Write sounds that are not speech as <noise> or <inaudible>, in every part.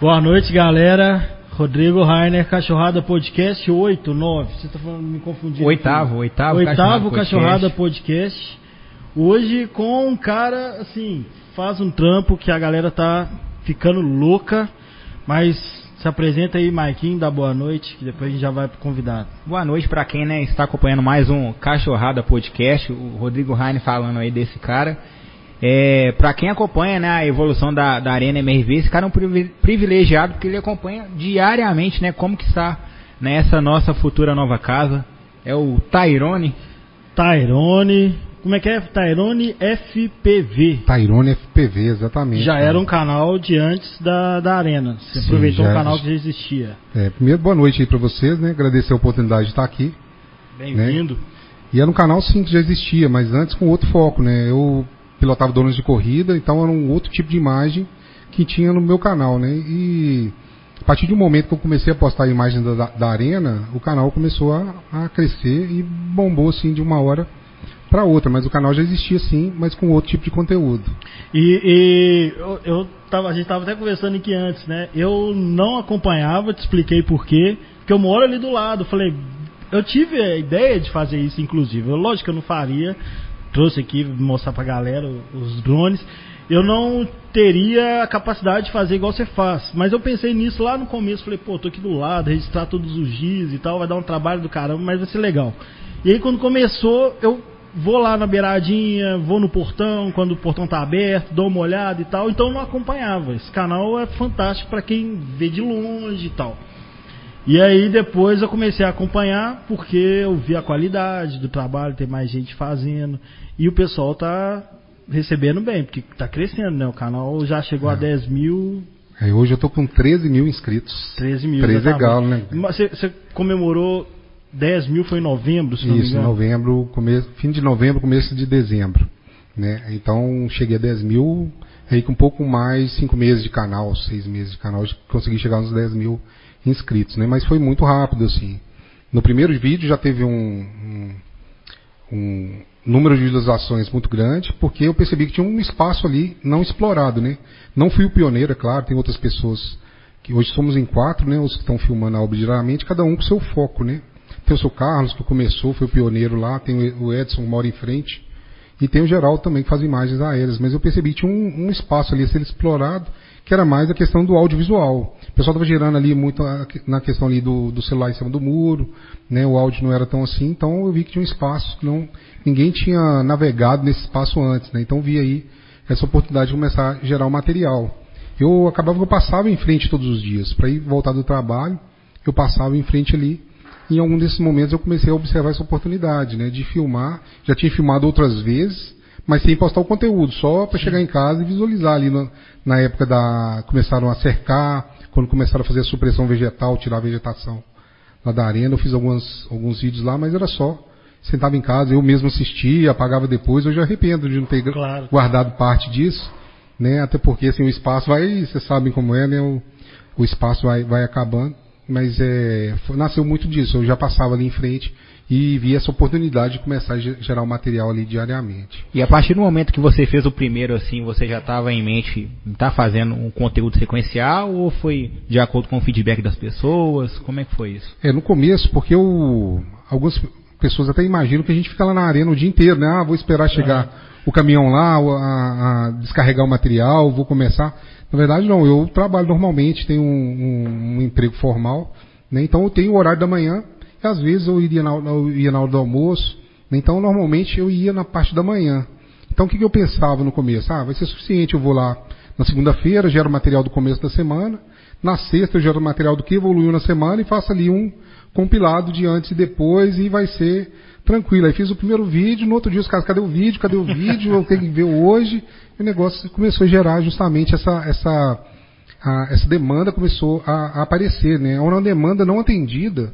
Boa noite, galera. Rodrigo Rainer, Cachorrada Podcast 8, 9. Você tá falando, me confundindo. Oitavo, oitavo, Oitavo Cachorrada Podcast. Podcast. Hoje com um cara, assim, faz um trampo que a galera tá ficando louca, mas se apresenta aí, Maiquinho, dá boa noite, que depois a gente já vai pro convidado. Boa noite para quem né, está acompanhando mais um Cachorrada Podcast, o Rodrigo Rainer falando aí desse cara. É, para quem acompanha né, a evolução da, da Arena MRV, esse cara é um privilegiado porque ele acompanha diariamente né, como que está nessa nossa futura nova casa. É o Tairone. Tairone. Como é que é? Tairone FPV. Tairone FPV, exatamente. Já era um canal de antes da, da Arena. Você Sim, aproveitou um canal que já existia. É, primeiro, boa noite aí para vocês, né? Agradecer a oportunidade de estar aqui. Bem-vindo. Né? E era um canal sim que já existia, mas antes com outro foco, né? Eu pilotava donos de corrida, então era um outro tipo de imagem que tinha no meu canal, né? E a partir um momento que eu comecei a postar imagens da, da arena, o canal começou a, a, crescer e bombou assim de uma hora para outra, mas o canal já existia sim, mas com outro tipo de conteúdo. E, e eu, eu tava, a gente estava até conversando aqui antes, né? Eu não acompanhava, te expliquei por quê, porque eu moro ali do lado. Falei, eu tive a ideia de fazer isso, inclusive. Lógico que eu não faria, trouxe aqui mostrar pra galera os drones. Eu não teria a capacidade de fazer igual você faz. Mas eu pensei nisso lá no começo. Falei, pô, tô aqui do lado, registrar todos os dias e tal, vai dar um trabalho do caramba, mas vai ser legal. E aí quando começou, eu vou lá na beiradinha, vou no portão, quando o portão tá aberto, dou uma olhada e tal. Então eu não acompanhava. Esse canal é fantástico para quem vê de longe e tal. E aí depois eu comecei a acompanhar porque eu vi a qualidade do trabalho, tem mais gente fazendo e o pessoal tá recebendo bem, porque tá crescendo, né? O canal já chegou é. a 10 mil. É, hoje eu tô com 13 mil inscritos. 13 mil. 13 tá legal, né? Você, comemorou 10 mil foi em novembro, se não Isso, novembro, começo, fim de novembro, começo de dezembro. Né? Então cheguei a 10 mil, aí com um pouco mais, 5 meses de canal, 6 meses de canal, consegui chegar nos 10 mil inscritos, né? Mas foi muito rápido, assim. No primeiro vídeo já teve um, um, um número de visualizações muito grande, porque eu percebi que tinha um espaço ali não explorado, né? Não fui o pioneiro, é claro, tem outras pessoas que hoje somos em quatro, né? Os que estão filmando a obra diariamente, cada um com seu foco, né? Tem o seu Carlos, que começou, foi o pioneiro lá, tem o Edson, que mora em frente, e tem o Geraldo também, que faz imagens aéreas. Mas eu percebi que tinha um, um espaço ali a ser explorado, que era mais a questão do audiovisual. O pessoal estava girando ali muito na questão ali do, do, celular em cima do muro, né? o áudio não era tão assim, então eu vi que tinha um espaço que não, ninguém tinha navegado nesse espaço antes. Né? Então vi aí essa oportunidade de começar a gerar o material. Eu acabava que eu passava em frente todos os dias, para ir voltar do trabalho, eu passava em frente ali. Em algum desses momentos eu comecei a observar essa oportunidade, né, de filmar. Já tinha filmado outras vezes, mas sem postar o conteúdo, só para chegar em casa e visualizar ali no, na época da. começaram a cercar, quando começaram a fazer a supressão vegetal, tirar a vegetação lá da arena, eu fiz algumas, alguns vídeos lá, mas era só. Sentava em casa, eu mesmo assistia, apagava depois, eu já arrependo de não ter claro. guardado parte disso, né? Até porque assim, o espaço vai, vocês sabem como é, né? O, o espaço vai, vai acabando, mas é, nasceu muito disso. Eu já passava ali em frente e vi essa oportunidade de começar a gerar o material ali diariamente. E a partir do momento que você fez o primeiro, assim, você já estava em mente tá fazendo um conteúdo sequencial ou foi de acordo com o feedback das pessoas? Como é que foi isso? É, no começo, porque eu, algumas pessoas até imaginam que a gente fica lá na arena o dia inteiro, né? Ah, vou esperar chegar é. o caminhão lá, a, a descarregar o material, vou começar. Na verdade, não, eu trabalho normalmente, tenho um, um, um emprego formal, né? então eu tenho o horário da manhã, e às vezes eu iria na, eu ia na hora do almoço, então normalmente eu ia na parte da manhã. Então o que, que eu pensava no começo? Ah, vai ser suficiente, eu vou lá na segunda-feira, gero o material do começo da semana, na sexta eu gero o material do que evoluiu na semana e faço ali um compilado de antes e depois e vai ser tranquilo. Aí fiz o primeiro vídeo, no outro dia os caras, cadê o vídeo? Cadê o vídeo? Eu tenho que ver hoje. E o negócio começou a gerar justamente essa, essa, a, essa demanda começou a, a aparecer, né? É uma demanda não atendida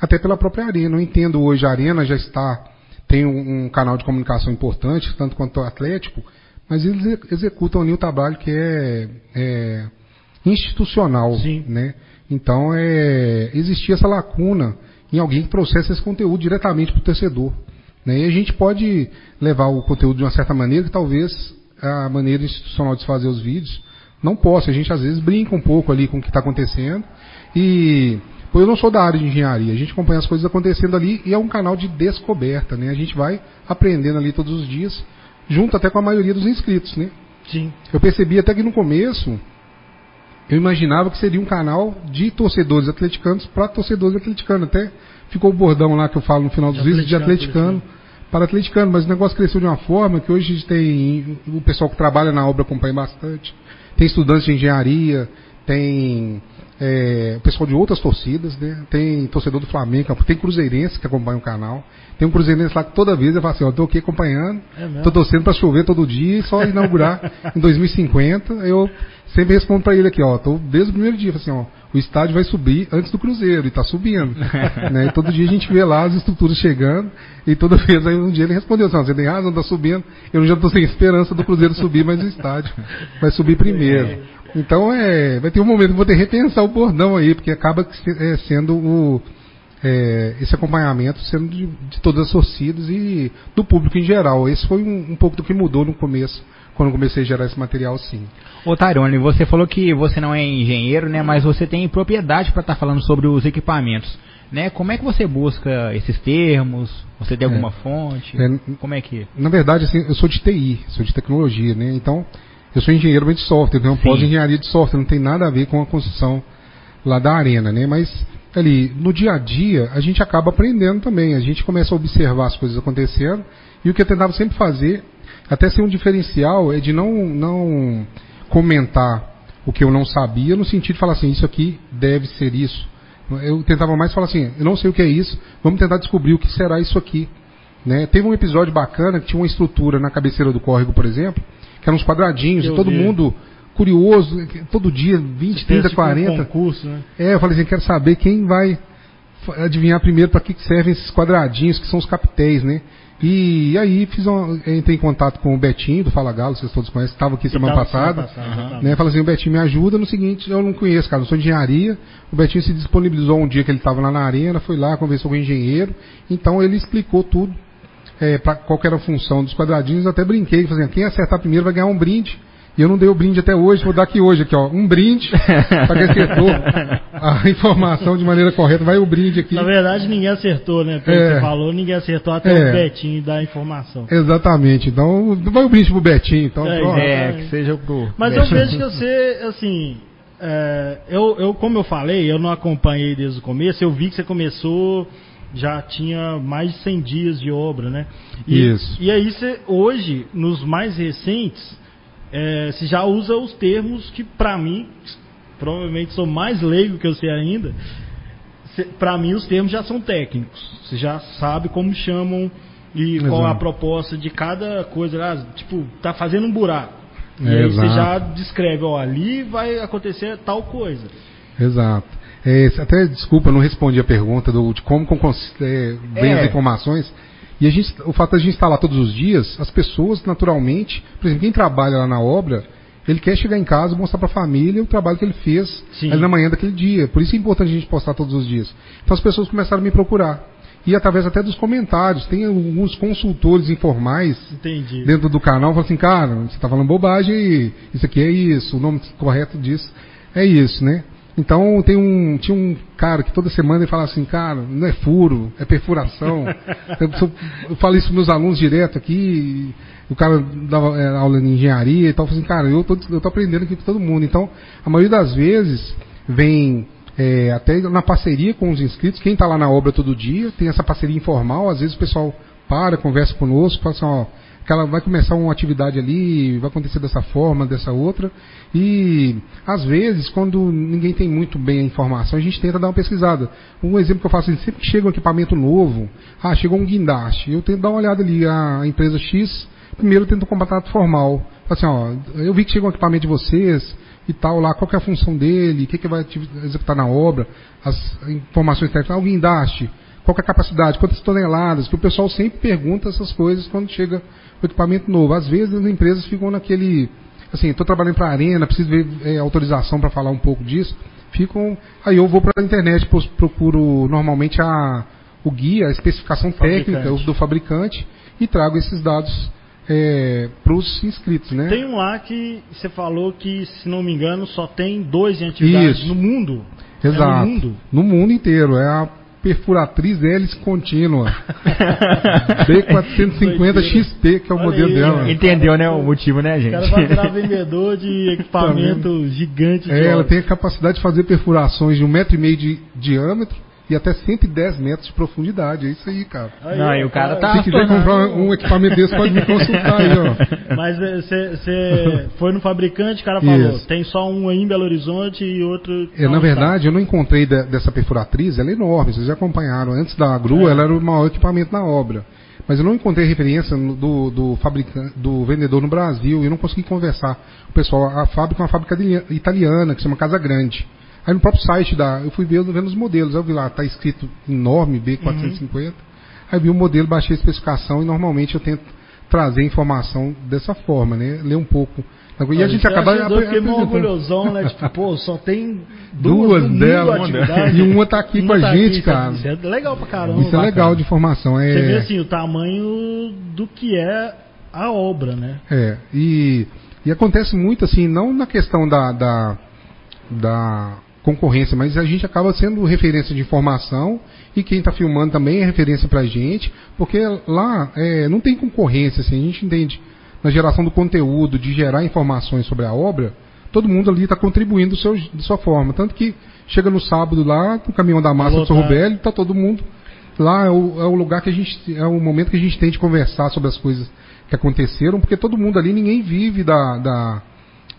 até pela própria Arena. Eu entendo hoje a Arena já está, tem um, um canal de comunicação importante, tanto quanto o Atlético, mas eles executam ali o trabalho que é, é institucional, Sim. né? Então, é, existia essa lacuna em alguém que processa esse conteúdo diretamente para o torcedor. Né? E a gente pode levar o conteúdo de uma certa maneira, que talvez a maneira institucional de fazer os vídeos não posso. A gente às vezes brinca um pouco ali com o que está acontecendo. E pô, eu não sou da área de engenharia, a gente acompanha as coisas acontecendo ali e é um canal de descoberta, né? A gente vai aprendendo ali todos os dias, junto até com a maioria dos inscritos, né? Sim. Eu percebi até que no começo eu imaginava que seria um canal de torcedores atleticanos para torcedores atleticanos. Até ficou o bordão lá que eu falo no final dos De vídeos de atleticano, atleticano para atleticano, mas o negócio cresceu de uma forma que hoje a gente tem o pessoal que trabalha na obra acompanha bastante, tem estudantes de engenharia, tem é, o pessoal de outras torcidas, né? Tem torcedor do Flamengo, tem cruzeirense que acompanha o canal. Tem um cruzeirense lá que toda vez eu falo assim, ó, tô aqui acompanhando, É tô torcendo para chover todo dia e só inaugurar <laughs> em 2050. Eu sempre respondo para ele aqui, ó, tô desde o primeiro dia, falo assim, ó, o estádio vai subir antes do Cruzeiro e tá subindo. <laughs> né? E todo dia a gente vê lá as estruturas chegando e toda vez aí um dia ele respondeu assim, ó, você tem razão, tá subindo. Eu já tô sem esperança do Cruzeiro subir, mas o estádio vai subir primeiro. <laughs> Então é, vai ter um momento que vou ter que repensar o bordão aí, porque acaba é, sendo o, é, esse acompanhamento sendo de, de todas as torcidas e do público em geral. Esse foi um, um pouco do que mudou no começo, quando comecei a gerar esse material sim. Ô Tarone, você falou que você não é engenheiro, né? Mas você tem propriedade para estar falando sobre os equipamentos. Né? Como é que você busca esses termos? Você tem É. alguma fonte? É, Como é que? Na verdade, assim, eu sou de TI, sou de tecnologia, né? Então, eu sou engenheiro de software, tenho um pós-engenharia de software, não tem nada a ver com a construção lá da arena, né? Mas ali, no dia a dia, a gente acaba aprendendo também, a gente começa a observar as coisas acontecendo, e o que eu tentava sempre fazer, até ser um diferencial, é de não, não comentar o que eu não sabia, no sentido de falar assim, isso aqui deve ser isso. Eu tentava mais falar assim, eu não sei o que é isso, vamos tentar descobrir o que será isso aqui. Né? Teve um episódio bacana que tinha uma estrutura na cabeceira do córrego, por exemplo, que eram uns quadradinhos, Eu e todo vi. mundo curioso, todo dia, 20, 30, Tipo um 40. concurso, né? É, eu falei assim, quero saber quem vai adivinhar primeiro para que que servem esses quadradinhos, que são os capitéis, né? E, aí fiz uma, entrei em contato com o Betinho, do Fala Galo, vocês todos conhecem, estava aqui semana passada. semana passada. Né, falei assim, o Betinho me ajuda no seguinte, eu não conheço, cara, eu sou engenharia. O Betinho se disponibilizou um dia que ele estava lá na arena, foi lá, conversou com o engenheiro, então ele explicou tudo, é, pra, qual que era a função dos quadradinhos, eu até brinquei, falei assim, quem acertar primeiro vai ganhar um brinde. E eu não dei o brinde até hoje, vou dar aqui hoje, aqui ó, um brinde, para quem acertou a <laughs> informação de maneira correta, vai o brinde aqui. Na verdade, ninguém acertou, né? Pelo É. que você falou, ninguém acertou até É. o Betinho dar a informação. Exatamente, então vai o brinde pro Betinho, então É. É, que seja pro. Mas eu vejo que você, assim, é, eu, eu, como eu falei, eu não acompanhei desde o começo, eu vi que você começou, já tinha mais de 100 dias de obra, né? E, Isso. E aí você, hoje, nos mais recentes, é, você já usa os termos que pra mim, provavelmente sou mais leigo que você ainda, cê- pra mim os termos já são técnicos. Você já sabe como chamam e qual é a Exato. proposta de cada coisa. Ah, tipo, tá fazendo um buraco. E É, aí você exato. já descreve, ó, ali vai acontecer tal coisa. Exato. É, até desculpa, eu não respondi a pergunta do, de como com- é, vem É. as informações. E a gente, o fato de a gente estar lá todos os dias, as pessoas naturalmente, por exemplo, quem trabalha lá na obra, ele quer chegar em casa e mostrar para a família o trabalho que ele fez na manhã daquele dia. Por isso é importante a gente postar todos os dias. Então as pessoas começaram a me procurar. E através até dos comentários, tem alguns consultores informais Entendi. dentro do canal fala assim, cara, você está falando bobagem, e isso aqui é isso, o nome correto disso é isso, né? Então tem um, tinha um cara que toda semana ele fala assim, cara, não é furo, é perfuração. <laughs> eu, eu, falo isso para meus alunos direto aqui, o cara dava é, aula de engenharia e tal, eu falo assim, cara, eu tô, eu tô aprendendo aqui com todo mundo. Então, a maioria das vezes vem é, até na parceria com os inscritos, quem está lá na obra todo dia, tem essa parceria informal, às vezes o pessoal para, conversa conosco, fala assim, ó, aquela vai começar uma atividade ali, vai acontecer dessa forma, dessa outra, e às vezes, quando ninguém tem muito bem a informação, a gente tenta dar uma pesquisada. Um exemplo que eu faço, sempre que chega um equipamento novo, ah, chegou um guindaste, eu tento dar uma olhada ali, a empresa X, primeiro eu tento um contato formal, assim, ó, eu vi que chegou um equipamento de vocês, e tal lá, qual é a função dele, o que, que vai executar na obra, as informações técnicas, ah, o guindaste, qual é a capacidade, quantas toneladas, que o pessoal sempre pergunta essas coisas quando chega o equipamento novo. Às vezes as empresas ficam naquele, assim, estou trabalhando para a arena, preciso ver é, autorização para falar um pouco disso, ficam, aí eu vou para a internet, procuro normalmente a, o guia, a especificação técnica do fabricante e trago esses dados é, para os inscritos, né? Tem um lá que você falou que, se não me engano, só tem dois em atividade Isso. no mundo. Exato. É no mundo. No mundo inteiro. É a perfuratriz hélice contínua. <laughs> B450 XP, que é o Olha modelo aí, dela. Entendeu, né, o motivo, né, O gente? cara vai virar vendedor de <laughs> equipamento gigante. de É, ela tem a capacidade de fazer perfurações de um metro e meio de diâmetro e até 110 metros de profundidade. É isso aí, cara. Aí, Não, e o cara tá- Se quiser tornando- comprar um equipamento desse, pode me consultar aí, ó. <laughs> Mas você foi no fabricante, o cara falou, Isso. tem só um aí em Belo Horizonte e outro. É, na verdade, eu não encontrei de- dessa perfuratriz, ela é enorme, vocês já acompanharam. Antes da grua, É. ela era o maior equipamento na obra. Mas eu não encontrei referência do, do fabricante, do vendedor no Brasil, e eu não consegui conversar com o pessoal. A fábrica é uma fábrica italiana, que se chama Casa Grande. Aí no próprio site da. Eu fui vendo, vendo os modelos, aí eu vi lá, tá escrito enorme B450. Aí vi o modelo, baixei a especificação e normalmente eu tento trazer informação dessa forma, né? Ler um pouco. E a gente acaba eu fiquei mó apresentando. orgulhosão, né? <laughs> Tipo, pô, só tem Duas duas, delas, e uma tá aqui com a Uma gente, isso cara. Isso é legal pra caramba. Isso é bacana. legal de informação. Você vê É, assim o tamanho do que é a obra, né? é e, e acontece muito assim, não na questão da, da, da concorrência, mas a gente acaba sendo referência de informação e quem está filmando também é referência para a gente, porque lá é, não tem concorrência, assim, a gente entende na geração do conteúdo, de gerar informações sobre a obra, todo mundo ali está contribuindo do seu, de sua forma. Tanto que chega no sábado lá, no caminhão da massa do. Rubélio, está todo mundo lá, é o, é o lugar que a gente, é o momento que a gente tem de conversar sobre as coisas que aconteceram, porque todo mundo ali, ninguém vive da, da,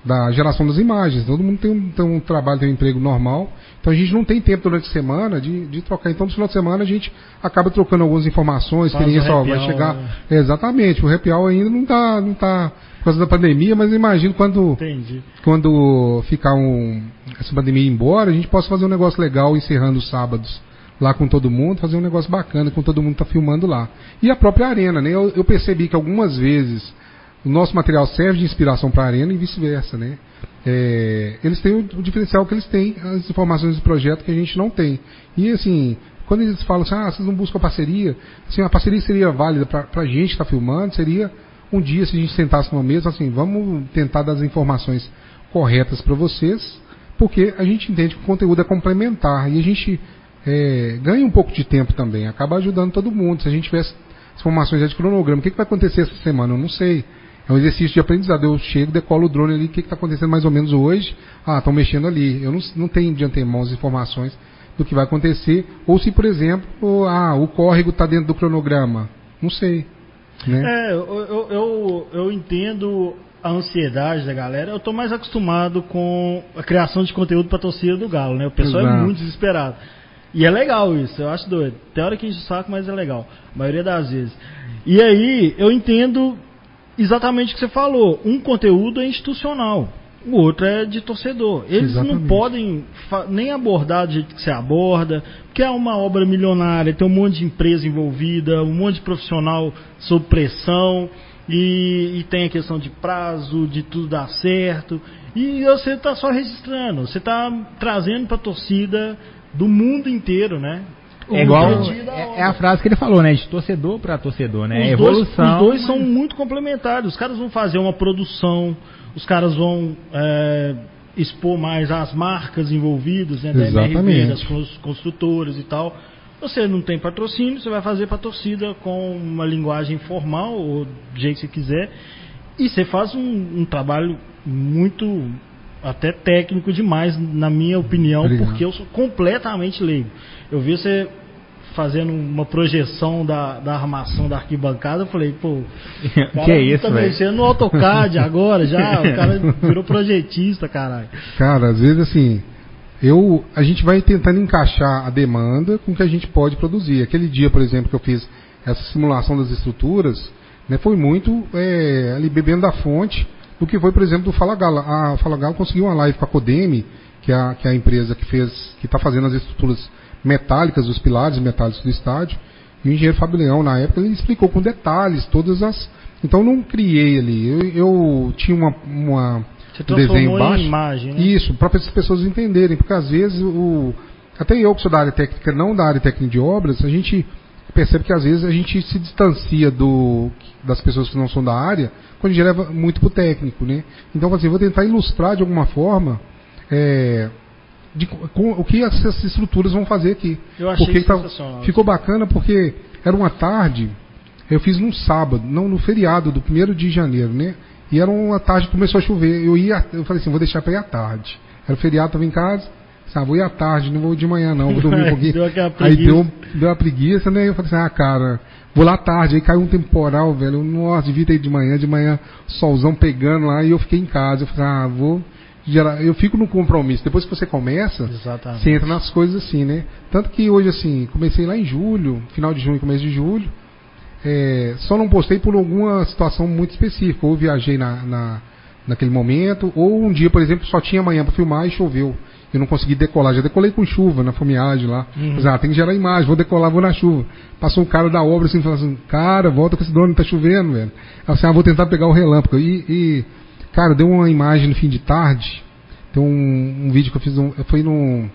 da geração das imagens. Todo mundo tem um, tem um trabalho, tem um emprego normal. Então a gente não tem tempo durante a semana de, de trocar. Então no final de semana a gente acaba trocando algumas informações, Faz que nem o só vai chegar. né? É, exatamente, o happy hour ainda não está não tá por causa da pandemia, mas eu imagino quando, Entendi. quando ficar um, essa pandemia ir embora, a gente possa fazer um negócio legal encerrando os sábados lá com todo mundo, fazer um negócio bacana com todo mundo tá filmando lá. E a própria arena, né? Eu, eu percebi que algumas vezes o nosso material serve de inspiração para a arena e vice-versa, né? É, eles têm o, o diferencial que eles têm, as informações do projeto que a gente não tem. E assim, quando eles falam assim, ah, vocês não buscam parceria, assim, a parceria seria válida para a gente que está filmando, seria um dia se a gente sentasse numa mesa, assim, vamos tentar dar as informações corretas para vocês, porque a gente entende que o conteúdo é complementar e a gente é, ganha um pouco de tempo também, acaba ajudando todo mundo. Se a gente tivesse informações de cronograma, o que, que vai acontecer essa semana? Eu não sei. É um exercício de aprendizado. Eu chego, decolo o drone ali, o que está acontecendo mais ou menos hoje? Ah, estão mexendo ali. Eu não, não tenho de antemão as informações do que vai acontecer. Ou se, por exemplo, ah, o córrego está dentro do cronograma. Não sei. Né? É, eu, eu, eu, entendo a ansiedade da galera. Eu tô mais acostumado com a criação de conteúdo pra torcida do Galo, né? O pessoal é Exato. muito desesperado. E é legal isso, eu acho doido. Tem hora que enche o saco, mas é legal. A maioria das vezes. E aí, eu entendo exatamente o que você falou. Um conteúdo é institucional. O outro é de torcedor. Eles não Exatamente. podem fa- nem abordar do jeito que você aborda, porque é uma obra milionária, tem um monte de empresa envolvida, um monte de profissional sob pressão, e, e tem a questão de prazo, de tudo dar certo. E você está só registrando, você está trazendo para a torcida do mundo inteiro, né? É igual. É, é a frase que ele falou, né? De torcedor para torcedor, né? Os É dois- evolução. os dois são muito complementares. Os caras vão fazer uma produção, os caras vão é, expor mais as marcas envolvidas, né? Da MRV, Exatamente. das cons- construtoras e tal. Você não tem patrocínio, você vai fazer para torcida com uma linguagem formal, ou do jeito que você quiser. E você faz um, um trabalho muito até técnico demais, na minha opinião, Obrigado. porque eu sou completamente leigo. Eu vi você fazendo uma projeção da, da armação da arquibancada, eu falei, pô, o <laughs> cara que é isso, tá mexendo no AutoCAD <laughs> agora já, o cara <laughs> virou projetista, caralho. Cara, às vezes assim, eu, a gente vai tentando encaixar a demanda com o que a gente pode produzir. Aquele dia, por exemplo, que eu fiz essa simulação das estruturas, né, foi muito é, ali bebendo da fonte do que foi, por exemplo, do Fala Galo. A Fala Galo conseguiu uma live com a Codeme, que é a, que é a empresa que fez, que está fazendo as estruturas metálicas, os pilares metálicos do estádio. E o engenheiro Fábio Leão, na época, ele explicou com detalhes todas as. Então eu não criei ali. Eu, eu tinha uma, uma Você um desenho em baixo. imagem, né? Isso, para as pessoas entenderem, porque às vezes o até eu que sou da área técnica, não da área técnica de obras, a gente percebe que às vezes a gente se distancia do, das pessoas que não são da área quando a gente leva muito pro técnico, né? Então, assim, vou tentar ilustrar de alguma forma é, de, com, o que essas estruturas vão fazer aqui. Eu achei porque tá- ficou bacana porque era uma tarde, eu fiz num sábado, não no feriado do 1 de janeiro, né? E era uma tarde que começou a chover. Eu ia, eu falei assim, vou deixar para ir à tarde. Era feriado, tava em casa. Ah, vou ir à tarde, não vou de manhã não, vou dormir um <laughs> pouquinho. Deu Aí deu, deu uma preguiça, né? Eu falei assim, ah, cara, vou lá tarde. Aí caiu um temporal, velho. Eu, Nossa, devia ter de manhã, de manhã, solzão pegando lá, e eu fiquei em casa. Eu falei, ah, vou. gerar- Eu fico no compromisso. Depois que você começa, Exatamente. você entra nas coisas assim, né? Tanto que hoje, assim, comecei lá em julho, final de junho, começo de julho. É, só não postei por alguma situação muito específica. Ou viajei na, na- naquele momento, ou um dia, por exemplo, só tinha manhã para filmar e choveu. Eu não consegui decolar. Já decolei com chuva na fomeagem lá. Uhum. Mas, ah, tem que gerar imagem, vou decolar, vou na chuva. Passou um cara da obra assim, falou assim, cara, volta com esse drone, tá chovendo, velho. Assim, ah, vou tentar pegar o relâmpago. E, e, cara, deu uma imagem no fim de tarde. Tem um, um vídeo que eu fiz, um, foi num,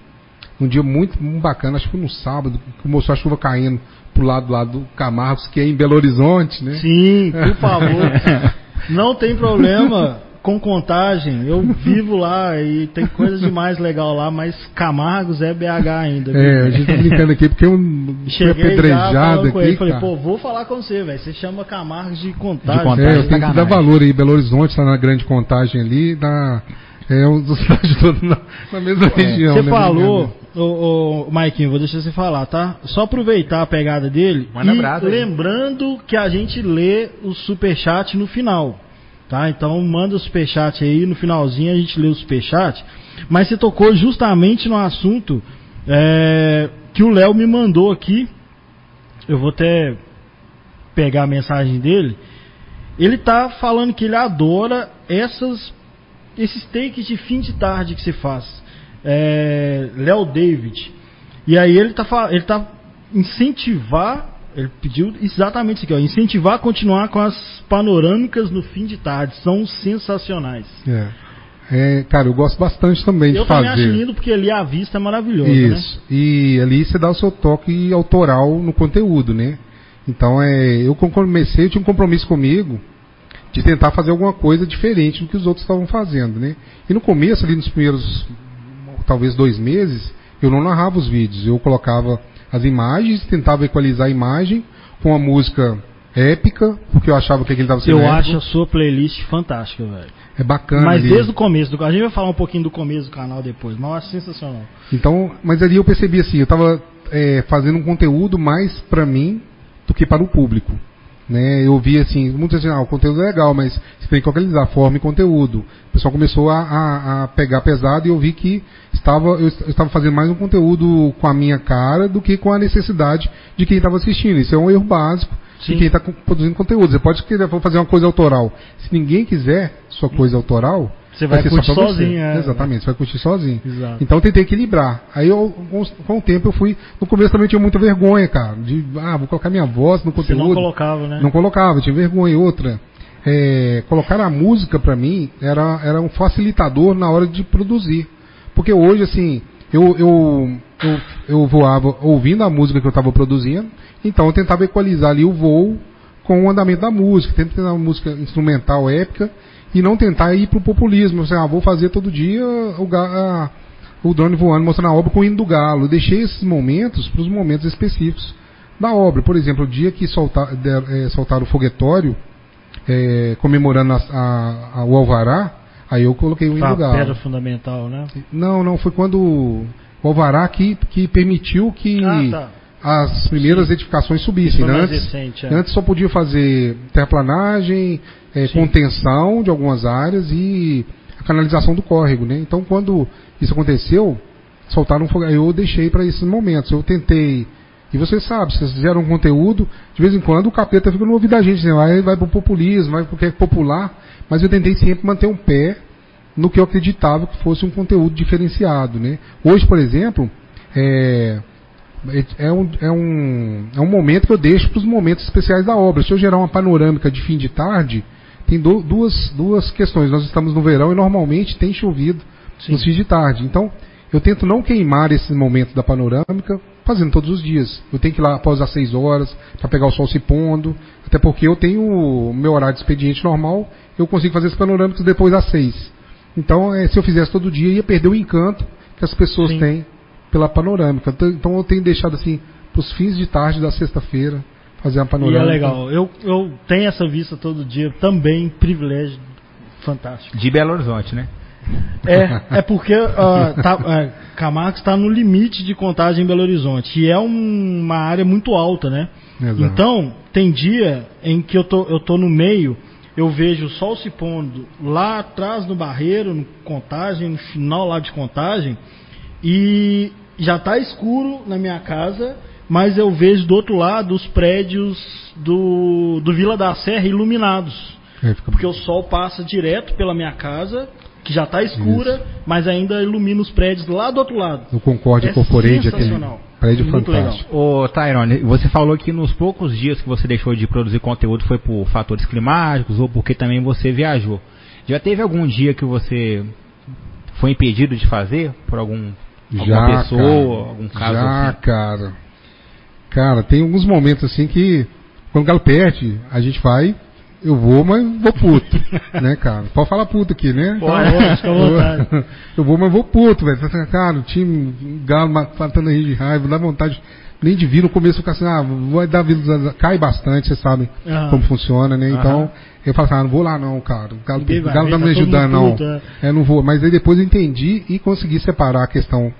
um dia muito, muito bacana, acho que foi no sábado, que mostrou a chuva caindo pro lado, lado do Camargos, que é em Belo Horizonte, né? Sim, por <laughs> favor. Não tem problema com contagem. Eu <laughs> vivo lá e tem coisa demais legal lá, mas Camargos é BH ainda. viu? É, a gente tá brincando aqui porque um foi Cheguei apedrejado aqui, ele, falei, pô, vou falar com você, velho. Você chama Camargos de contagem. De contagem. É, eu tenho que dar valor aí. Belo Horizonte tá na grande contagem ali, na, é um dos <laughs> cidades todos na, na mesma região. Você né, falou, brincando. ô, ô, Maiquinho, vou deixar você falar, tá? Só aproveitar a pegada dele Manda e aí. lembrando que a gente lê o superchat no final, tá? Então manda o superchat aí, no finalzinho a gente lê o superchat. Mas você tocou justamente no assunto é, que o Léo me mandou aqui. Eu vou até pegar a mensagem dele. Ele tá falando que ele adora essas esses takes de fim de tarde que você faz. É, Léo David. E aí ele tá, ele tá incentivar, ele pediu exatamente isso aqui, ó, incentivar a continuar com as panorâmicas no fim de tarde. São sensacionais. É. É, cara, eu gosto bastante também Eu de também fazer. acho lindo porque ali a vista é maravilhosa, né? Isso. E ali você dá o seu toque autoral no conteúdo, né? Então, é, eu comecei, eu tinha um compromisso comigo de tentar fazer alguma coisa diferente do que os outros estavam fazendo, né? E no começo, ali nos primeiros, talvez dois meses, eu não narrava os vídeos. Eu colocava as imagens, tentava equalizar a imagem com a música épica, porque eu achava que aquele estava sendo Eu épico. acho a sua playlist fantástica, velho. É bacana Mas ali. desde o começo do A gente vai falar um pouquinho do começo do canal depois, mas eu acho sensacional. Então, mas ali eu percebi assim, eu estava fazendo um conteúdo mais para mim do que para o público. Né? Eu vi assim, muitas vezes, ah, o conteúdo é legal, mas você tem que localizar forma e conteúdo. O pessoal começou a, a- a pegar pesado e eu vi que estava, eu eu estava fazendo mais um conteúdo com a minha cara do que com a necessidade de quem estava assistindo. Isso é um erro básico Sim. de quem está produzindo conteúdo. Você pode querer fazer uma coisa autoral. Se ninguém quiser sua coisa autoral, Você vai ser curtir você. sozinho, é. Exatamente, você vai curtir sozinho. Exato. Então eu tentei equilibrar. Aí eu, com, o tempo eu fui. No começo também eu tinha muita vergonha, cara. De, ah, vou colocar minha voz no Você conteúdo. não colocava, né? Não colocava, tinha vergonha. Outra, é, colocar a música pra mim era, era um facilitador na hora de produzir. Porque hoje, assim, eu, eu, eu, eu voava ouvindo a música que eu estava produzindo, então eu tentava equalizar ali o voo com o andamento da música, tentava ter uma música instrumental épica e não tentar ir pro populismo. Assim, ah, vou fazer todo dia o, ga- a- o drone voando, mostrando a obra com o hino do galo. Eu deixei esses momentos para os momentos específicos da obra. Por exemplo, o dia que soltar, eh, soltaram o foguetório, eh, comemorando a- a- a- o Alvará, aí eu coloquei o hino Foi do galo. pedra fundamental, né? Não, não, foi quando o Alvará que, que permitiu que Ah, tá. as primeiras edificações subissem. Antes, recente, é. antes só podia fazer terraplanagem, Sim. contenção de algumas áreas e a canalização do córrego. Né? Então, quando isso aconteceu, soltaram um fogo. Eu deixei para esses momentos. Eu tentei. E você sabe, se vocês fizeram um conteúdo, de vez em quando o capeta fica no ouvido da gente, né? vai, vai pro populismo, vai porque é popular, mas eu tentei sempre manter um pé no que eu acreditava que fosse um conteúdo diferenciado. Né? Hoje, por exemplo, é, é, um, é, um, é um momento que eu deixo para os momentos especiais da obra. Se eu gerar uma panorâmica de fim de tarde, tem du- duas, duas questões. Nós estamos no verão e normalmente tem chovido Sim. nos fins de tarde. Então, eu tento não queimar esses momentos da panorâmica fazendo todos os dias. Eu tenho que ir lá após as 6 horas para pegar o sol se pondo, até porque eu tenho o meu horário de expediente normal, eu consigo fazer as panorâmicas depois das 6. Então, é, se eu fizesse todo dia, ia perder o encanto que as pessoas Sim. têm pela panorâmica. Então, Então eu tenho deixado assim para os fins de tarde da sexta-feira fazer a E panorâmica. é legal. Eu, eu tenho essa vista todo dia, também privilégio fantástico. De Belo Horizonte, né? É, é porque ah, tá, é, Camargo está no limite de contagem em Belo Horizonte. E é um- uma área muito alta, né? Exato. Então, tem dia em que eu tô, eu tô no meio, eu vejo o sol se pondo lá atrás no barreiro, no contagem, no final lá de contagem, e já tá escuro na minha casa, mas eu vejo do outro lado os prédios do, do Vila da Serra iluminados. É, Porque o sol passa direto pela minha casa, que já está escura, mas ainda ilumina os prédios lá do outro lado. No Concorde É Corporate, aquele sensacional. prédio Muito fantástico. Ô, Tyrone, você falou que nos poucos dias que você deixou de produzir conteúdo foi por fatores climáticos ou porque também você viajou. Já teve algum dia que você foi impedido de fazer por algum alguma pessoa, cara. algum caso Já, assim? cara. Cara, tem alguns momentos assim que quando o Galo perde, a gente vai, eu vou, mas vou puto, <laughs> né, cara? Pode falar puto aqui, né? Pode, fica à vontade. <laughs> Eu, vou, mas vou puto, velho. Cara, o time, o Galo ma- matando aí de raiva, dá vontade nem de vir no começo ficar assim, ah, vai dar vida, cai bastante, vocês sabem Aham. como funciona, né? Então, Aham. eu falo assim, ah, não vou lá não, cara. O Galo, o Galo não tá tá me todo ajudando, não. puto, é. É, não vou. Mas aí depois eu entendi e consegui separar a questão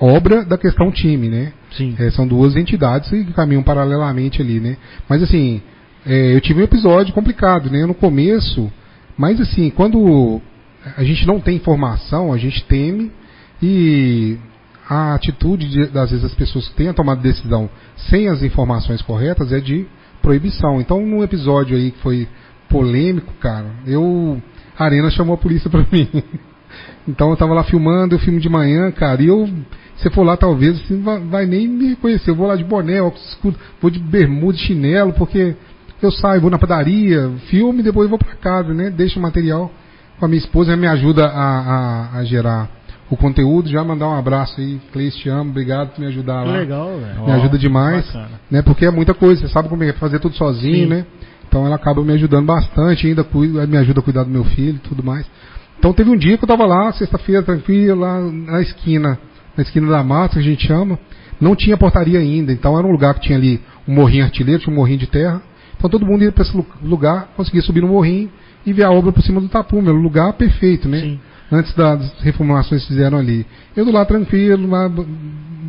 obra da questão time, né? Sim. É, são duas entidades que caminham paralelamente ali, né? Mas assim, é, eu tive um episódio complicado, né? No começo, mas assim, quando a gente não tem informação, a gente teme e a atitude de, das vezes as pessoas que têm a tomada de decisão sem as informações corretas é de proibição. Então, num episódio aí que foi polêmico, cara, eu a Arena chamou a polícia pra <laughs> mim. Então eu tava lá filmando, eu filmo de manhã, cara, e eu, se for lá talvez, assim, vai, vai nem me reconhecer. Eu vou lá de boné, óculos escuros, vou de bermuda, chinelo, porque eu saio, vou na padaria, filme e depois vou pra casa, né? Deixo o material com a minha esposa, ela me ajuda a, a, a gerar o conteúdo, já mandar um abraço aí, Cleice, te amo, obrigado por me ajudar lá. legal, velho. Me ajuda demais, Bacana. né? Porque é muita coisa, você sabe como é fazer tudo sozinho, Sim. né? Então ela acaba me ajudando bastante, ainda cuida, me ajuda a cuidar do meu filho e tudo mais. Então teve um dia que eu tava lá, sexta-feira, tranquilo, lá na esquina, na esquina da mata, que a gente chama, não tinha portaria ainda, então era um lugar que tinha ali um morrinho artilheiro, tinha um morrinho de terra. Então todo mundo ia para esse lu- lugar, conseguia subir no morrinho e ver a obra por cima do tapume, era um lugar perfeito, né? Sim. antes das reformulações que fizeram ali. Eu do lá tranquilo, lá,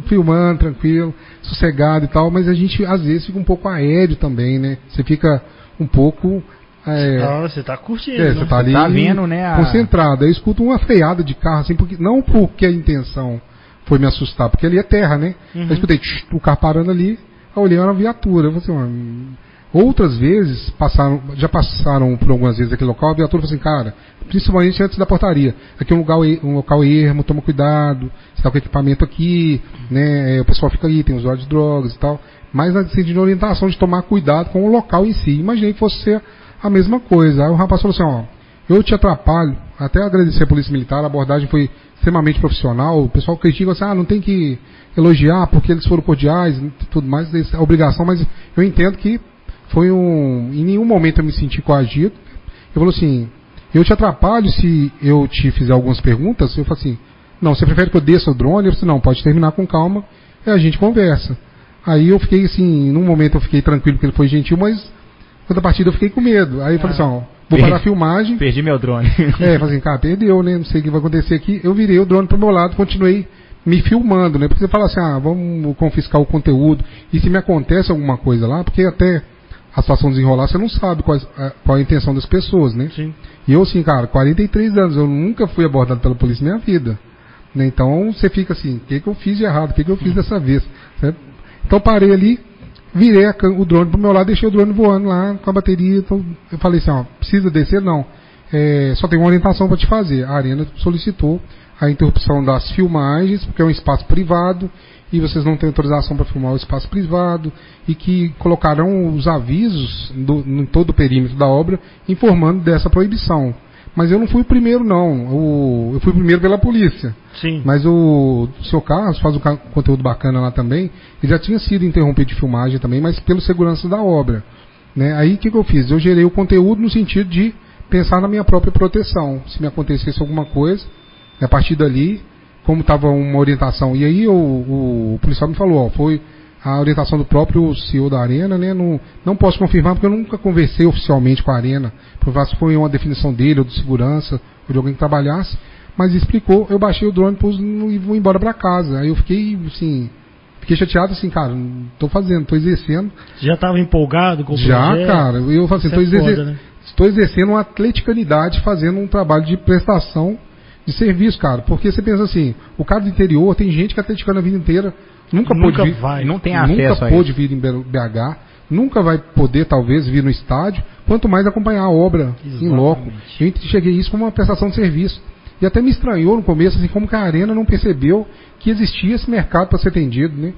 filmando, tranquilo, sossegado e tal, mas a gente às vezes fica um pouco aéreo também, né? Você fica um pouco. É, Ah, você tá curtindo. é, né? você tá ali tá vendo, né, a- concentrado. Eu escuto uma freada de carro, assim, porque, não porque a intenção foi me assustar, porque ali é terra, né? Uhum. Eu escutei tch, o carro parando ali, eu olhei, era uma viatura. Eu falei assim, "Mano, Outras vezes, passaram, já passaram por algumas vezes aquele local, a viatura falou assim, cara, principalmente antes da portaria, aqui é um local, e- um local ermo, toma cuidado, você está com equipamento aqui, né, é, o pessoal fica aí, tem usuário de drogas e tal, mas assim, de orientação de tomar cuidado com o local em si. Imaginei que fosse ser a mesma coisa. Aí o rapaz falou assim, ó, eu te atrapalho, até agradecer a Polícia Militar, a abordagem foi extremamente profissional, o pessoal critica assim, ah, não tem que elogiar porque eles foram cordiais tudo mais, é obrigação, mas eu entendo que foi um. Em nenhum momento eu me senti coagido. Ele falou assim: eu te atrapalho se eu te fizer algumas perguntas. Eu falei assim: não, você prefere que eu desça o drone? Eu falei assim: não, pode terminar com calma e a gente conversa. Aí eu fiquei assim, num momento eu fiquei tranquilo porque ele foi gentil, mas quando a partida eu fiquei com medo. Aí eu falei assim: ó, vou parar a filmagem. Perdi meu drone. <laughs> É, falei assim, cara, perdeu, né? Não sei o que vai acontecer aqui. Eu virei o drone pro meu lado, continuei me filmando, né? Porque você fala assim, ah, vamos confiscar o conteúdo. E se me acontece alguma coisa lá, porque até a situação desenrolar, você não sabe qual, a- qual a intenção das pessoas, né? Sim. E eu, assim, cara, 43 anos, eu nunca fui abordado pela polícia na minha vida. Né? Então você fica assim, o que, que eu fiz de errado? O que, que eu fiz dessa vez? Certo? Então parei ali, virei o drone pro meu lado, deixei o drone voando lá com a bateria. Então eu falei assim, ó, precisa descer? Não. É, só tem uma orientação para te fazer. A Arena solicitou a interrupção das filmagens, porque é um espaço privado e vocês não têm autorização para filmar o espaço privado e que colocarão os avisos do, em todo o perímetro da obra informando dessa proibição. Mas eu não fui o primeiro, não. O, eu fui o primeiro pela polícia. Sim. Mas o, o seu Carlos faz um conteúdo bacana lá também. Ele já tinha sido interrompido de filmagem também, mas pelo segurança da obra. Né? Aí o que, que eu fiz? Eu gerei o conteúdo no sentido de pensar na minha própria proteção. Se me acontecesse alguma coisa, a partir dali, como estava uma orientação. E aí o, o, o policial me falou, ó, foi a orientação do próprio CEO da Arena, né? Não, não posso confirmar porque eu nunca conversei oficialmente com a Arena, para se foi uma definição dele ou de segurança ou de alguém que trabalhasse, mas explicou, eu baixei o drone pus e vou embora para casa. Aí eu fiquei assim, fiquei chateado assim, cara, tô fazendo, tô exercendo. Já estava empolgado com o Já, projeto? cara, eu falo assim, tô é exercendo, né? estou exercendo uma atleticanidade fazendo um trabalho de prestação de serviço, cara. Porque você pensa assim, o cara do interior tem gente que é atleticana a vida inteira, nunca, Nunca pôde vir, vai. Não tem nunca acesso a pôde vir em BH, nunca vai poder talvez vir no estádio, quanto mais acompanhar a obra em loco. Eu enxerguei isso como uma prestação de serviço. E até me estranhou no começo, assim, como que a Arena não percebeu que existia esse mercado para ser atendido, né?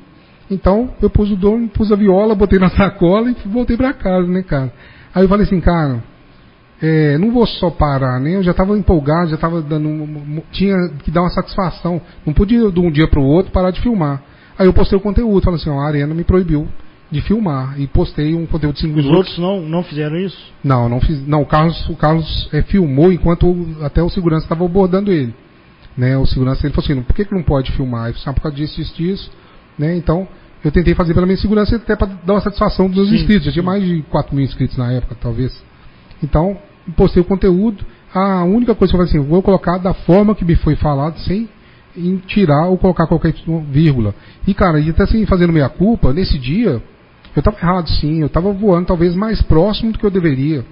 Então, eu pus o dono, pus a viola, botei na <laughs> sacola e voltei para casa, né, cara? Aí eu falei assim, cara, é, não vou só parar, né? Eu já estava empolgado, já estava dando. tinha que dar uma satisfação. Não podia de um dia para o outro parar de filmar. Aí eu postei o conteúdo, falei assim, ó, a Arena me proibiu de filmar. E postei um conteúdo de 5 Os minutos. outros não, não fizeram isso? Não, não fiz. Não, o Carlos, o Carlos é, filmou enquanto até o segurança estava abordando ele. Né, o segurança ele falou assim, por que, que não pode filmar? Ele falou assim, ah, por causa disso, disso, disso. Né, então, eu tentei fazer pela minha segurança até para dar uma satisfação dos Sim, inscritos. Já tinha mais de 4 mil inscritos na época, talvez. Então, postei o conteúdo. A única coisa que eu falei assim, vou colocar da forma que me foi falado, sem em tirar ou colocar qualquer vírgula. E, cara, e até assim, fazendo minha culpa, nesse dia, eu estava errado sim, eu estava voando talvez mais próximo do que eu deveria.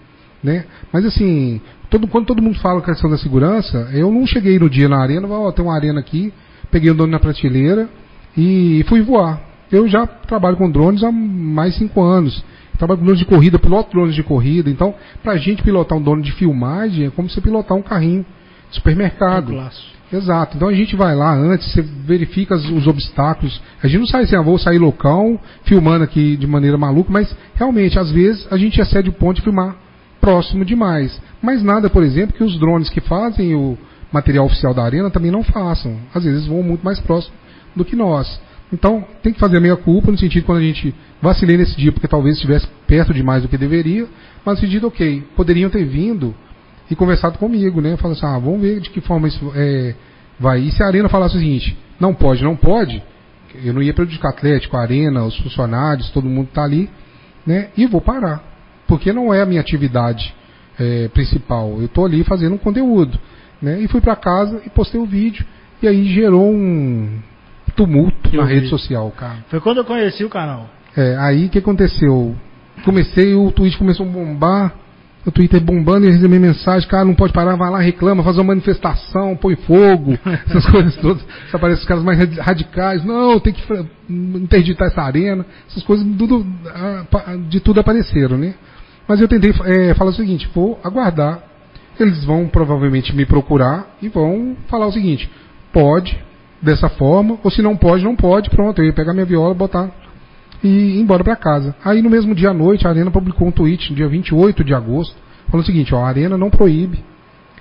Né? Mas assim, todo, quando todo mundo fala a questão da segurança, eu não cheguei no dia na arena, ó, tem uma arena aqui, peguei o drone na prateleira e fui voar. Eu já trabalho com drones há mais de cinco anos. Trabalho com drones de corrida, piloto drones de corrida. Então, pra gente pilotar um drone de filmagem é como você pilotar um carrinho supermercado. Exato. Então a gente vai lá antes, você verifica os obstáculos. A gente não sai assim, ah, vou sair loucão, filmando aqui de maneira maluca, mas realmente, às vezes, a gente excede o ponto de filmar próximo demais. Mas nada, por exemplo, que os drones que fazem o material oficial da arena também não façam. Às vezes voam muito mais próximo do que nós. Então, tem que fazer a meia culpa no sentido quando a gente vacilei nesse dia, porque talvez estivesse perto demais do que deveria, mas no sentido, ok, poderiam ter vindo e conversado comigo, né? Falando assim, ah, vamos ver de que forma isso é, vai. E se a Arena falasse o seguinte, não pode, não pode, eu não ia prejudicar o Atlético, a Arena, os funcionários, todo mundo está ali, né? E vou parar. Porque não é a minha atividade é, principal. Eu estou ali fazendo um conteúdo. Né? E fui para casa e postei o vídeo. E aí gerou um tumulto Eu na rede vi. social, cara. Foi quando eu conheci o canal. É, aí o que aconteceu? Comecei, o tweet começou a bombar, o Twitter bombando e eu recebi mensagem, cara, não pode parar, vai lá, reclama, faz uma manifestação, põe fogo, <laughs> essas coisas todas. Aparecem os caras mais radi- radicais, não, tem que interditar essa arena, essas coisas tudo, ah, de tudo apareceram, né? Mas eu tentei é, falar o seguinte, vou aguardar, eles vão provavelmente me procurar e vão falar o seguinte, pode, dessa forma, ou se não pode, não pode, pronto, eu ia pegar minha viola, botar e ir embora para casa. Aí no mesmo dia à noite a Arena publicou um tweet, no dia 28 de agosto, falando o seguinte, ó, a Arena não proíbe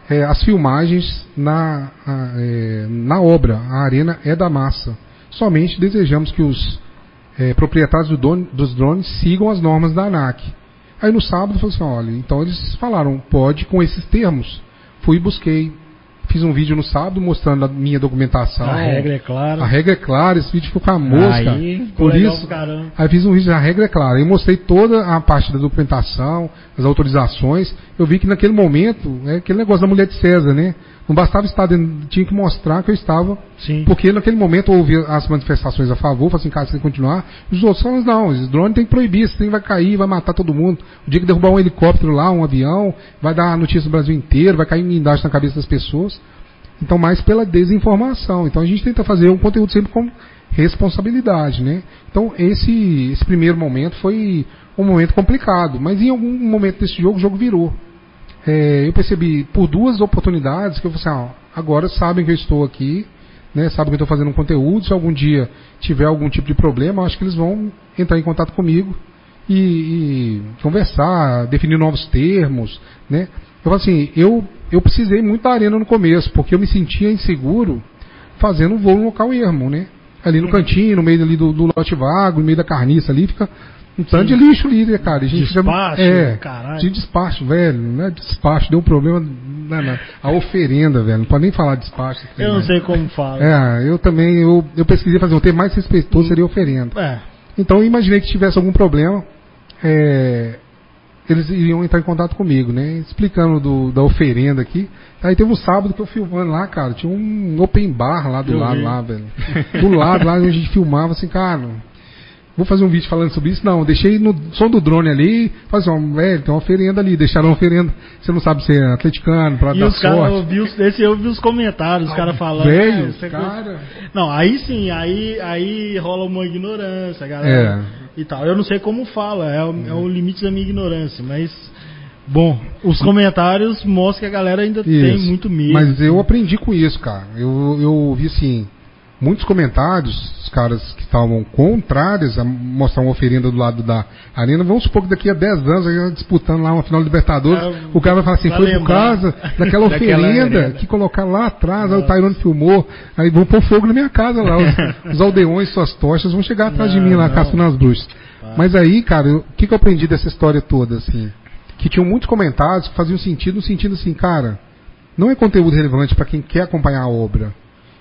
é, as filmagens na, a, é, na obra, a Arena é da massa. Somente desejamos que os é, proprietários do drone- dos drones sigam as normas da ANAC. Aí no sábado falou assim, olha, então eles falaram, pode com esses termos. Fui e busquei. Fiz um vídeo no sábado mostrando a minha documentação. A regra é clara. A regra é clara, esse vídeo ficou famoso, Aí, cara. Por isso, caramba. Aí fiz um vídeo, a regra é clara. Eu mostrei toda a parte da documentação, as autorizações. Eu vi que naquele momento, é aquele negócio da mulher de César, né? Não bastava estar dentro, tinha que mostrar que eu estava. Sim. Porque naquele momento houve as manifestações a favor, assim, cara, você tem que continuar. Os outros falam, não, esse drone tem que proibir, esse trem vai cair, vai matar todo mundo. O dia que derrubar um helicóptero lá, um avião, vai dar a notícia do Brasil inteiro, vai cair guindaste na cabeça das pessoas. Então, mais pela desinformação. Então, a gente tenta fazer um conteúdo sempre com responsabilidade, né? Então, esse, esse primeiro momento foi um momento complicado, mas em algum momento desse jogo, o jogo virou. É, eu percebi por duas oportunidades que eu falei assim, ó, agora sabem que eu estou aqui, né? Sabem que eu estou fazendo um conteúdo. Se algum dia tiver algum tipo de problema, eu acho que eles vão entrar em contato comigo e, e conversar, definir novos termos, né? falo assim, eu, eu precisei muito da arena no começo, porque eu me sentia inseguro fazendo voo no local ermo, né? Ali no cantinho, no meio ali do, do lote vago, no meio da carniça ali, fica um tanto de lixo ali, né, cara? A gente Despacho, é, caralho. de despacho, velho, não é despacho, deu um problema na, na- a oferenda, velho, não pode nem falar despacho. Eu não né? sei como fala. É, eu também, eu, eu pesquisei fazer um termo mais respeitoso seria oferenda. É. Então eu imaginei que tivesse algum problema, é, eles iriam entrar em contato comigo, né? Explicando do, da oferenda aqui. Aí teve um sábado que eu filmando lá, cara, tinha um open bar lá do Eu lado, vi. lá, velho. Do lado, lá onde a gente filmava, assim, cara. Vou fazer um vídeo falando sobre isso? Não, deixei no som do drone ali, assim, ó, velho, tem uma oferenda ali, deixaram uma oferenda. Você não sabe se é atleticano, pra E dar os caras, eu sorte. vi os, esse eu vi os comentários, os caras falando. Velho, "É, você- cara. Não, aí sim, aí, aí rola uma ignorância, galera. E tal. Eu não sei como fala, é o, é o limite da minha ignorância, mas. Bom, os comentários mostram que a galera ainda tem Isso. muito medo. Mas eu aprendi com isso, cara. Eu, eu vi assim, muitos comentários, os caras que estavam contrários a mostrar uma oferenda do lado da arena. Vamos supor que daqui a 10 anos, disputando lá uma final de Libertadores, É, o cara vai falar assim, foi por causa daquela <laughs> oferenda que colocaram lá atrás, aí o Tyrone filmou, aí vão pôr fogo na minha casa lá. Os, <laughs> os aldeões, suas tochas vão chegar atrás de Não, mim lá, caçando as bruxas. Mas aí, cara, o que, que eu aprendi dessa história toda, assim? Que tinham muitos comentários que faziam sentido, no sentido assim, cara, não é conteúdo relevante para quem quer acompanhar a obra.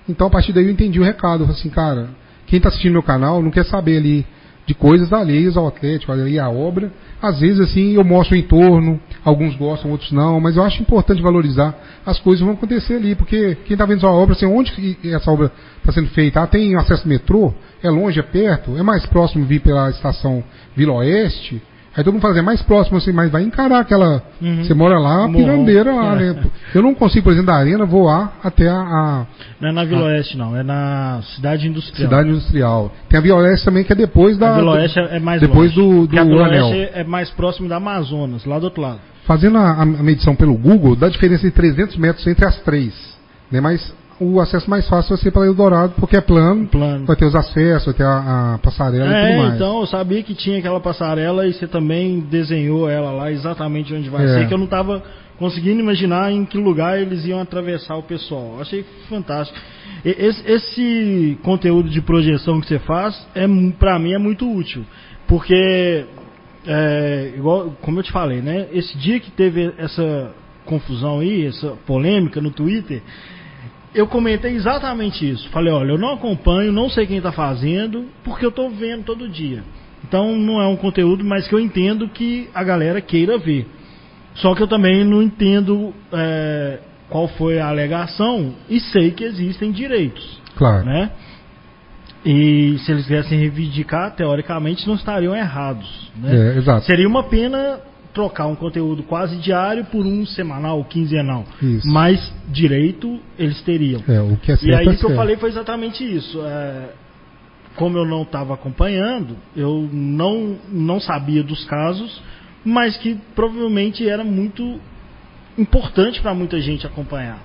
Então, a partir daí, eu entendi o recado. Eu falei assim, cara, quem está assistindo meu canal não quer saber ali de coisas alheias ao Atlético, ali à obra. Às vezes, assim, eu mostro o entorno, alguns gostam, outros não, mas eu acho importante valorizar as coisas que vão acontecer ali, porque quem está vendo sua obra, assim, onde essa obra está sendo feita? Ah, tem acesso metrô? É longe, é perto? É mais próximo vir pela estação Vila Oeste? Aí todo mundo fala assim, é mais próximo, assim, mas vai encarar aquela. Uhum. Você mora lá, a Morro. pirambeira lá, né? Eu não consigo, por exemplo, da arena voar até a, a Não é na Vila Oeste, não, é na Cidade Industrial. cidade industrial. Tem a Vila Oeste também, que é depois da. a Vila Oeste é é mais depois longe. do- Porque a do Vila anel. Oeste é mais próximo da Amazonas, lá do outro lado. Fazendo a, a medição pelo Google, dá diferença de 300 metros entre as três. Né? Mas o acesso mais fácil vai ser pela Eldorado, porque é plano, Plano. vai ter os acessos, vai ter a, a passarela e tudo É, mais. então eu sabia que tinha aquela passarela e você também desenhou ela lá exatamente onde vai É. ser, que eu não estava conseguindo imaginar em que lugar eles iam atravessar o pessoal. Eu achei fantástico. Esse, esse conteúdo de projeção que você faz, é, pra mim, é muito útil. Porque, é, igual, como eu te falei, né? Esse dia que teve essa confusão aí, essa polêmica no Twitter, eu comentei exatamente isso. Falei, olha, eu não acompanho, não sei quem está fazendo, porque eu estou vendo todo dia. Então não é um conteúdo, mas que eu entendo que a galera queira ver. Só que eu também não entendo é, qual foi a alegação e sei que existem direitos, Claro. né? E se eles viessem reivindicar, teoricamente não estariam errados, né? É, exato. Seria uma pena trocar um conteúdo quase diário por um semanal, quinzenal. Isso. Mas direito eles teriam. É, o que é certo E aí é que eu falei foi exatamente isso. É, como eu não estava acompanhando, eu não, não sabia dos casos, mas que provavelmente era muito importante para muita gente acompanhar.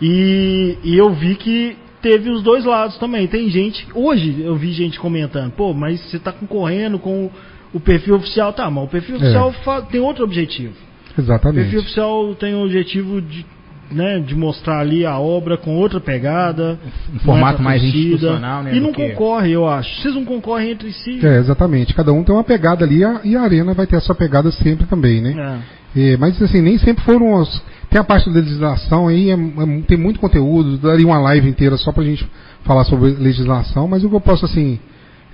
E, e eu vi que teve os dois lados também. Tem gente, hoje eu vi gente comentando, pô, mas você está concorrendo com o perfil oficial, tá, mas o perfil É. oficial fa- tem outro objetivo. O Exatamente. perfil oficial tem o objetivo de, né, de mostrar ali a obra com outra pegada. Um formato com essa mais institucional, né, E não que- concorre, eu acho. Vocês não concorrem entre si. É, exatamente. Cada um tem uma pegada ali e a arena vai ter a sua pegada sempre também, né? É. É, mas assim, nem sempre foram. Tem a parte da legislação aí, é- é- tem muito conteúdo, daria uma live inteira só pra gente falar sobre legislação, mas o que eu posso assim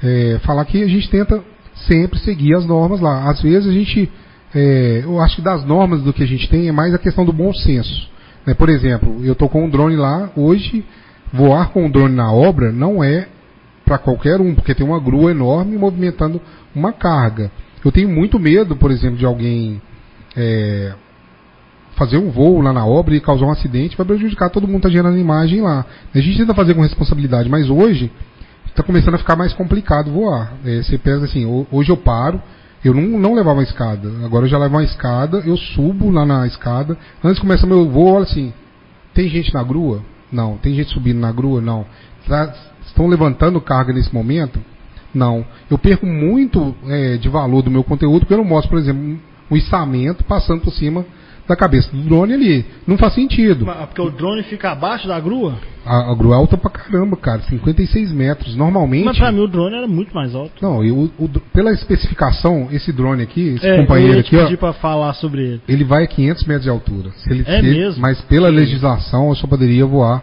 é, falar que a gente tenta sempre seguir as normas lá. Às vezes a gente. é, eu acho que das normas do que a gente tem é mais a questão do bom senso. né? Por exemplo, eu tô com um drone lá, hoje, voar com um drone na obra não é para qualquer um, porque tem uma grua enorme movimentando uma carga. Eu tenho muito medo, por exemplo, de alguém é, fazer um voo lá na obra e causar um acidente, vai prejudicar todo mundo que está gerando imagem lá. A gente tenta fazer com responsabilidade, mas hoje está começando a ficar mais complicado voar. É, você pensa assim, ho- hoje eu paro, eu não, não levava uma escada, agora eu já levo uma escada, eu subo lá na escada, antes de começar meu voo, olha assim, tem gente na grua? Não. Tem gente subindo na grua? Não. Tá- estão levantando carga nesse momento? Não. Eu perco muito é, de valor do meu conteúdo porque eu não mostro, por exemplo, um içamento passando por cima da cabeça do drone ali. Não faz sentido. Mas- Porque o drone fica abaixo da grua? A, a grua é alta pra caramba, cara, 56 metros. Normalmente. Mas pra mim o drone era muito mais alto. Não, eu, o pela especificação, esse drone aqui, esse É, eu companheiro aqui, ó, pra falar sobre ele. ele vai a 500 metros de altura. Se ele É se- mesmo? Mas pela legislação, eu só poderia voar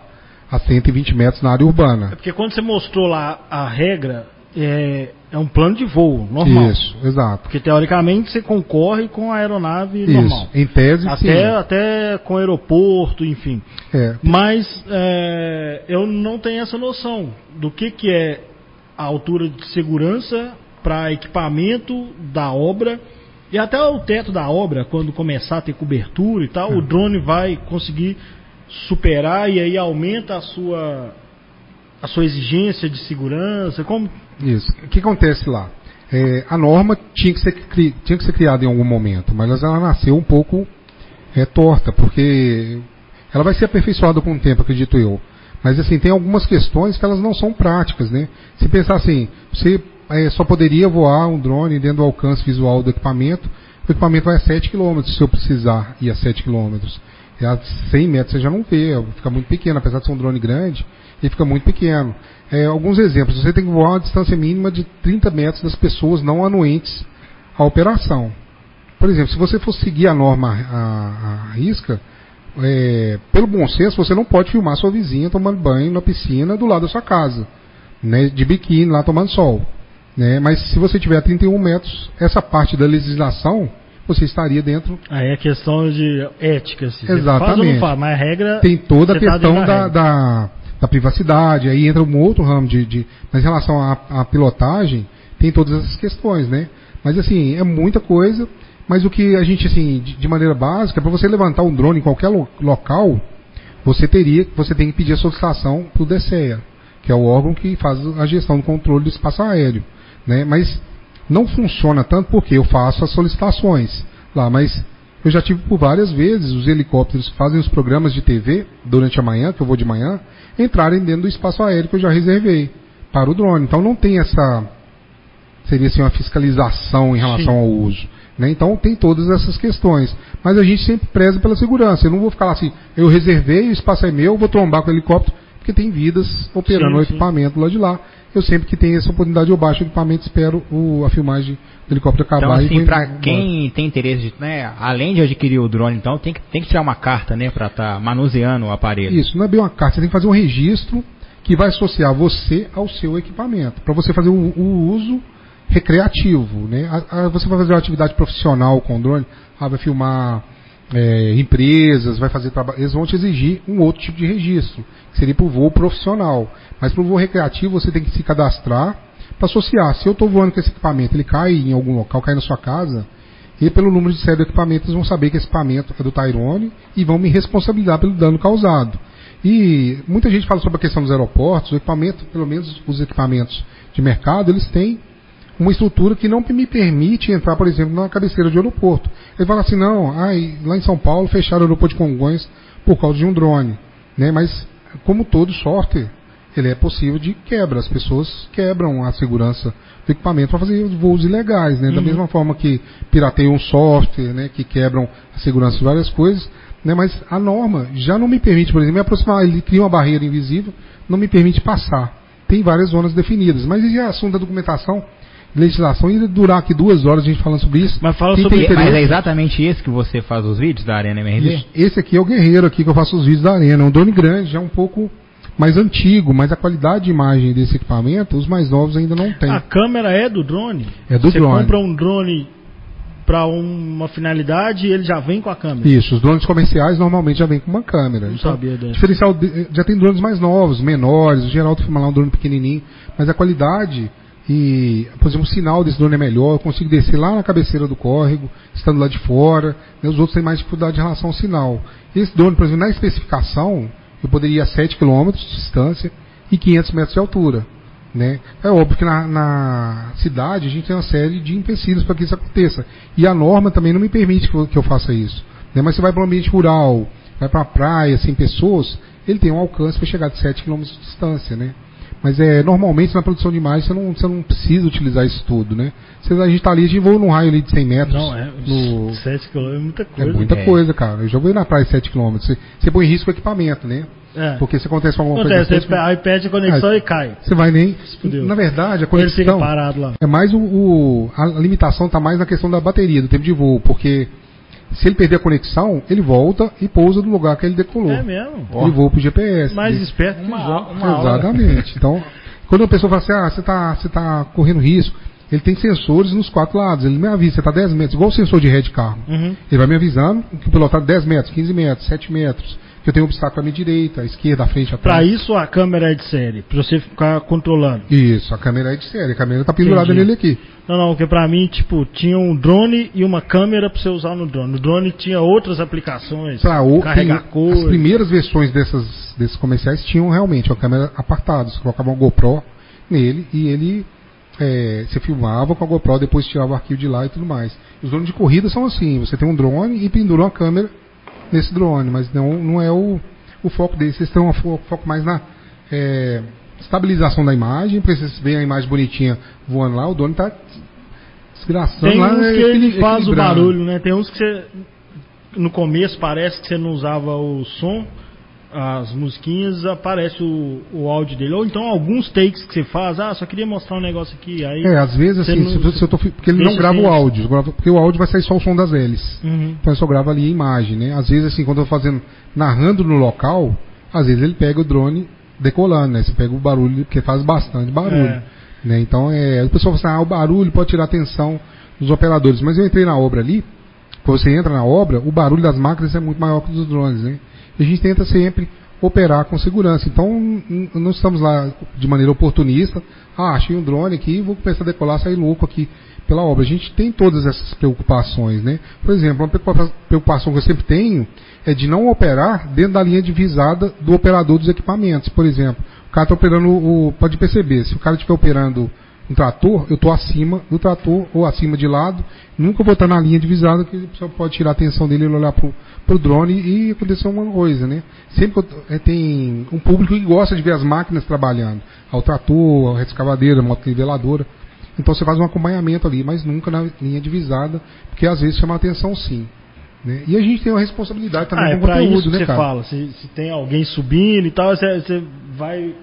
a 120 metros na área É urbana. porque quando você mostrou lá a regra, é, é um plano de voo normal. Isso, exato. Porque teoricamente você concorre com a aeronave normal. Isso, em tese, sim. Até, até com aeroporto, enfim. É, Mas é, eu não tenho essa noção do que, que é a altura de segurança para equipamento da obra e até o teto da obra, quando começar a ter cobertura e tal, o drone vai conseguir superar e aí aumenta a sua a sua exigência de segurança. Como Isso. O que acontece lá? É, a norma tinha que, ser, tinha que ser criada em algum momento, mas ela nasceu um pouco é, torta, porque ela vai ser aperfeiçoada com o tempo, acredito eu. Mas assim, tem algumas questões que elas não são práticas, né? Se pensar assim, você é, só poderia voar um drone dentro do alcance visual do equipamento, o equipamento vai a 7 km se eu precisar ir a 7 km. E a 100 metros você já não vê, fica muito pequeno, apesar de ser um drone grande, ele fica muito pequeno. É, alguns exemplos, você tem que voar a distância mínima de 30 metros das pessoas não anuentes à operação. Por exemplo, se você for seguir a norma a, a risca, é, pelo bom senso, você não pode filmar sua vizinha tomando banho na piscina do lado da sua casa, né, de biquíni lá tomando sol. Né, mas se você tiver a 31 metros, essa parte da legislação, você estaria dentro. aí é questão de ética, se você faz ou Exatamente. não faz, mas a regra Tem toda a tá questão dentro da, da, da privacidade, aí entra um outro ramo de. de mas em relação à, à pilotagem, tem todas essas questões, né? Mas assim, é muita coisa. Mas o que a gente, assim, de, de maneira básica, para você levantar um drone em qualquer lo- local, você teria, você tem que pedir a solicitação para o DCEA, que é o órgão que faz a gestão do controle do espaço aéreo. Né? Mas não funciona tanto porque eu faço as solicitações lá, mas eu já tive por várias vezes os helicópteros que fazem os programas de TV durante a manhã, que eu vou de manhã, entrarem dentro do espaço aéreo que eu já reservei para o drone. Então não tem essa seria assim uma fiscalização em relação Sim. ao uso. Né? Então tem todas essas questões. Mas a gente sempre preza pela segurança. Eu não vou ficar lá assim, eu reservei, o espaço é meu, vou trombar com o helicóptero, porque tem vidas operando Sim, o sim. equipamento lá de lá. Eu sempre que tenho essa oportunidade, eu baixo o equipamento, espero o- a filmagem do helicóptero acabar. Então, e assim, embora. quem tem interesse, de, né, além de adquirir o drone, então, tem que, tem que tirar uma carta, né, pra estar manuseando o aparelho. Isso, não é bem uma carta, você tem que fazer um registro que vai associar você ao seu equipamento, para você fazer o, o uso recreativo. Né? A- a- você vai fazer uma atividade profissional com o drone, ah, vai filmar é, empresas, vai fazer trabalho, eles vão te exigir um outro tipo de registro, que seria para o voo profissional. Mas para o voo recreativo você tem que se cadastrar para associar. Se eu estou voando com esse equipamento, ele cai em algum local, cai na sua casa, e pelo número de série do equipamento, eles vão saber que esse equipamento é do Tyrone e vão me responsabilizar pelo dano causado. E muita gente fala sobre a questão dos aeroportos, o equipamento, pelo menos os equipamentos de mercado, eles têm uma estrutura que não me permite entrar, por exemplo, na cabeceira de aeroporto. Ele fala assim, não, ai, lá em São Paulo fecharam o aeroporto de Congonhas por causa de um drone. Né? Mas, como todo software, ele é possível de quebra. As pessoas quebram a segurança do equipamento para fazer voos ilegais. Né? Da Uhum. mesma forma que pirateiam um software, né? que quebram a segurança de várias coisas. Né? Mas a norma já não me permite, por exemplo, me aproximar, ele cria uma barreira invisível, não me permite passar. Tem várias zonas definidas. Mas esse assunto da documentação, legislação, ia durar aqui duas horas a gente falando sobre isso. Mas fala Quem sobre E- mas é exatamente esse que você faz os vídeos da Arena MRV? isso. Esse aqui é o guerreiro aqui que eu faço os vídeos da arena. É um drone grande, já um pouco mais antigo, mas a qualidade de imagem desse equipamento, os mais novos ainda não tem. A câmera é do drone? É do Você drone. compra um drone para uma finalidade e ele já vem com a câmera. Isso, os drones comerciais normalmente já vem com uma câmera. Não Então, sabia o dessa. diferencial de- já tem drones mais novos, menores, o Geraldo filma lá um drone pequenininho, mas a qualidade e, por exemplo, o sinal desse drone é melhor, eu consigo descer lá na cabeceira do córrego, estando lá de fora, né, os outros têm mais dificuldade em relação ao sinal. Esse drone, por exemplo, na especificação, eu poderia ir a 7 km de distância e 500 metros de altura. Né? É óbvio que na, na cidade a gente tem uma série de empecilhos para que isso aconteça. E a norma também não me permite que eu, que eu faça isso. Né? Mas você vai para um ambiente rural, vai para uma praia, sem pessoas, ele tem um alcance para chegar de 7 km de distância. Né? Mas é, normalmente na produção de imagem você não, você não precisa utilizar isso tudo, né? Você, a gente tá ali, a gente voa num raio ali de 100 metros. Não, é. no- 7 km é muita é coisa. muita É. coisa, cara. Eu já vou na praia 7 km. Você, você põe em risco o equipamento, né? É. Porque se acontece alguma Acontece, coisa. você aí perde a conexão Ah, e cai. Você vai nem. Na verdade, a Ele fica conexão. parado lá. É mais o, o- a limitação está mais na questão da bateria, do tempo de voo, porque se ele perder a conexão, ele volta e pousa no lugar que ele decolou. É mesmo. Ele voa pro GPS. Mais Ele- esperto que Uma, uma. Exatamente. <laughs> Então, quando a pessoa fala assim, ah, você está você tá correndo risco, ele tem sensores nos quatro lados. Ele me avisa, você está 10 metros, igual o sensor de ré de carro. Uhum. Ele vai me avisando que o piloto está 10 metros, 15 metros, 7 metros, que eu tenho um obstáculo à minha direita, à esquerda, à frente, atrás. isso a câmera é de série, pra você ficar controlando. Isso, a câmera é de série, a câmera está pendurada Entendi. nele aqui. Não, não, porque pra mim, tipo, tinha um drone e uma câmera pra você usar no drone. O drone tinha outras aplicações. Pra o, carregar tem- coisa. as primeiras versões dessas, desses comerciais tinham realmente uma câmera apartada. Você colocava uma GoPro nele e ele é, você filmava com a GoPro, depois tirava o arquivo de lá e tudo mais. Os drones de corrida são assim, você tem um drone e pendura uma câmera nesse drone, mas não, não é o, o foco deles. Vocês têm um fo- foco mais na é, estabilização da imagem, porque vocês veem a imagem bonitinha voando lá, o drone está desgraçando Tem lá. uns que ele faz o barulho, né? Tem uns que você. No começo parece que você não usava o som, as musiquinhas, aparece o, o áudio dele. Ou então alguns takes que você faz, ah, só queria mostrar um negócio aqui. Aí. É, às vezes assim, não- se, eu- se eu tô, porque ele não grava o sem- áudio, porque o áudio vai sair só o som das hélices. Uhum. Então eu só grava ali a imagem, né? Às vezes assim, quando eu tô fazendo, narrando no local, às vezes ele pega o drone decolando, né? Você pega o barulho, porque faz bastante barulho. É. Né? Então é, o pessoal fala assim, ah, o barulho pode tirar a atenção dos operadores. Mas eu entrei na obra ali, quando você entra na obra, o barulho das máquinas é muito maior que o dos drones, né? A gente tenta sempre operar com segurança. Então não estamos lá de maneira oportunista, ah, achei um drone aqui, vou começar a decolar, sair louco aqui pela obra. A gente tem todas essas preocupações, né? Por exemplo, uma preocupa- preocupação que eu sempre tenho é de não operar dentro da linha de visada do operador dos equipamentos. Por exemplo, o cara está operando o. Pode perceber, se o cara estiver operando um trator, eu estou acima do trator ou acima de lado, nunca vou estar na linha de visada que a pessoa pode tirar a atenção dele e ele olhar pro, pro drone e acontecer uma coisa, né? Sempre eu- é, tem um público que gosta de ver as máquinas trabalhando, ao trator, a escavadeira, a motoniveladora. Então você faz um acompanhamento ali, mas nunca na linha de visada, porque às vezes chama a atenção sim. Né? E a gente tem uma responsabilidade também Ah, é com o conteúdo, isso que né, você cara? fala. Se, se tem alguém subindo e tal, você, você vai.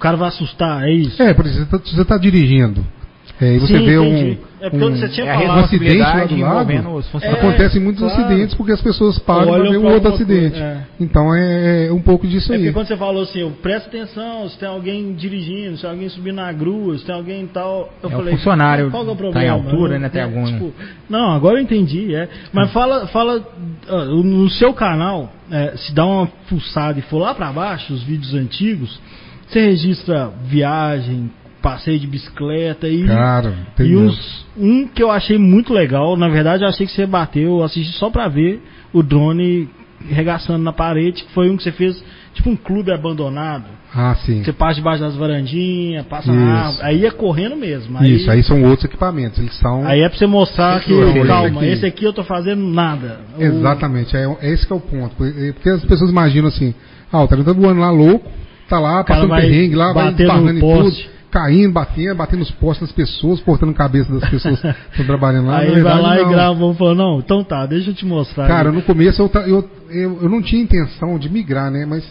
O cara vai assustar, é isso. É, por exemplo, você está tá dirigindo. é, e você Sim, vê um. É porque um- você tinha É um acidente lá do lado, os funcionários. Acontecem muitos claro. acidentes porque as pessoas param para ver um outro acidente. coisa, é. Então é, é um pouco disso É aí. quando você falou assim, eu presto atenção, se tem alguém dirigindo, se tem alguém subindo na grua, se tem alguém tal. Eu É o falei, funcionário qual que é o tá em problema? altura, né, tem É, algum- tipo, não, agora eu entendi, é. Mas fala, fala ah, no seu canal, é, se dá uma fuçada e for lá pra baixo, os vídeos antigos, você registra viagem, passeio de bicicleta e. Cara, E um que eu achei muito legal, na verdade eu achei que você bateu, eu assisti só pra ver o drone regaçando na parede, que foi um que você fez, tipo um clube abandonado. Ah, sim. Você passa debaixo das varandinhas, passa Isso. na árvore, aí é correndo mesmo. Aí, Isso, aí são outros equipamentos. Eles são. aí é pra você mostrar que, calma, aqui- esse aqui eu tô fazendo nada. O- Exatamente, é, é esse que é o ponto. Porque as pessoas imaginam assim, ah, o tá voando lá louco, tá lá, passando perrengue lá, vai esbarrando em poste. tudo, caindo, batendo, batendo nos postes das pessoas, cortando a cabeça das pessoas que <laughs> estão trabalhando lá. Aí Na vai verdade, lá não. e grava, vamos falar, não, então tá, deixa eu te mostrar. Cara, aí. no começo eu, eu, eu, eu não tinha intenção de migrar, né? Mas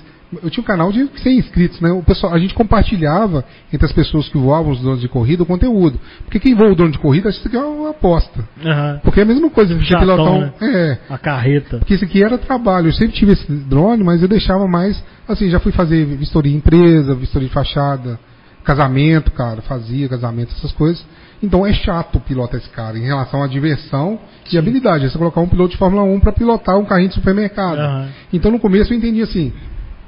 eu tinha um canal de 100 inscritos, né? O pessoal, a gente compartilhava entre as pessoas que voavam os drones de corrida o conteúdo. Porque quem voa o drone de corrida, acha que isso aqui é uma aposta. Aham. Porque é a mesma coisa, você Chatão, pilotar um. né? É. A carreta. Porque isso aqui era trabalho. Eu sempre tive esse drone, mas eu deixava mais. Assim, já fui fazer vistoria em empresa, vistoria de fachada, casamento, cara, fazia casamento, essas coisas. Então é chato pilotar esse cara em relação à diversão e habilidade. É você colocar um piloto de Fórmula 1 para pilotar um carrinho de supermercado. Aham. Então no começo eu entendi assim.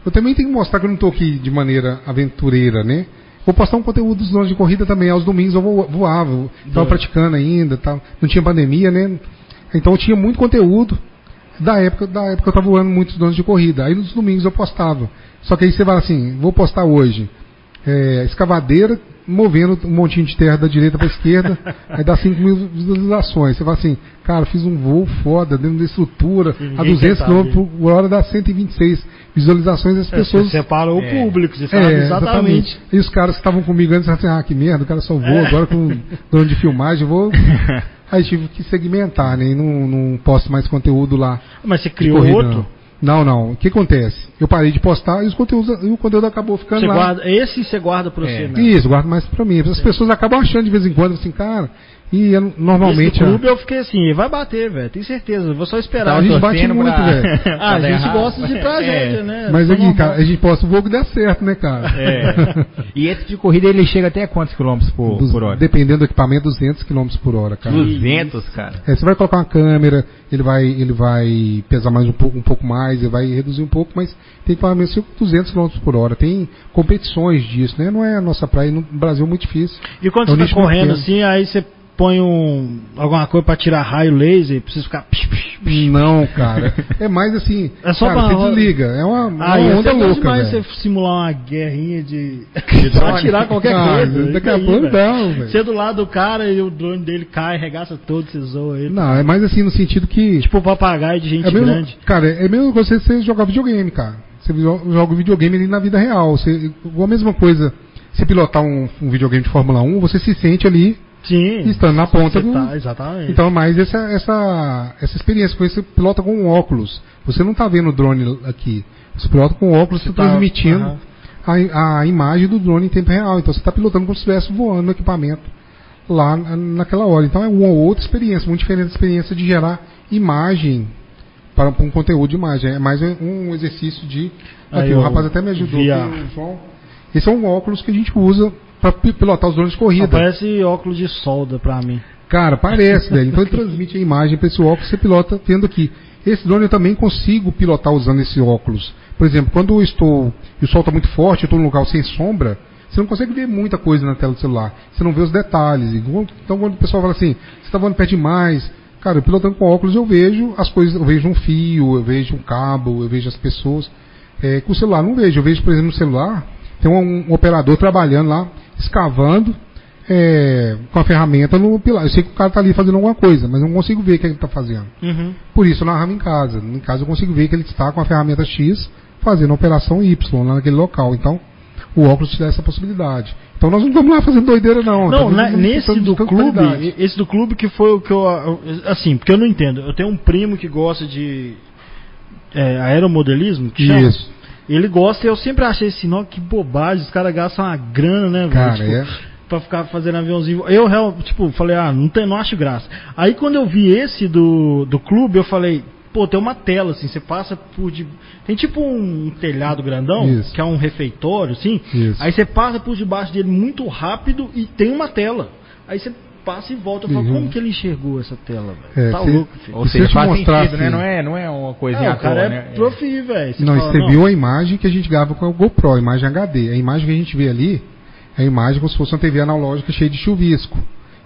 Eu também tenho que mostrar que eu não estou aqui de maneira aventureira, né? Vou postar um conteúdo dos drones de corrida também. Aos domingos eu vo- voava, estava praticando ainda, tava, não tinha pandemia, né? Então eu tinha muito conteúdo da época, da época eu estava voando muitos drones de corrida. Aí nos domingos eu postava. Só que aí você vai assim, vou postar hoje. é, escavadeira movendo um montinho de terra da direita para esquerda, <laughs> aí dá 5 mil visualizações. Você fala assim, cara, fiz um voo foda dentro da estrutura, a 200 km por hora dá 126 visualizações as pessoas. Você separou o É. público, você sabe É, exatamente. E os caras que estavam comigo antes assim, ah, que merda, o cara só voa agora com <laughs> dono de filmagem, vou. <laughs> Aí tive que segmentar, né? E não, não posto mais conteúdo lá. Mas você criou corrida, outro. não. Não, não. O que acontece? Eu parei de postar e, os conteúdos, e o conteúdo acabou ficando Você lá. guarda, esse você guarda você É. mesmo. Isso, guardo mais pra mim. As pessoas acabam achando de vez em quando assim, cara, e eu, normalmente. Esse clube eu fiquei assim, vai bater, velho, tenho certeza. eu Vou só esperar. a gente bate muito, <laughs> pra- velho. Ah, a dar gente errado. gosta de tragédia, É. né? Mas Só aqui, cara, a gente posta o voo que der certo, né, cara? É. <laughs> E esse de corrida ele chega até quantos quilômetros por, Dos- por hora? Dependendo do equipamento, 200 km por hora, cara. 200, cara. É, você vai colocar uma câmera, ele vai, ele vai pesar mais um pouco, um pouco mais, ele vai reduzir um pouco, mas tem equipamento de 200 km por hora. Tem competições disso, né? Não é a nossa praia no Brasil é muito difícil. E quando É você tá muito correndo pequeno. assim, aí você põe um alguma coisa pra tirar raio laser, precisa ficar. Não, cara. É mais assim. É só cara, pra- você desliga. É uma, uma Ah, ia onda bom louca, velho. você simular uma guerrinha de. Só <laughs> tirar qualquer Ah, coisa. daqui a aí, pouco não, velho. Você é do lado do cara e o drone dele cai, regaça todo, você zoa ele. Não, é mais assim no sentido que. Tipo papagaio de gente é mesmo, grande. Cara, é mesmo você, você jogar videogame, cara. Você jo- joga o videogame ali na vida real. Você, a mesma coisa, se pilotar um, um videogame de Fórmula 1, você se sente ali Sim. estando na ponta Você do. tá, exatamente. Então, mais essa, essa, essa experiência com esse pilota com um óculos. Você não está vendo o drone aqui. Você pilota com óculos, você está tá- transmitindo aham. a, a imagem do drone em tempo real. Então você está pilotando como se estivesse voando no equipamento lá na- naquela hora. Então é uma outra experiência, muito diferente da experiência de gerar imagem para, um conteúdo de imagem. É mais um, exercício de. Aqui, o rapaz até me ajudou. aqui. Esse é um óculos que a gente usa para pilotar os drones de corrida. Parece óculos de solda pra mim. Cara, parece, velho. Então ele transmite a imagem para esse óculos, você pilota tendo aqui. Esse drone eu também consigo pilotar usando esse óculos. Por exemplo, quando eu estou e o sol está muito forte, eu estou num lugar sem sombra, você não consegue ver muita coisa na tela do celular. Você não vê os detalhes. Então quando o pessoal fala assim, você está voando perto demais, cara, eu pilotando com óculos eu vejo as coisas, eu vejo um fio, eu vejo um cabo, eu vejo as pessoas. É, com o celular não vejo. Eu vejo, por exemplo, no celular, tem um, um operador trabalhando lá, escavando, é, com a ferramenta no pilar. Eu sei que o cara está ali fazendo alguma coisa, mas eu não consigo ver o que ele está fazendo. Uhum. Por isso eu narrava em casa. Em casa eu consigo ver que ele está com a ferramenta X fazendo a operação Y lá naquele local. Então, o óculos te dá essa possibilidade. Então nós não estamos lá fazendo doideira não. Não, Estamos na- buscando nesse do qualidade. clube, esse do clube que foi o que eu. Assim, porque eu não entendo. Eu tenho um primo que gosta de é, aeromodelismo, que chama. Ele gosta eu sempre achei assim, não, que bobagem, os caras gastam uma grana, né, velho? Cara, Tipo, é. Pra ficar fazendo aviãozinho. Eu, tipo, falei, ah, não, tem, não acho graça. Aí quando eu vi esse do, do clube, eu falei, pô, tem uma tela, assim, você passa por. De, tem tipo um telhado grandão, Isso. que é um refeitório, assim. Isso. Aí você passa por debaixo dele muito rápido e tem uma tela. Aí você passa e volta. Eu falo, Uhum. como que ele enxergou essa tela, velho? É, tá se- louco, filho. Ou se seja, faz mostrar sentido, né? assim- Não é, não é uma coisinha É, à o cara toa, é né? profi, velho. Não, fala, você não, viu a imagem que a gente grava com o GoPro, a imagem HD. A imagem que a gente vê ali é a imagem como se fosse uma TV analógica cheia de chuvisco.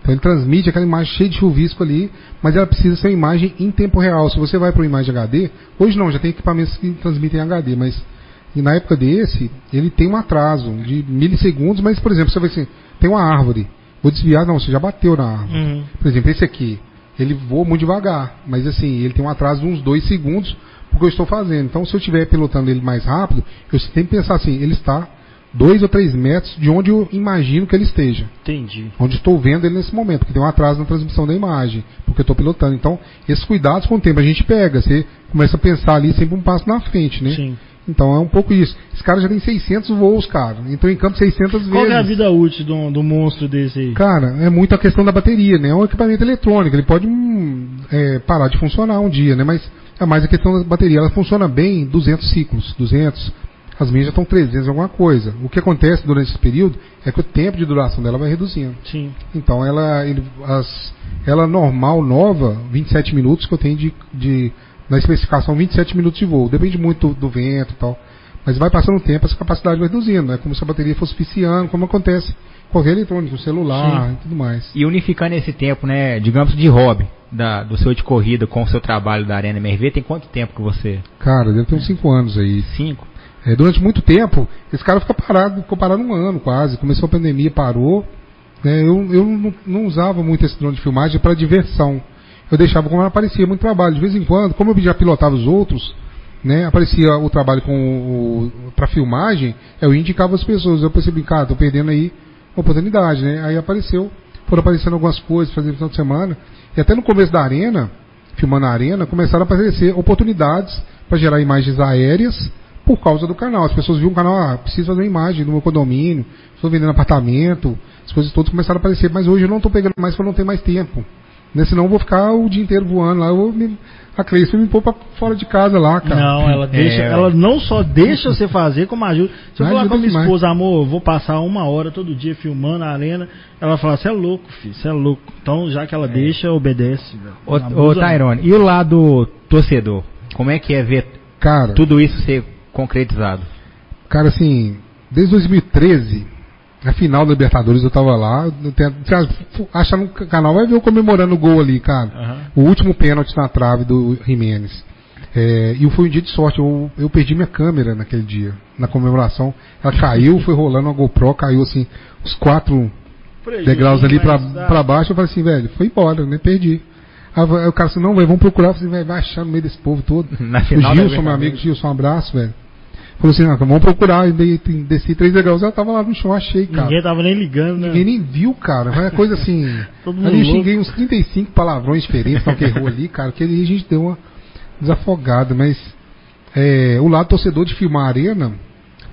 Então ele transmite aquela imagem cheia de chuvisco ali, mas ela precisa ser uma imagem em tempo real. Se você vai para uma imagem HD, hoje não, já tem equipamentos que transmitem HD, mas e na época desse, ele tem um atraso de milissegundos, mas por exemplo, você vai assim, tem uma árvore, vou desviar, não, você já bateu na árvore. Uhum. Por exemplo, esse aqui, ele voa muito devagar, mas assim, ele tem um atraso de uns dois segundos porque eu estou fazendo. Então, se eu estiver pilotando ele mais rápido, eu tenho que pensar assim, ele está dois ou três metros de onde eu imagino que ele esteja. Entendi. Onde estou vendo ele nesse momento, porque tem um atraso na transmissão da imagem, porque eu estou pilotando. Então, esses cuidados com o tempo a gente pega, você começa a pensar ali sempre um passo na frente, né? Sim. Então é um pouco isso. Esse cara já tem 600 voos, cara. Entrou em campo 600 vezes. Qual é a vida útil do, do monstro desse aí? Cara, é muito a questão da bateria, né? É um equipamento eletrônico, ele pode hum, é, parar de funcionar um dia, né? Mas é mais a questão da bateria. Ela funciona bem em 200 ciclos, 200. As minhas já estão 300 alguma coisa. O que acontece durante esse período é que o tempo de duração dela vai reduzindo. Sim. Então ela, ele, as, ela normal, nova, 27 minutos que eu tenho de, de na especificação 27 minutos de voo. Depende muito do, do vento e tal. Mas vai passando o tempo, essa capacidade vai reduzindo. É como se a bateria fosse viciando, como acontece com qualquer eletrônico, celular e tudo mais. E unificando esse tempo, né, digamos, de hobby, da, do seu de corrida com o seu trabalho da Arena MRV, tem quanto tempo que você? Cara, deve ter uns 5 anos aí. Cinco? É, durante muito tempo, esse cara fica parado, ficou parado um ano quase. Começou a pandemia, parou. Né? Eu, eu não, não, usava muito esse drone de filmagem para diversão. Eu deixava como aparecia muito trabalho. De vez em quando, como eu já pilotava os outros, né, aparecia o trabalho com para filmagem, eu indicava as pessoas. Eu percebi, cara, tô perdendo aí oportunidade, né? Aí apareceu, foram aparecendo algumas coisas, fazendo final de semana. E até no começo da arena, filmando a arena, começaram a aparecer oportunidades para gerar imagens aéreas por causa do canal. As pessoas viam o canal, ah, preciso fazer uma imagem no meu condomínio, estou vendendo apartamento, as coisas todas começaram a aparecer, mas hoje eu não estou pegando mais para não ter mais tempo. Né? Senão eu vou ficar o dia inteiro voando lá, eu vou me, a Cleice me pôr pra fora de casa lá, cara. Não, ela deixa, é, ela não só deixa você fazer, como ajuda. Se eu falar com a minha demais. esposa, amor, eu vou passar uma hora todo dia filmando a arena, ela fala, você é louco, filho, você é louco. Então, já que ela é. deixa, obedece. Ô, ô Tyrone, e o lado torcedor? Como é que é ver cara, tudo isso ser concretizado? Cara, assim, desde 2013, na final da Libertadores eu tava lá. Acha no canal, vai ver eu comemorando o gol ali, cara. Uhum. O último pênalti na trave do Jimenez. É, e foi um dia de sorte, eu, eu perdi minha câmera naquele dia, na comemoração. Ela caiu, foi rolando a GoPro, caiu assim, os quatro degraus ali pra, pra baixo. Eu falei assim, velho, foi embora, né? Perdi. Aí o cara assim, não, velho, vamos procurar. Eu falei, vai achar no meio desse povo todo. <laughs> Na o Gilson, meu amigo Gilson, um abraço, velho. Falou assim, ah, vamos procurar. E desci três degraus, ela tava lá no chão, achei, cara. Ninguém tava nem ligando, né? Ninguém nem viu, cara. Foi uma coisa assim. <laughs> ali eu xinguei uns 35 palavrões diferentes que errou ali, cara, que ali a gente deu uma desafogada, mas é, o lado torcedor de filmar a arena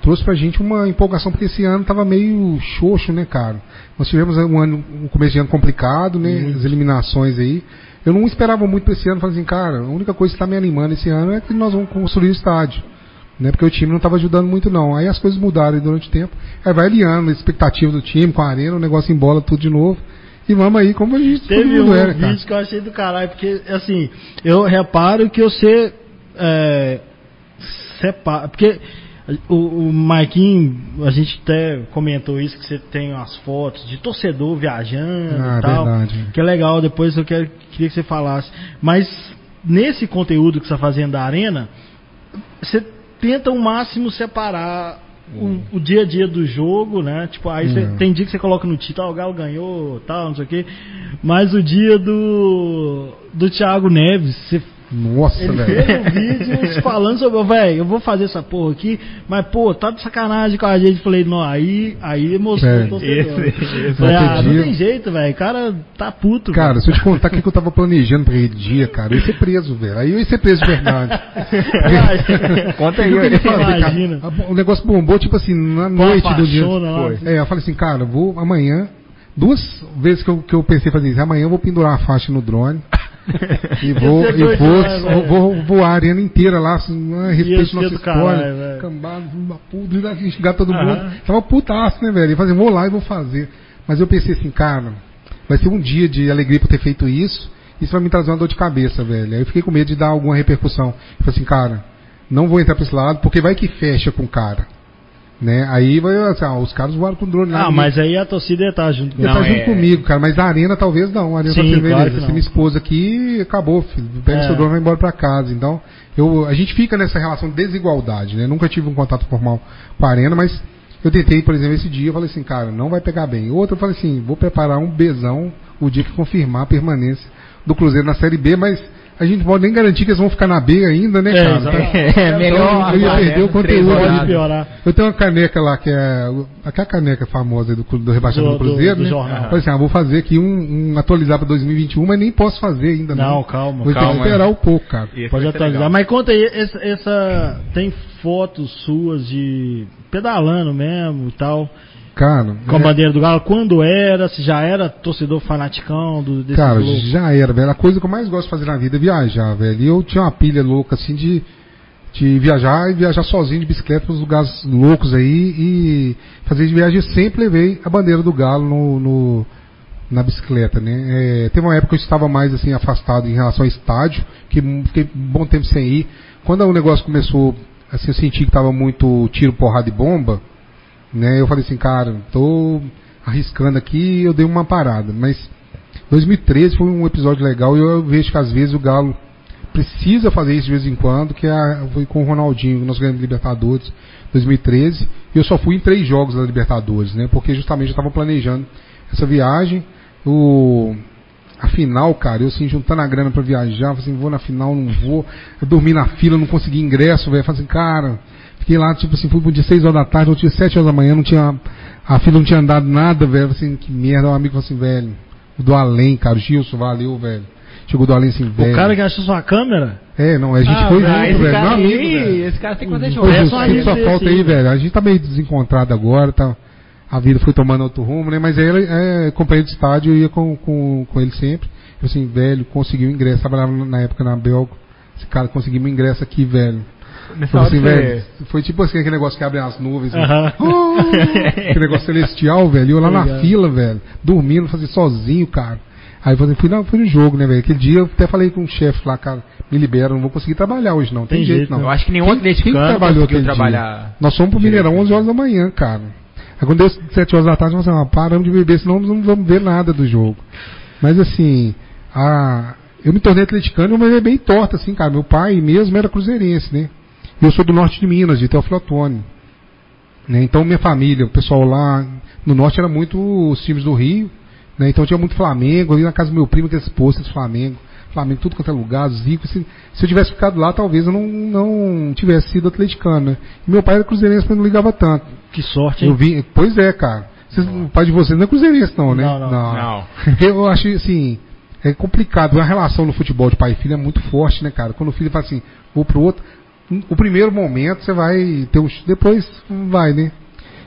trouxe pra gente uma empolgação, porque esse ano tava meio xoxo, né, cara? Nós tivemos um ano, um começo de ano complicado, né? Muito. As eliminações aí. Eu não esperava muito pra esse ano, falei assim, cara, a única coisa que está me animando esse ano é que nós vamos construir o estádio. Né, porque o time não estava ajudando muito não. Aí as coisas mudaram durante o tempo. Aí vai alinhando a expectativa do time com a arena, o negócio embola tudo de novo. E vamos aí, como a gente Teve um era, vídeo cara. que eu achei do caralho, porque assim, eu reparo que você é, separa. Porque o, o Marquinhos, a gente até comentou isso, que você tem umas fotos de torcedor viajando ah, e tal. Verdade. Que é legal, depois eu quero, queria que você falasse. Mas nesse conteúdo que você está fazendo da arena, você tenta o máximo separar o, o, dia a dia do jogo, né? Tipo, aí cê, uhum. tem dia que você coloca no título, ah, o Galo ganhou, tal, não sei o quê. Mas o dia do do Thiago Neves, você nossa, ele velho. fez um vídeo <laughs> falando sobre, velho, eu vou fazer essa porra aqui, mas pô, tá de sacanagem com a gente. Falei, não, aí, aí emocionou o torcedor. Esse, esse falei, ah, não tem jeito, velho, o cara tá puto. Cara, véio. se eu te contar o que, que eu tava planejando pra aquele dia, cara, eu ia ser preso, velho. Aí eu ia ser preso de verdade. <laughs> Conta aí, eu fazer, Imagina. Cara, o negócio bombou, tipo assim, na noite do dia. Lá, assim. É, eu falei assim, cara, vou amanhã, duas vezes que eu, que eu pensei fazer isso, amanhã eu vou pendurar a faixa no drone <laughs> e vou, e vou, vou, vou, voar a arena inteira lá, assim, a respeito nossa história. Cambado, puta, xingar todo mundo. Uhum. Tava putaço, né, velho? E fazer, vou lá e vou fazer. Mas eu pensei assim, cara, vai ser um dia de alegria por ter feito isso. Isso vai me trazer uma dor de cabeça, velho. Aí eu fiquei com medo de dar alguma repercussão. Eu falei assim, cara, não vou entrar pra esse lado, porque vai que fecha com o cara. Né? Aí vai, assim, ah, os caras voaram com drone lá. Ah, mas aí a torcida ia estar tá junto comigo. Ia tá junto é... comigo, cara. Mas a arena talvez não. A arena Sim, tá claro Se minha esposa aqui, acabou, filho. Pega é. seu drone e vai embora pra casa. Então, eu, a gente fica nessa relação de desigualdade, né? Nunca tive um contato formal com a arena, mas eu tentei, por exemplo, esse dia, eu falei assim, cara, não vai pegar bem. Outro, eu falei assim, vou preparar um besão o dia que confirmar a permanência do Cruzeiro na Série B, mas a gente pode nem garantir que eles vão ficar na B ainda, né, é, cara? É, é melhor. eu ia perder né? o conteúdo ali. Eu tenho uma caneca lá, que é aquela caneca famosa do, do rebaixamento do, do Cruzeiro, do, né? Jornal. Falei assim, ah, vou fazer aqui um, um atualizar para 2021, mas nem posso fazer ainda. Não, não. calma. Vou calma, esperar um pouco, cara. Pode atualizar. Mas conta aí, essa, essa tem fotos suas de pedalando mesmo e tal. Cara, com a é... bandeira do Galo, quando era? Se já era torcedor fanaticão do, desse Cara, louco? já era, velho. A coisa que eu mais gosto de fazer na vida é viajar, velho. E eu tinha uma pilha louca, assim, de, de viajar e viajar sozinho de bicicleta para os lugares loucos aí. E fazer de viagem sempre levei a bandeira do Galo no, no na bicicleta, né? É, teve uma época que eu estava mais, assim, afastado em relação ao estádio, que fiquei um bom tempo sem ir. Quando o negócio começou, assim, eu senti que estava muito tiro, porrada e bomba né? Eu falei assim, cara, tô arriscando aqui eu dei uma parada. Mas 2013 foi um episódio legal e eu vejo que às vezes o Galo precisa fazer isso de vez em quando, que é, foi com o Ronaldinho, nós ganhamos Libertadores 2013. E eu só fui em três jogos da Libertadores, né? Porque justamente eu estava planejando essa viagem. O, a final, cara, eu assim, juntando a grana para viajar, assim, vou na final, não vou. Eu dormi na fila, não consegui ingresso, velho. Falei assim, cara, fiquei lá, tipo assim, fui pro dia 6 horas da tarde, tinha 7 horas da manhã, não tinha. A fila não tinha andado nada, velho. Assim, que merda, um amigo falou assim, velho, do além, cara, Gilson, valeu, velho. Chegou do além assim, velho. O cara que achou sua câmera? É, não, a gente Ah, foi velho, junto, velho. Meu amigo, aí, velho. esse cara tem que fazer show. É só falta aí, aí. velho. A gente tá meio desencontrado agora, tá? A vida foi tomando outro rumo, né? Mas ele é companheiro de estádio, eu ia com, com, com ele sempre. Eu assim, velho, conseguiu o ingresso. Trabalhava na época na Belga. Esse cara conseguiu o ingresso aqui, velho. Nessa hora assim, velho. Foi tipo assim, aquele negócio que abre as nuvens. né? Aham. Oh, aquele negócio celestial, velho. Eu lá na fila, velho. Dormindo, fazia sozinho, cara. Aí eu fui, não, fui no jogo, né, velho? Aquele dia eu até falei com o chefe lá, cara, me libera, não vou conseguir trabalhar hoje, não. Tem, Tem jeito, jeito, não. Eu acho que nenhum Quem- quem atleticano trabalhou conseguiu aquele dia? trabalhar. Nós fomos pro Mineirão 11 horas da manhã, cara. Aí quando deu 7 horas da tarde, nós falamos, ah, paramos de beber, senão nós não vamos ver nada do jogo. Mas assim, a... eu me tornei atleticano, mas é bem torta, assim, cara. Meu pai mesmo era cruzeirense, né? E eu sou do norte de Minas, de Teófilo Otoni. Né? Então minha família, o pessoal lá no norte era muito os times do Rio, né? Então tinha muito Flamengo, ali na casa do meu primo, aqueles postos de Flamengo. Flamengo, tudo quanto é lugar, Zico. Se, se eu tivesse ficado lá, talvez eu não, não tivesse sido atleticano, né? E meu pai era cruzeirense, mas não ligava tanto. Que sorte, Eu hein? vi, pois é, cara. Vocês- o pai de vocês não é cruzeirense, não, né? Não, não. Não. <laughs> Eu acho assim, é complicado. A relação no futebol de pai e filho é muito forte, né, cara? Quando o filho fala assim, vou pro outro, o primeiro momento você vai ter um. Depois vai, né?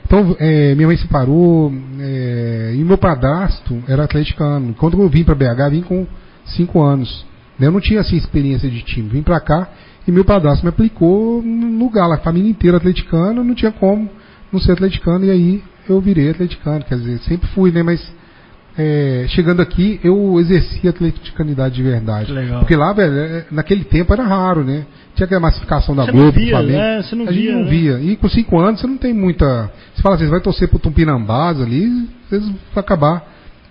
Então, é, minha mãe se parou, é, e meu padrasto era atleticano. Quando eu vim para BH, vim com 5 anos. né? Eu não tinha assim experiência de time. Vim para cá e meu padrasto me aplicou no galo. A família inteira atleticana, não tinha como não ser atleticano. E aí eu virei atleticano. Quer dizer, sempre fui, né? Mas é, chegando aqui, eu exerci a atleticanidade de verdade. Legal. Porque lá, velho, é, naquele tempo era raro, né? Tinha aquela massificação da Você Globo, via, Flamengo. né? Você não a gente via, não né? via. E com cinco anos você não tem muita. Você fala assim, você vai torcer pro Tumpinambás ali, vocês vão acabar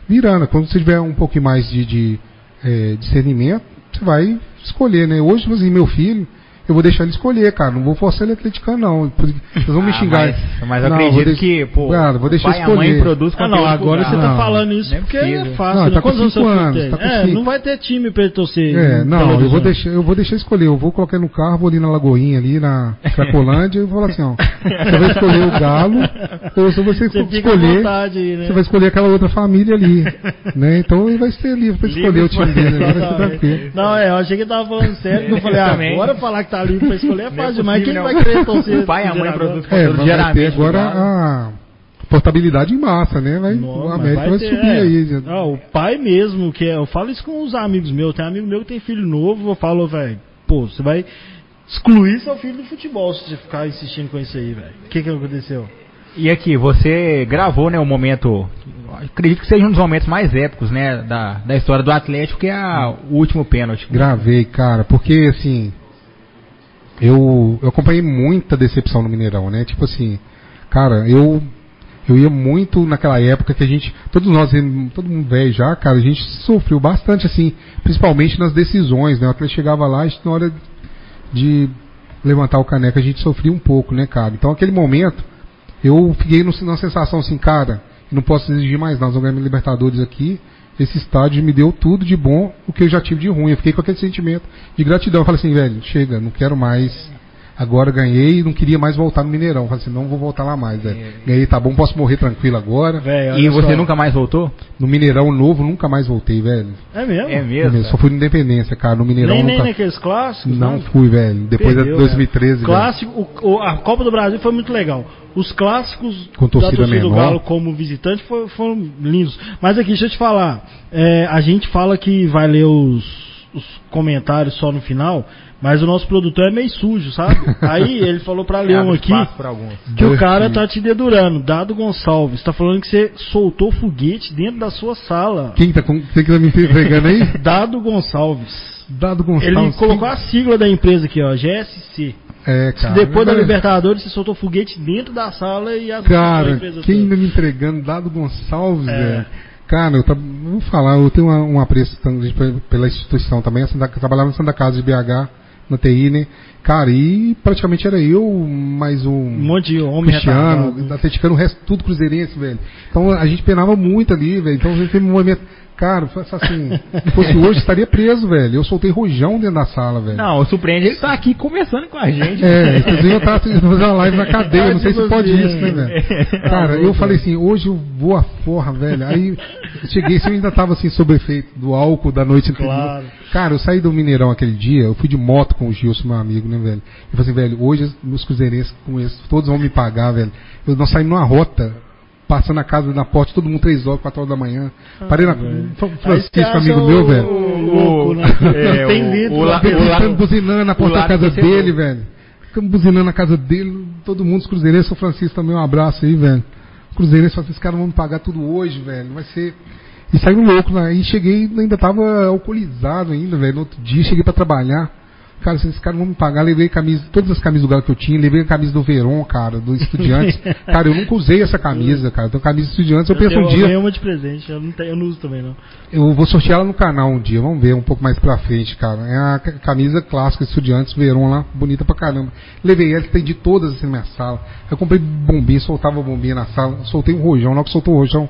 virando. Quando você tiver um pouquinho mais de, de é, discernimento, você vai escolher, né? Hoje, assim, meu filho, eu vou deixar ele escolher, cara. Não vou forçar ele atleticano, não. Vocês vão me Ah, xingar. Mas, mas eu Não, acredito vou deix- que, pô, Cara, vou deixar pai e a mãe escolher. produz Ah, não, agora você tá Não, falando isso não porque é fácil. Não, né? tá com anos cinco anos, tá com É, cinco. não vai ter time pra ele torcer. É, não, eu vou, deixar, eu vou deixar escolher. Eu vou colocar no carro, vou ali na Lagoinha, ali na Cracolândia, e vou falar assim, ó. Você vai escolher o Galo, ou se você, Você escolher. aí, né? Você vai escolher aquela outra família ali. né? Então ele vai ser livre pra escolher o time dele. Não, é, eu achei que ele tava falando sério, eu falei, Eu ah, agora falar que tá livre pra escolher é Não é fácil demais. Quem possível, vai não. querer torcer? O pai e a mãe produzem É, mas vai ter agora galo. a portabilidade em massa, né? Vai, Não, o mas América vai, ter, subir é. aí. Ah, o pai mesmo, que é, eu falo isso com os amigos meus. Tem amigo meu que tem filho novo, eu falo, velho, pô, você vai excluir seu filho do futebol se você ficar insistindo com isso aí, velho. O que que aconteceu? E aqui, você gravou, né, o momento, acredito que seja um dos momentos mais épicos, né, da, da história do Atlético, que é a- o último pênalti. Gravei, cara, porque assim. Eu, eu acompanhei muita decepção no Mineirão, né? Tipo assim, cara, eu eu ia muito naquela época que a gente, todos nós, todo mundo velho já, cara, a gente sofreu bastante assim, principalmente nas decisões, né? O Atlético chegava lá, na hora de levantar o caneco, a gente sofria um pouco, né, cara? Então aquele momento, eu fiquei numa sensação assim, cara, não posso exigir mais nada, nós vamos ganhar Libertadores aqui, esse estádio me deu tudo de bom, o que eu já tive de ruim. Eu fiquei com aquele sentimento de gratidão. Eu falei assim, velho, chega, não quero mais. Agora ganhei e não queria mais voltar no Mineirão. Falei assim, não vou voltar lá mais, velho. Ganhei, tá bom, posso morrer tranquilo agora. Velho, E você só. nunca mais voltou? No Mineirão novo, nunca mais voltei, velho. É mesmo? É mesmo? Só fui no Independência, cara. No Mineirão Nem, nem nunca. naqueles clássicos? Não né? fui, velho. Depois Perdeu, de 2013, né? velho. Clássico, o- o- a Copa do Brasil foi muito legal. Os clássicos Com torcida da torcida do menor. Galo como visitante foram, foram lindos. Mas aqui, deixa eu te falar. é, a gente fala que vai ler os, os comentários só no final, mas o nosso produtor é meio sujo, sabe? Aí ele falou pra <laughs> ler um Abre aqui que o cara tá te dedurando. Dado Gonçalves, tá falando que você soltou foguete dentro da sua sala. Quem tá, com, quem que tá me entregando aí? <laughs> Dado Gonçalves. Dado Ele Gonçalves. colocou a sigla da empresa aqui, ó, GSC. É, cara. Depois da Libertadores, você soltou foguete dentro da sala e as Cara, quem ainda me entregando, Dado Gonçalves, É. velho. Cara, eu tra- vou falar, eu tenho uma- um apreço pela instituição também. Santa, trabalhava na Santa Casa de BH, na TI, né? Cara, e praticamente era eu, mais um. Um monte de homem Cristiano, atleticano, o resto tudo cruzeirense, velho. Então a gente penava muito ali, velho. Então a gente teve um movimento. Cara, assim, se fosse hoje estaria preso, velho. Eu soltei rojão dentro da sala, velho. Não, surpreende ele tá aqui conversando com a gente. É, vocês iam estar fazendo uma live na cadeia, não sei se pode isso, né, velho? <laughs> Cara, eu falei assim, hoje eu vou a forra, velho. Aí eu cheguei, se eu ainda tava assim, sob efeito do álcool da noite anterior. Claro. Cara, eu saí do Mineirão aquele dia, eu fui de moto com o Gilson, meu amigo, né, velho? Eu falei assim, velho, hoje os cruzeirenses com isso, todos vão me pagar, velho. Eu, nós saímos numa rota, passando a casa na porta, todo mundo três horas, quatro horas da manhã. Parei na. Francisco, amigo o- meu, velho. o louco, né? É, Tem o- litro o o la- Ficando buzinando na porta da casa dele, velho. Ficamos buzinando na casa dele, todo mundo, os cruzeirenses, São Francisco também, um abraço aí, velho. Cruzeirenses, esses caras vão me pagar tudo hoje, velho. Vai ser. E saiu louco, né? Aí cheguei, ainda tava alcoolizado ainda, velho. No outro dia, cheguei pra trabalhar. Cara, esses caras vão me pagar, levei camisa, todas as camisas do Galo que eu tinha, levei a camisa do Veron, cara, do Estudiantes. <laughs> cara, eu nunca usei essa camisa, cara. Então, camisa do Estudiantes, eu, penso um eu dia. ganhei uma de presente, eu não, tenho, eu não uso também, não. Eu vou sortear ela no canal um dia, vamos ver um pouco mais pra frente, cara. É a ca- camisa clássica Estudiantes Verão lá, bonita pra caramba. Levei ela, estendi todas assim na minha sala. Eu comprei bombinha, soltava bombinha na sala, soltei um rojão, na hora que soltou o rojão,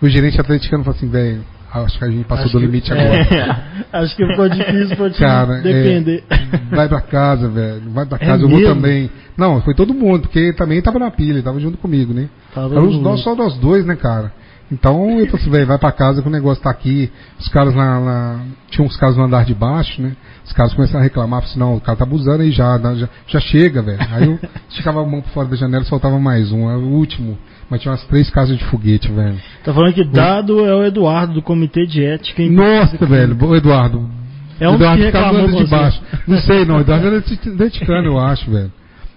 meu gerente atleticano falou assim, velho, acho que a gente passou Acho do que- limite é. agora. <laughs> Acho que ficou difícil pra te Cara, depender. é, vai pra casa, velho, vai pra É casa, eu vou mesmo? também. Não, foi todo mundo, porque também tava na pilha, tava junto comigo, né? Tava no- nós, só nós dois, né, cara? Então eu falei assim, velho, vai pra casa que o negócio tá aqui. Os caras lá, lá- Tinha uns caras no andar de baixo, né? Os caras começaram a reclamar, falaram assim, não, o cara tá abusando aí já, já, já chega, velho. Aí eu <laughs> esticava a mão por fora da janela e soltava mais um, era o último. Mas tinha umas três casas de foguete, velho. Tá falando que dado é o Eduardo do Comitê de Ética. em- Nossa, velho, ô, Eduardo. É um Eduardo que ficava reclamou de baixo. Não sei, não. Eduardo era atleticano, eu acho, velho.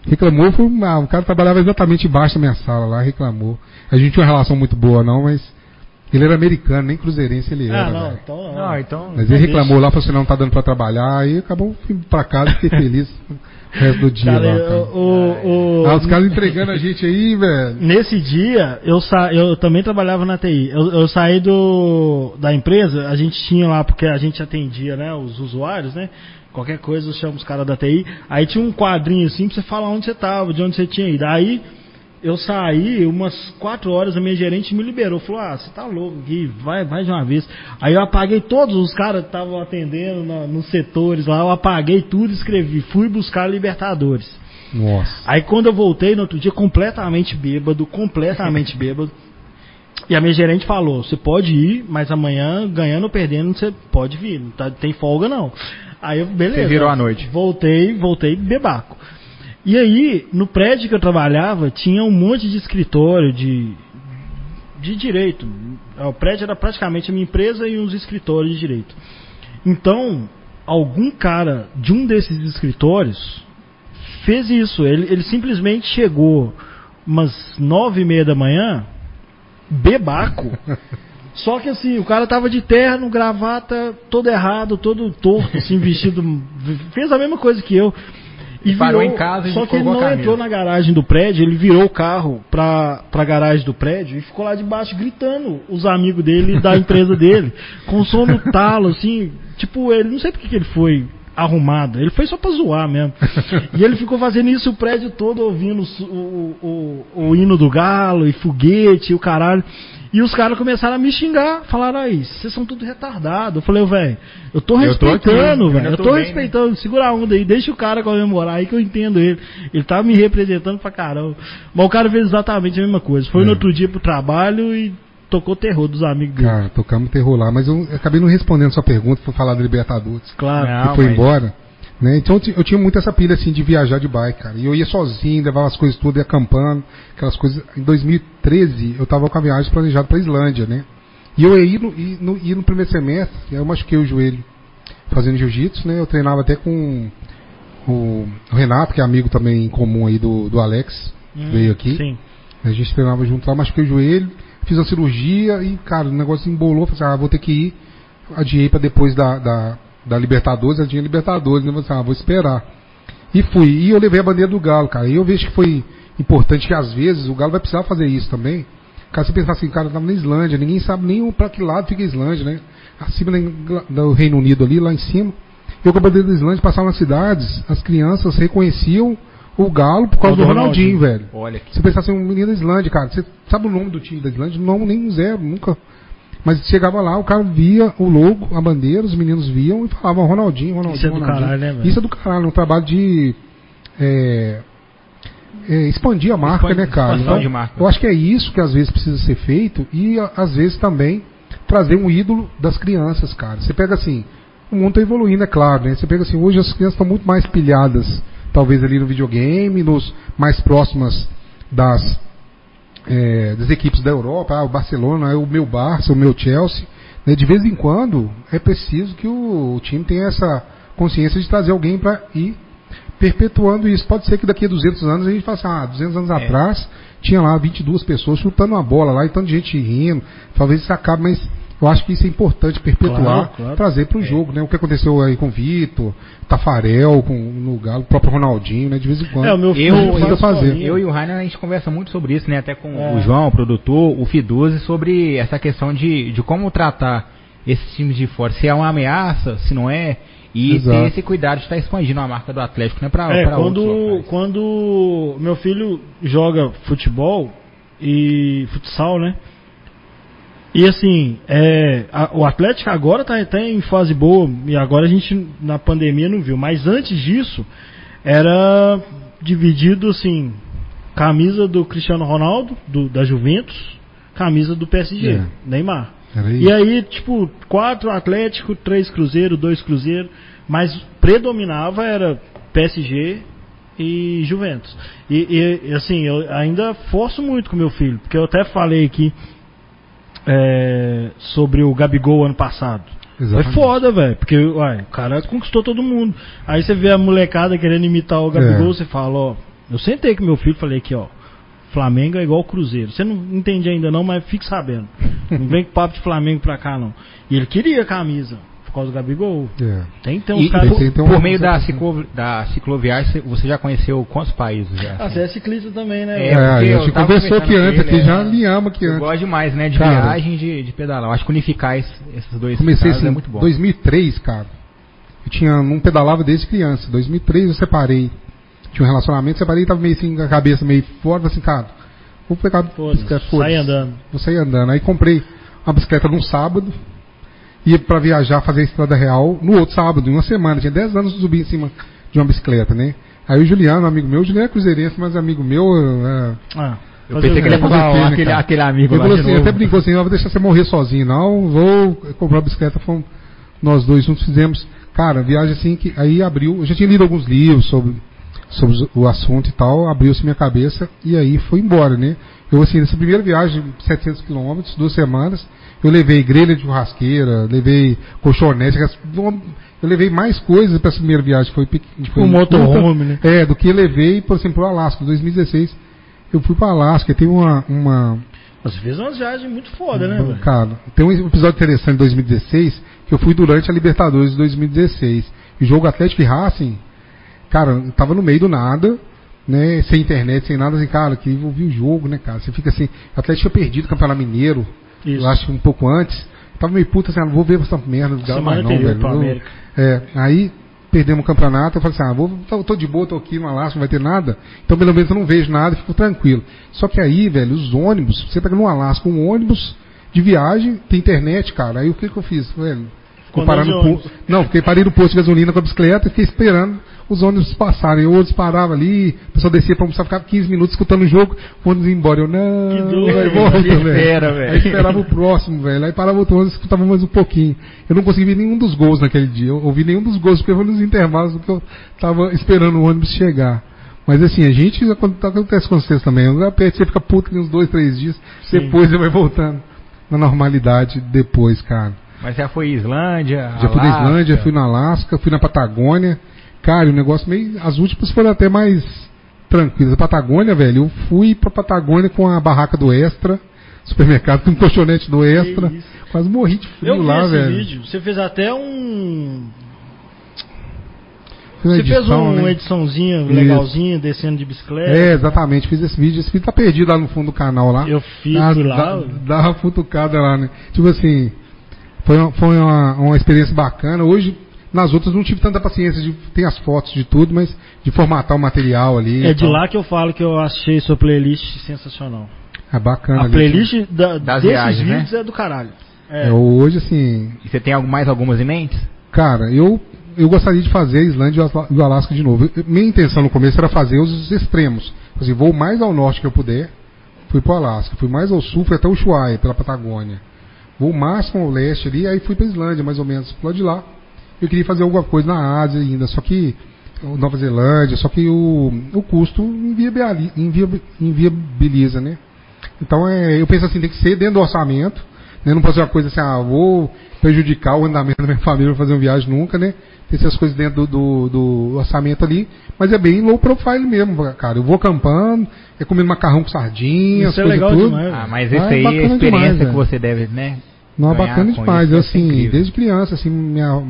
Reclamou, foi, ah, o cara trabalhava exatamente embaixo da minha sala lá, reclamou. A gente tinha uma relação muito boa, não, mas ele era americano, nem cruzeirense ele era, Ah, não, velho. então não. Não, então. Mas Não ele reclamou deixa. lá, falou assim, não tá dando pra trabalhar, aí acabou indo pra casa, fiquei feliz o resto do dia Cara, lá, cara. o, o- Ah, os caras entregando a gente aí, velho. Nesse dia, eu, sa... eu também trabalhava na TI. Eu, eu saí do... da empresa, a gente tinha lá, porque a gente atendia né, os usuários, né? Qualquer coisa, eu chamo os caras da TI. Aí tinha um quadrinho assim pra você falar onde você tava, de onde você tinha ido. Aí eu saí, umas quatro horas, a minha gerente me liberou. Falou, ah, você tá louco aqui, vai, vai de uma vez. Aí eu apaguei todos os caras que estavam atendendo na- nos setores lá, eu apaguei tudo e escrevi, fui buscar Libertadores. Nossa. Aí quando eu voltei no outro dia, completamente bêbado, completamente <laughs> bêbado. E a minha gerente falou: você pode ir, mas amanhã, ganhando ou perdendo, você pode vir. Não tá, tem folga não. Aí eu, beleza. Você virou à noite. Voltei, voltei bebaco. E aí, no prédio que eu trabalhava, tinha um monte de escritório de, de direito. O prédio era praticamente a minha empresa e uns escritórios de direito. Então, algum cara de um desses escritórios fez isso. Ele, ele simplesmente chegou umas nove e meia da manhã, bebaco. <laughs> Só que assim, o cara tava de terno, gravata, todo errado, todo torto, assim, vestido. Fez a mesma coisa que eu. E Parou em casa e Só que ele não entrou na garagem do prédio, ele virou o carro pra, pra garagem do prédio e ficou lá debaixo gritando os amigos dele da <laughs> empresa dele, com som no talo, assim, tipo, ele não sei porque que ele foi arrumado, ele foi só pra zoar mesmo. E ele ficou fazendo isso o prédio todo ouvindo o, o, o, o hino do galo e foguete e o caralho. E os caras começaram a me xingar, falaram aí, vocês são tudo retardado. Eu falei, velho, eu tô Eu respeitando, eu velho. Eu tô tô bem, né? respeitando, segura a onda aí, deixa o cara comemorar aí que eu entendo ele. Ele tá me representando pra caramba. Mas o cara fez exatamente a mesma coisa. Foi É. no outro dia pro trabalho e tocou terror dos amigos dele. Cara, tocamos terror lá, mas eu acabei não respondendo sua pergunta, foi falar do Libertadores. Claro. Não, que foi mas- embora. Né? Então eu ti- eu tinha muito essa pilha assim de viajar de bike, cara. E eu ia sozinho, levava as coisas tudo, ia acampando, aquelas coisas. Em 2013 eu tava com a viagem planejada pra Islândia, né? E eu ia no, ir no, ir no primeiro semestre, eu machuquei o joelho fazendo jiu-jitsu, né? Eu treinava até com o, Renato, que é amigo também em comum aí do, do Alex, Hum, veio aqui. Sim. A gente treinava junto lá, machuquei o joelho, fiz a cirurgia e, cara, o negócio embolou. Falei assim, ah, vou ter que ir. Adiei pra depois da, da, da Libertadores, eu tinha Libertadores, né? Falei assim, ah, vou esperar. E fui. E eu levei a bandeira do Galo, cara. E eu vejo que foi importante que às vezes o Galo vai precisar fazer isso também. Cara, você pensar assim, cara, tava na Islândia, ninguém sabe nem pra que lado fica a Islândia, né? Acima do Reino Unido ali, lá em cima. Eu com a bandeira da Islândia passava nas cidades, as crianças reconheciam o Galo por causa Do do Ronaldinho, Ronaldinho. velho. Olha que Você pensasse em um menino da Islândia, cara, você sabe o nome do time da Islândia? Não, nem um zero, nunca. Mas chegava lá, o cara via o logo, a bandeira, os meninos viam e falavam Ronaldinho, Ronaldinho, Isso é do Ronaldinho. caralho, né, velho? Isso é do caralho, um trabalho de é, é, expandir a marca, Expande- né, cara? marca. Eu acho que é isso que às vezes precisa ser feito e às vezes também trazer um ídolo das crianças, cara. Você pega assim, o mundo está evoluindo, é claro, né? Você pega assim, hoje as crianças estão muito mais pilhadas, talvez ali no videogame, nos mais próximas das, é, das equipes da Europa, ah, o Barcelona é o meu Barça, o meu Chelsea. né? De vez em quando é preciso que o, o time tenha essa consciência de trazer alguém para ir perpetuando isso. Pode ser que daqui a 200 anos a gente faça, ah, 200 anos É. atrás tinha lá 22 pessoas chutando uma bola lá e tanta gente rindo. Talvez isso acabe, mas eu acho que isso é importante perpetuar, Claro, claro. trazer para o jogo, né? O que aconteceu aí com o Vitor, Tafarel, com no Galo, o próprio Ronaldinho, né? De vez em quando. É, o meu filho Eu, fazer. eu e o Rainer, a gente conversa muito sobre isso, né? Até com É. o João, o produtor, o Fiduzi, sobre essa questão de, de como tratar esses times de fora. Se é uma ameaça, se não é. E Exato. ter esse cuidado de estar expandindo a marca do Atlético, né? Pra, É, pra quando, quando meu filho joga futebol e futsal, né? E assim, é, a- o Atlético agora tá, tá em fase boa, e agora a gente na pandemia não viu, mas antes disso era dividido assim, camisa do Cristiano Ronaldo, do, da Juventus, camisa do PSG, É. Neymar. E aí, tipo, quatro Atlético, três Cruzeiro, dois Cruzeiro, mas predominava era PSG e Juventus. E, e, assim, eu ainda forço muito com meu filho, porque eu até falei aqui é, sobre o Gabigol ano passado. Foi Exatamente. foda, velho, porque uai, o cara conquistou todo mundo. Aí você vê a molecada querendo imitar o Gabigol, É. você fala, ó, eu sentei com meu filho e falei aqui, ó, Flamengo é igual Cruzeiro. Você não entende ainda não, mas fique sabendo. Não vem com papo de Flamengo pra cá não. E ele queria a camisa, por causa do Gabigol. É. Tem uns E caras. por, tem- tem por meio da, ciclo, da cicloviagem, você já conheceu quantos países já? Ah, você é ciclista também, né? É? É, a eu gente conversou aqui antes, aqui já é. alinhamos aqui Eu antes. gosto demais, né? De Cara, viagem e de, de pedalar. Eu acho que unificar es- esses dois Comecei casos assim, é muito bom. 2003, cara. Eu tinha, não pedalava desde criança. 2003 eu separei. Tinha um relacionamento, separei, tava meio assim, com a cabeça meio fora, assim, cara, vou pegar a Foda-se, bicicleta, sai andando. Vou sair andando. Aí comprei uma bicicleta num sábado, ia pra viajar, fazer a estrada real no outro sábado, em uma semana. Tinha 10 anos que eu subi em cima de uma bicicleta, né? Aí o Juliano, amigo meu, o Juliano é cruzeirense, mas amigo meu, é, Ah, Eu pensei que ele ia falar quê, né, aquele, cara? aquele amigo Ele lá falou de assim, novo. até brincou assim, não vou deixar você morrer sozinho, não, vou comprar uma bicicleta, fomos, nós dois juntos fizemos, cara, viagem assim que aí abriu, eu já tinha lido alguns livros sobre, sobre o assunto e tal, abriu-se minha cabeça e aí foi embora, né? Eu assim, nessa primeira viagem, 700 quilômetros, duas semanas, eu levei grelha de churrasqueira, levei colchonete, aquelas- eu levei mais coisas para essa primeira viagem, foi, foi Um motorhome, né? É, do que eu levei, por exemplo, pro Alasca, em 2016, eu fui para Alasca, teve uma, uma Você fez umas viagens muito foda, né, Bom, velho? Cara, tem um episódio interessante em 2016 que eu fui durante a Libertadores de 2016. E o jogo Atlético e Racing, cara, eu tava no meio do nada, né? Sem internet, sem nada, assim, cara, que eu vi o jogo, né, cara? Você fica assim, o Atlético tinha perdido o Campeonato Mineiro, Isso. eu acho que um pouco antes. Tava meio puta assim, ah, não vou ver essa merda do Galo mais não, velho. América. é, aí perdemos o campeonato, eu falei assim, ah, vou, tô, tô de boa, tô aqui no Alasca, não vai ter nada, então pelo menos eu não vejo nada, fico tranquilo. Só que aí, velho, os ônibus, você pega no Alasca um ônibus de viagem, tem internet, cara, aí o que que eu fiz, velho? Ficou parando no posto, não, fiquei parei no posto de gasolina com a bicicleta e fiquei esperando os ônibus passarem. Eu outros parava ali, o pessoal descia pra almoçar, ficava 15 minutos escutando o jogo, o ônibus ia embora. Eu, não, Que doido, vai, volta, velho. Aí esperava o próximo, velho. Aí parava outro ônibus, escutava mais um pouquinho. Eu não consegui ver nenhum dos gols naquele dia. Eu ouvi nenhum dos gols, porque foi nos intervalos que eu tava esperando o ônibus chegar. Mas assim, a gente, acontece com vocês também. O você fica puto uns dois, três dias, Sim. depois você vai voltando na normalidade depois, cara. Mas já foi Islândia, Já fui na Alasca. Islândia, fui na Alasca, fui na Patagônia. Cara, o negócio meio. As últimas foram até mais tranquilas. A Patagônia, velho, eu fui pra Patagônia com a barraca do Extra, supermercado, com um colchonete do Extra. isso. Quase morri de frio Eu vi lá, esse velho. vídeo. Você fez até um. Fiz Você fez edição, um- né? uma ediçãozinha Isso. legalzinha, descendo de bicicleta. É, exatamente, fiz esse vídeo. Esse vídeo tá perdido lá no fundo do canal lá. Eu fiz lá. Dá, dá uma futucada lá, né? Tipo assim, foi, uma, foi uma, uma experiência bacana. Hoje, Nas outras não tive tanta paciência de ter as fotos de tudo, mas de formatar o material ali. É e de tal. lá que eu falo que eu achei sua playlist sensacional. É bacana. A ali. playlist da, Das desses viagens, né? vídeos é do caralho. É. É, hoje, assim, E você tem mais algumas em mente? cara, eu, eu gostaria de fazer a Islândia e o o Alasca de novo. Minha intenção no começo era fazer os extremos. Assim, vou mais ao norte que eu puder, fui pro Alasca. Fui mais ao sul, fui até o Ushuaia, pela Patagônia. Vou o máximo ao leste ali, aí fui pra Islândia, mais ou menos, pro lado de lá. Eu queria fazer alguma coisa na Ásia ainda, só que Nova Zelândia, só que o, o custo inviabili- inviab- inviabiliza, né? Então é, eu penso assim, tem que ser dentro do orçamento, né? Não pode ser uma coisa assim, ah, vou prejudicar o andamento <laughs> da minha família para fazer uma viagem nunca, né? Tem essas coisas dentro do, do, do orçamento ali, mas é bem low profile mesmo, cara. Eu vou acampando, é comendo macarrão com sardinha, Isso é legal tudo. demais. Ah, mas Ah, esse é aí é a experiência demais, que você deve, né? Não, é bacana demais. Eu, assim, incrível. desde criança, assim, minha,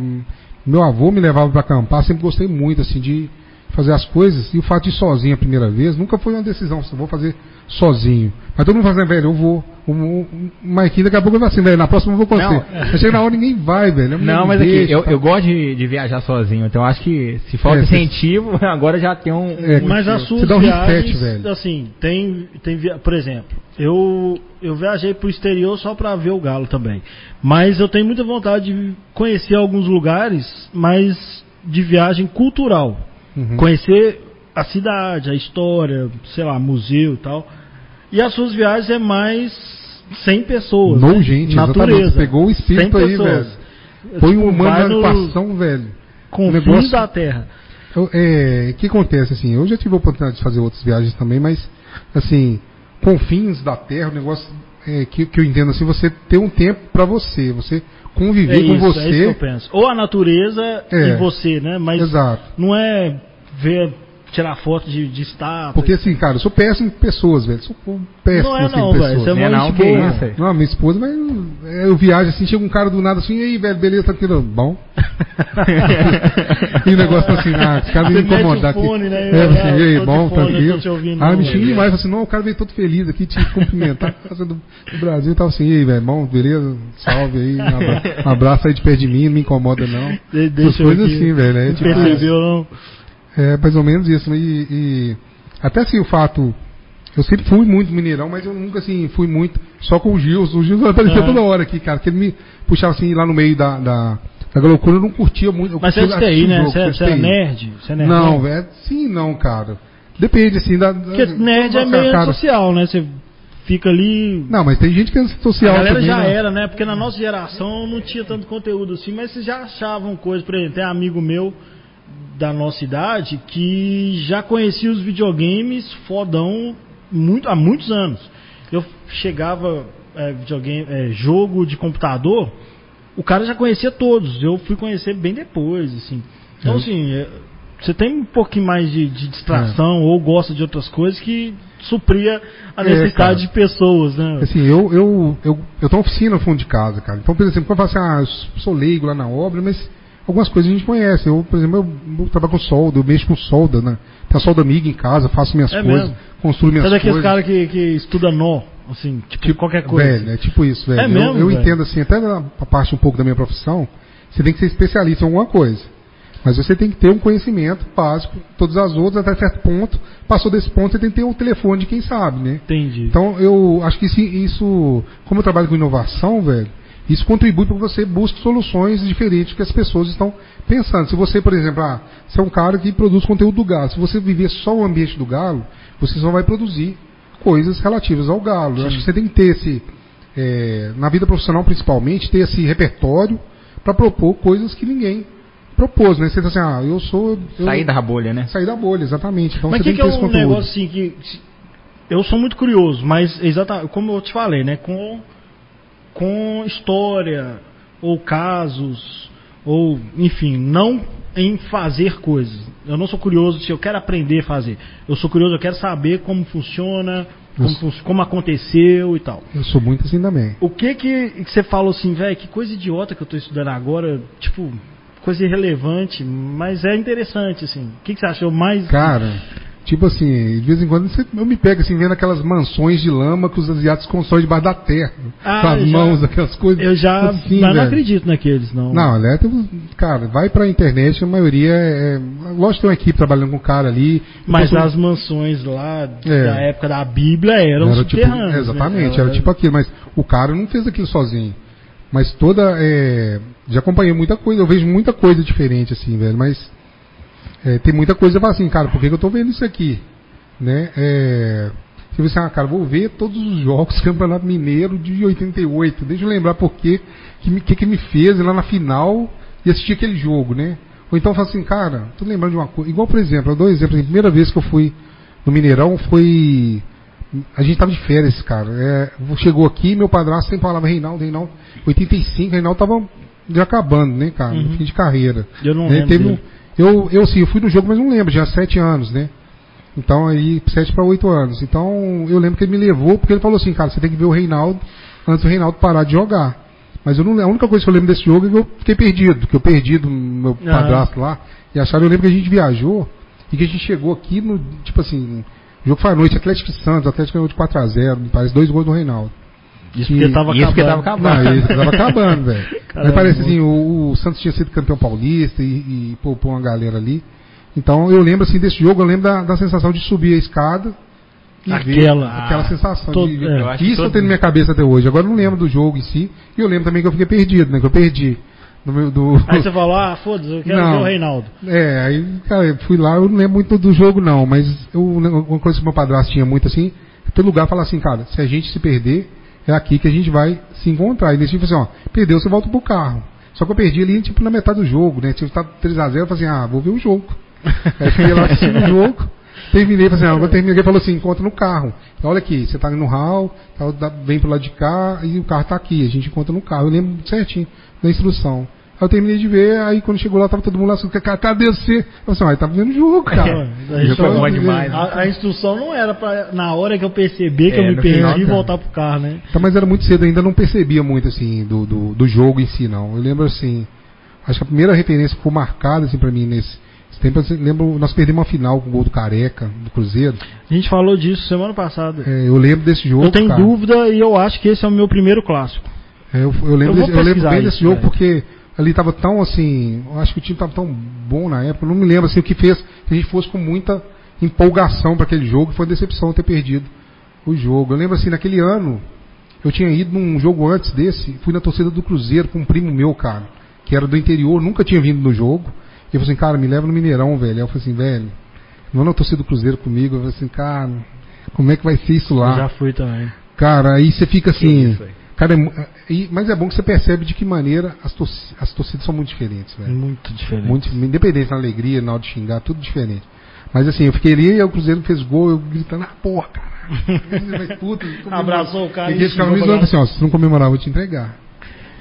meu avô me levava para acampar, sempre gostei muito, assim, de fazer as coisas. E o fato de ir sozinho a primeira vez, nunca foi uma decisão, assim, vou fazer sozinho. Mas todo mundo fazendo, velho, eu vou. O, o, o Marquinhos daqui a pouco vai assim, velho, na próxima eu vou com você. Aí chega na hora ninguém vai, velho. mulher Não, me mas aqui, deixa, eu, tá? eu gosto de, de viajar sozinho, então acho que se falta É, você- incentivo, <laughs> agora já tem um. É, Mas as Você suas dá um viagens, reset, velho. assim, tem, tem via- por exemplo, eu eu viajei pro exterior só pra ver o galo também. Mas eu tenho muita vontade de conhecer alguns lugares, mas de viagem cultural. Uhum. Conhecer a cidade, a história, sei lá, museu e tal. E as suas viagens é mais 100 pessoas. No né? gente, natureza. Pegou o espírito 100 aí, pessoas. velho. Foi Tipo, uma vai no animação, velho. confins negócio- da terra. Eu- é, O que acontece assim? Eu já tive a oportunidade de fazer outras viagens também, mas assim, confins da Terra, o negócio é, que, que eu entendo assim, você ter um tempo para você, você conviver É com isso, você. é isso que eu penso. Ou a natureza É. e você, né? Mas Exato. não é ver, tirar foto de, de estátua. Porque assim, cara, eu sou péssimo em pessoas, velho. Sou péssimo Não é assim, não, em velho. pessoas. Você é Não é que isso, é. Não, minha esposa, mas é, eu viajo assim, chega um cara do nada assim, e aí, velho, beleza, tá tranquilo? Bom. <laughs> e o negócio assim, ah, esse cara Você veio me incomodar aqui. fone, né? É, assim, e aí, bom, fone, tranquilo. ouvindo, Ah, não, me xinga demais, assim, não, o cara veio todo feliz aqui, te cumprimentar, <laughs> casa do, do Brasil e tal, assim, e aí, velho, bom, beleza, salve aí, um abra- um abraço aí de perto de mim, não me incomoda não. De, deixa coisas aqui. assim, velho, é tipo percebeu, não? É mais ou menos isso. E, e até assim o fato. Eu sempre fui muito mineirão, mas eu nunca assim fui muito só com o Gilson. O Gilson <laughs> aparecia Aham. toda hora aqui, cara. Que ele me puxava assim lá no meio da, da, da loucura, eu não curtia muito. Eu Mas você é de TI, né? Você, é- você é TI. nerd? Você é nerd? Não, né? velho. Sim, não, cara. Depende, assim, da. da- Porque nerd é Nossa, meio cara. social, né? Você fica ali. Não, mas tem gente que é social a galera também, já né? era, né? Porque na nossa geração não tinha tanto conteúdo assim, mas vocês já achavam coisas. Por exemplo, tem amigo meu da nossa idade que já conhecia os videogames fodão muito, há muitos anos. Eu chegava, é, videogame, é, jogo de computador, o cara já conhecia todos. Eu fui conhecer bem depois, assim. Então, É. assim, é, você tem um pouquinho mais de, de distração ou gosta de outras coisas que supria a É, necessidade cara. de pessoas, né? Assim, eu, eu, eu, eu tenho oficina no fundo de casa, cara. Então, por exemplo, quando eu falo assim, ah, eu sou leigo lá na obra, mas algumas coisas a gente conhece. Eu, por exemplo, eu, eu trabalho com solda, eu mexo com solda, né? Tenho a solda amiga em casa, faço minhas É coisas, mesmo? construo minhas Você é daqueles coisas. caras que, que estuda nó, assim, tipo, qualquer coisa. Velho, é tipo isso, velho. É Eu- mesmo, eu, velho? entendo assim, até na parte um pouco da minha profissão, você tem que ser especialista em alguma coisa. Mas você tem que ter um conhecimento básico, todas as outras, até certo ponto. Passou desse ponto, você tem que ter o telefone de quem sabe, né? Entendi. Então eu acho que isso, isso como eu trabalho com inovação, velho, isso contribui para que você busque soluções diferentes que as pessoas estão pensando. Se você, por exemplo, ah, você é um cara que produz conteúdo do galo, se você viver só o ambiente do galo, você só vai produzir coisas relativas ao galo. Eu acho que você tem que ter esse, é, na vida profissional principalmente, ter esse repertório para propor coisas que ninguém propôs, né? Você fala assim, ah, eu sou... Eu, Sair da bolha, né? Sair da bolha, exatamente. Então mas o você que, tem que que é ter esse um conteúdo. negócio assim que. Eu sou muito curioso, mas exatamente, como eu te falei, né? Com, com história, ou casos, ou, enfim, não em fazer coisas. Eu não sou curioso se eu quero aprender a fazer. Eu sou curioso, eu quero saber como funciona, como, como aconteceu e tal. Eu sou muito assim também. O que que, que você falou assim, velho, que coisa idiota que eu tô estudando agora, tipo, coisa irrelevante, mas é interessante, assim. O que, que você achou mais. Cara, Tipo assim, de vez em quando eu me pego assim, vendo aquelas mansões de lama que os asiáticos constroem debaixo da terra. Ah, com as já- mãos, aquelas coisas. Eu já assim, não acredito naqueles, não. Não, né, tem- cara, vai pra internet, a maioria é. Lógico que tem uma equipe trabalhando com o cara ali. Mas Depois- as mansões lá É. da época da Bíblia eram Era tipo, né? exatamente, era tipo aquilo, mas o cara não fez aquilo sozinho. Mas toda. é, já acompanhei muita coisa, eu vejo muita coisa diferente, assim, velho, mas é, tem muita coisa que falo assim, cara, por que, que eu tô vendo isso aqui? Né? É, você vê assim, ah, cara, vou ver todos os jogos do <laughs> Campeonato Mineiro de 88. Deixa eu lembrar por que, me- que, que me fez lá na final e assistir aquele jogo, né? Ou então eu falo assim, cara, tô lembrando de uma coisa. Igual, por exemplo, eu dou um exemplo, assim, a primeira vez que eu fui no Mineirão foi. A gente tava de férias, cara. É, chegou aqui, meu padrasto sempre falava Reinaldo, Reinaldo. 85, Reinaldo tava já acabando, né, cara? No Uhum. fim de carreira. Eu não Né, lembro teve um- eu, eu sim, eu fui no jogo, mas não lembro, já há sete anos, né? Então aí, sete para oito anos. Então eu lembro que ele me levou, porque ele falou assim, cara, você tem que ver o Reinaldo antes do Reinaldo parar de jogar. Mas eu não, a única coisa que eu lembro desse jogo é que eu fiquei perdido, que eu perdi do meu Ah. padrasto lá. E acharam, eu lembro que a gente viajou e que a gente chegou aqui no, tipo assim, o jogo foi à noite, Atlético e Santos, Atlético ganhou de 4x0, me parece dois gols do Reinaldo. Isso porque E- tava isso porque acabando. tava Não, acabando. ele tava <laughs> acabando, velho. Mas parece assim, o, o Santos tinha sido campeão paulista e, e poupou uma galera ali. Então eu lembro assim desse jogo, eu lembro da, da sensação de subir a escada e ver Aquela- aquela Ah, sensação. todo- de, é. Eu que isso eu todo- tenho na minha cabeça até hoje. Agora eu não lembro do jogo em si. E eu lembro também que eu fiquei perdido, né? Que eu perdi. Meu, do, Aí você <laughs> falou, ah, foda-se, eu quero Não. ver o Reinaldo. É, aí, cara, eu fui lá, eu não lembro muito do jogo não, mas eu, uma coisa que meu padrasto tinha muito assim, todo lugar fala assim, cara, se a gente se perder, é aqui que a gente vai se encontrar. E nesse tipo assim, ó, perdeu, você volta pro carro. Só que eu perdi ali, tipo, na metade do jogo, né? Tipo, tá 3x0, eu falei assim, ah, vou ver o jogo. <laughs> Aí fiquei lá assistindo o jogo, terminei, falei assim, ah, agora terminei, ele falou assim, encontra no carro. Então, olha aqui, você tá ali no hall, tá, vem pro lado de cá e o carro tá aqui, a gente encontra no carro. Eu lembro certinho da instrução. Aí eu terminei de ver, aí quando chegou lá, tava todo mundo lá, assim, "Ca- cadê você? Eu falei assim, ah, tava vendo o jogo, <laughs> cara. Eu só- tava bom vendo. demais, né? A, a instrução não era pra, na hora que eu perceber que É, eu me perdi, final, cara. voltar pro carro, né? Tá, mas era muito cedo, ainda não percebia muito assim do, do, do jogo em si, não. Eu lembro assim, acho que a primeira referência que ficou marcada assim para mim nesse, tempo, assim, lembro, nós perdemos uma final com o gol do Careca, do Cruzeiro. A gente falou disso semana passada. É, eu lembro desse jogo. eu tenho cara. dúvida e eu acho que esse é o meu primeiro clássico. É, eu, eu Eu lembro, vou desse- eu lembro bem isso, desse jogo velho. porque ali tava tão assim, eu acho que o time tava tão bom na época, não me lembro assim o que fez que a gente fosse com muita empolgação para aquele jogo, foi decepção ter perdido o jogo. Eu lembro assim, naquele ano, eu tinha ido num jogo antes desse, fui na torcida do Cruzeiro com um primo meu, cara, que era do interior, nunca tinha vindo no jogo. E eu falei assim, cara, me leva no Mineirão, velho. Aí eu falei assim, velho, não na torcida do Cruzeiro comigo. Eu falei assim, cara, como é que vai ser isso lá? Eu já fui também. Cara, aí você fica assim. Cara, é mu- e- mas é bom que você percebe de que maneira as, as torcidas são muito diferentes, velho. Muito diferente. Muito, independente na alegria, na hora de xingar, tudo diferente. Mas assim, eu fiquei ali e o Cruzeiro fez gol, eu gritando, ah, porra, cara. <laughs> Puta, Abraçou o cara E eles ficavam me zoando assim, ó, se não comemorar, eu vou te entregar.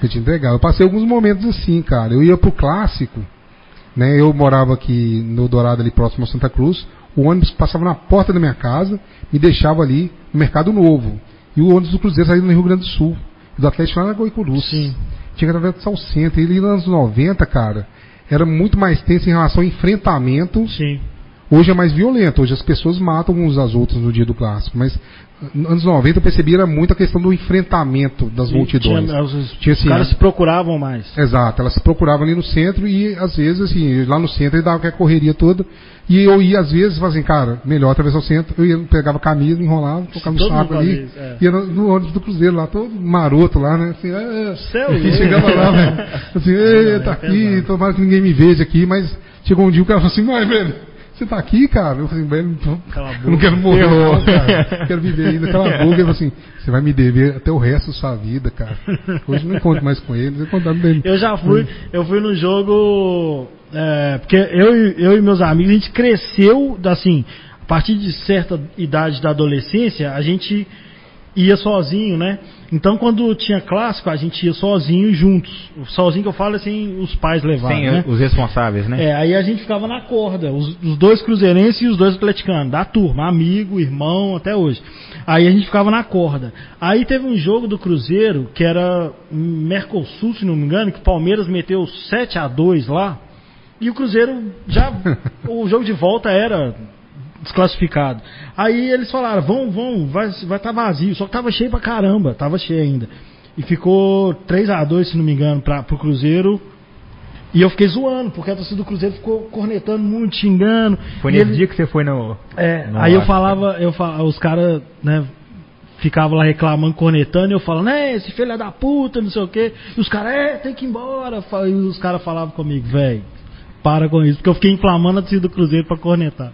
Vou te entregar. Eu passei alguns momentos assim, cara. Eu ia pro clássico, né? Eu morava aqui no Dourado, ali próximo a Santa Cruz. O ônibus passava na porta da minha casa, me deixava ali no Mercado Novo. E o ônibus do Cruzeiro saía no Rio Grande do Sul. E do Atlético lá na Goicurus. Sim. Tinha que atravessar o centro. E nos anos 90, cara, era muito mais tenso em relação ao enfrentamento Sim. Hoje é mais violento, hoje as pessoas matam uns às outras no dia do clássico, mas anos 90 eu percebi era muito a questão do enfrentamento das E multidões. tinha- os, Tinha, os assim, caras a- se procuravam mais. Exato, elas se procuravam ali no centro e às vezes assim, lá no centro ele dava aquela correria toda e eu ia às vezes assim, cara, melhor atravessar o centro, eu ia, pegava a camisa, enrolava, colocava no saco ali, isso, é. ia no, no ônibus do Cruzeiro lá, todo maroto lá, né, assim, é, Céu, <laughs> louco. chegava lá, velho, <laughs> assim, é eita, aqui, pesado. tomara que ninguém me veja aqui, mas chegou um dia o cara falou assim, mas velho, você tá aqui, cara? Eu falei, assim, velho, eu não quero morrer, não, cara. <laughs> Quero viver ainda. Cala a boca. Ele falou assim: você vai me dever até o resto da sua vida, cara. Hoje eu não encontro mais com ele. Eu dele. Eu já fui, eu fui no jogo. é, porque eu, eu e meus amigos, a gente cresceu, assim, a partir de certa idade da adolescência, a gente ia sozinho, né? Então quando tinha clássico, a gente ia sozinho juntos. Sozinho que eu falo assim, os pais levavam, Sem né? os responsáveis, né? É, aí a gente ficava na corda, os, os dois cruzeirenses e os dois atleticanos, da turma, amigo, irmão, até hoje. Aí a gente ficava na corda. Aí teve um jogo do Cruzeiro, que era Mercosul, se não me engano, que o Palmeiras meteu 7 a 2 lá, e o Cruzeiro já, <laughs> o jogo de volta era desclassificado. Aí eles falaram, vão, vão, vai estar vai tá vazio. Só que tava cheio pra caramba, tava cheio ainda. E ficou 3 a 2 se não me engano, pra, pro Cruzeiro. E eu fiquei zoando, porque a torcida do Cruzeiro ficou cornetando muito, xingando. Foi nesse ele- dia que você foi no. É, no aí eu falava, eu fa- os caras, né, ficavam lá reclamando, cornetando, e eu falando, né, esse filho da puta, não sei o quê. E os caras, é, tem que ir embora. E os caras falavam comigo, velho, para com isso, porque eu fiquei inflamando a torcida do Cruzeiro pra cornetar.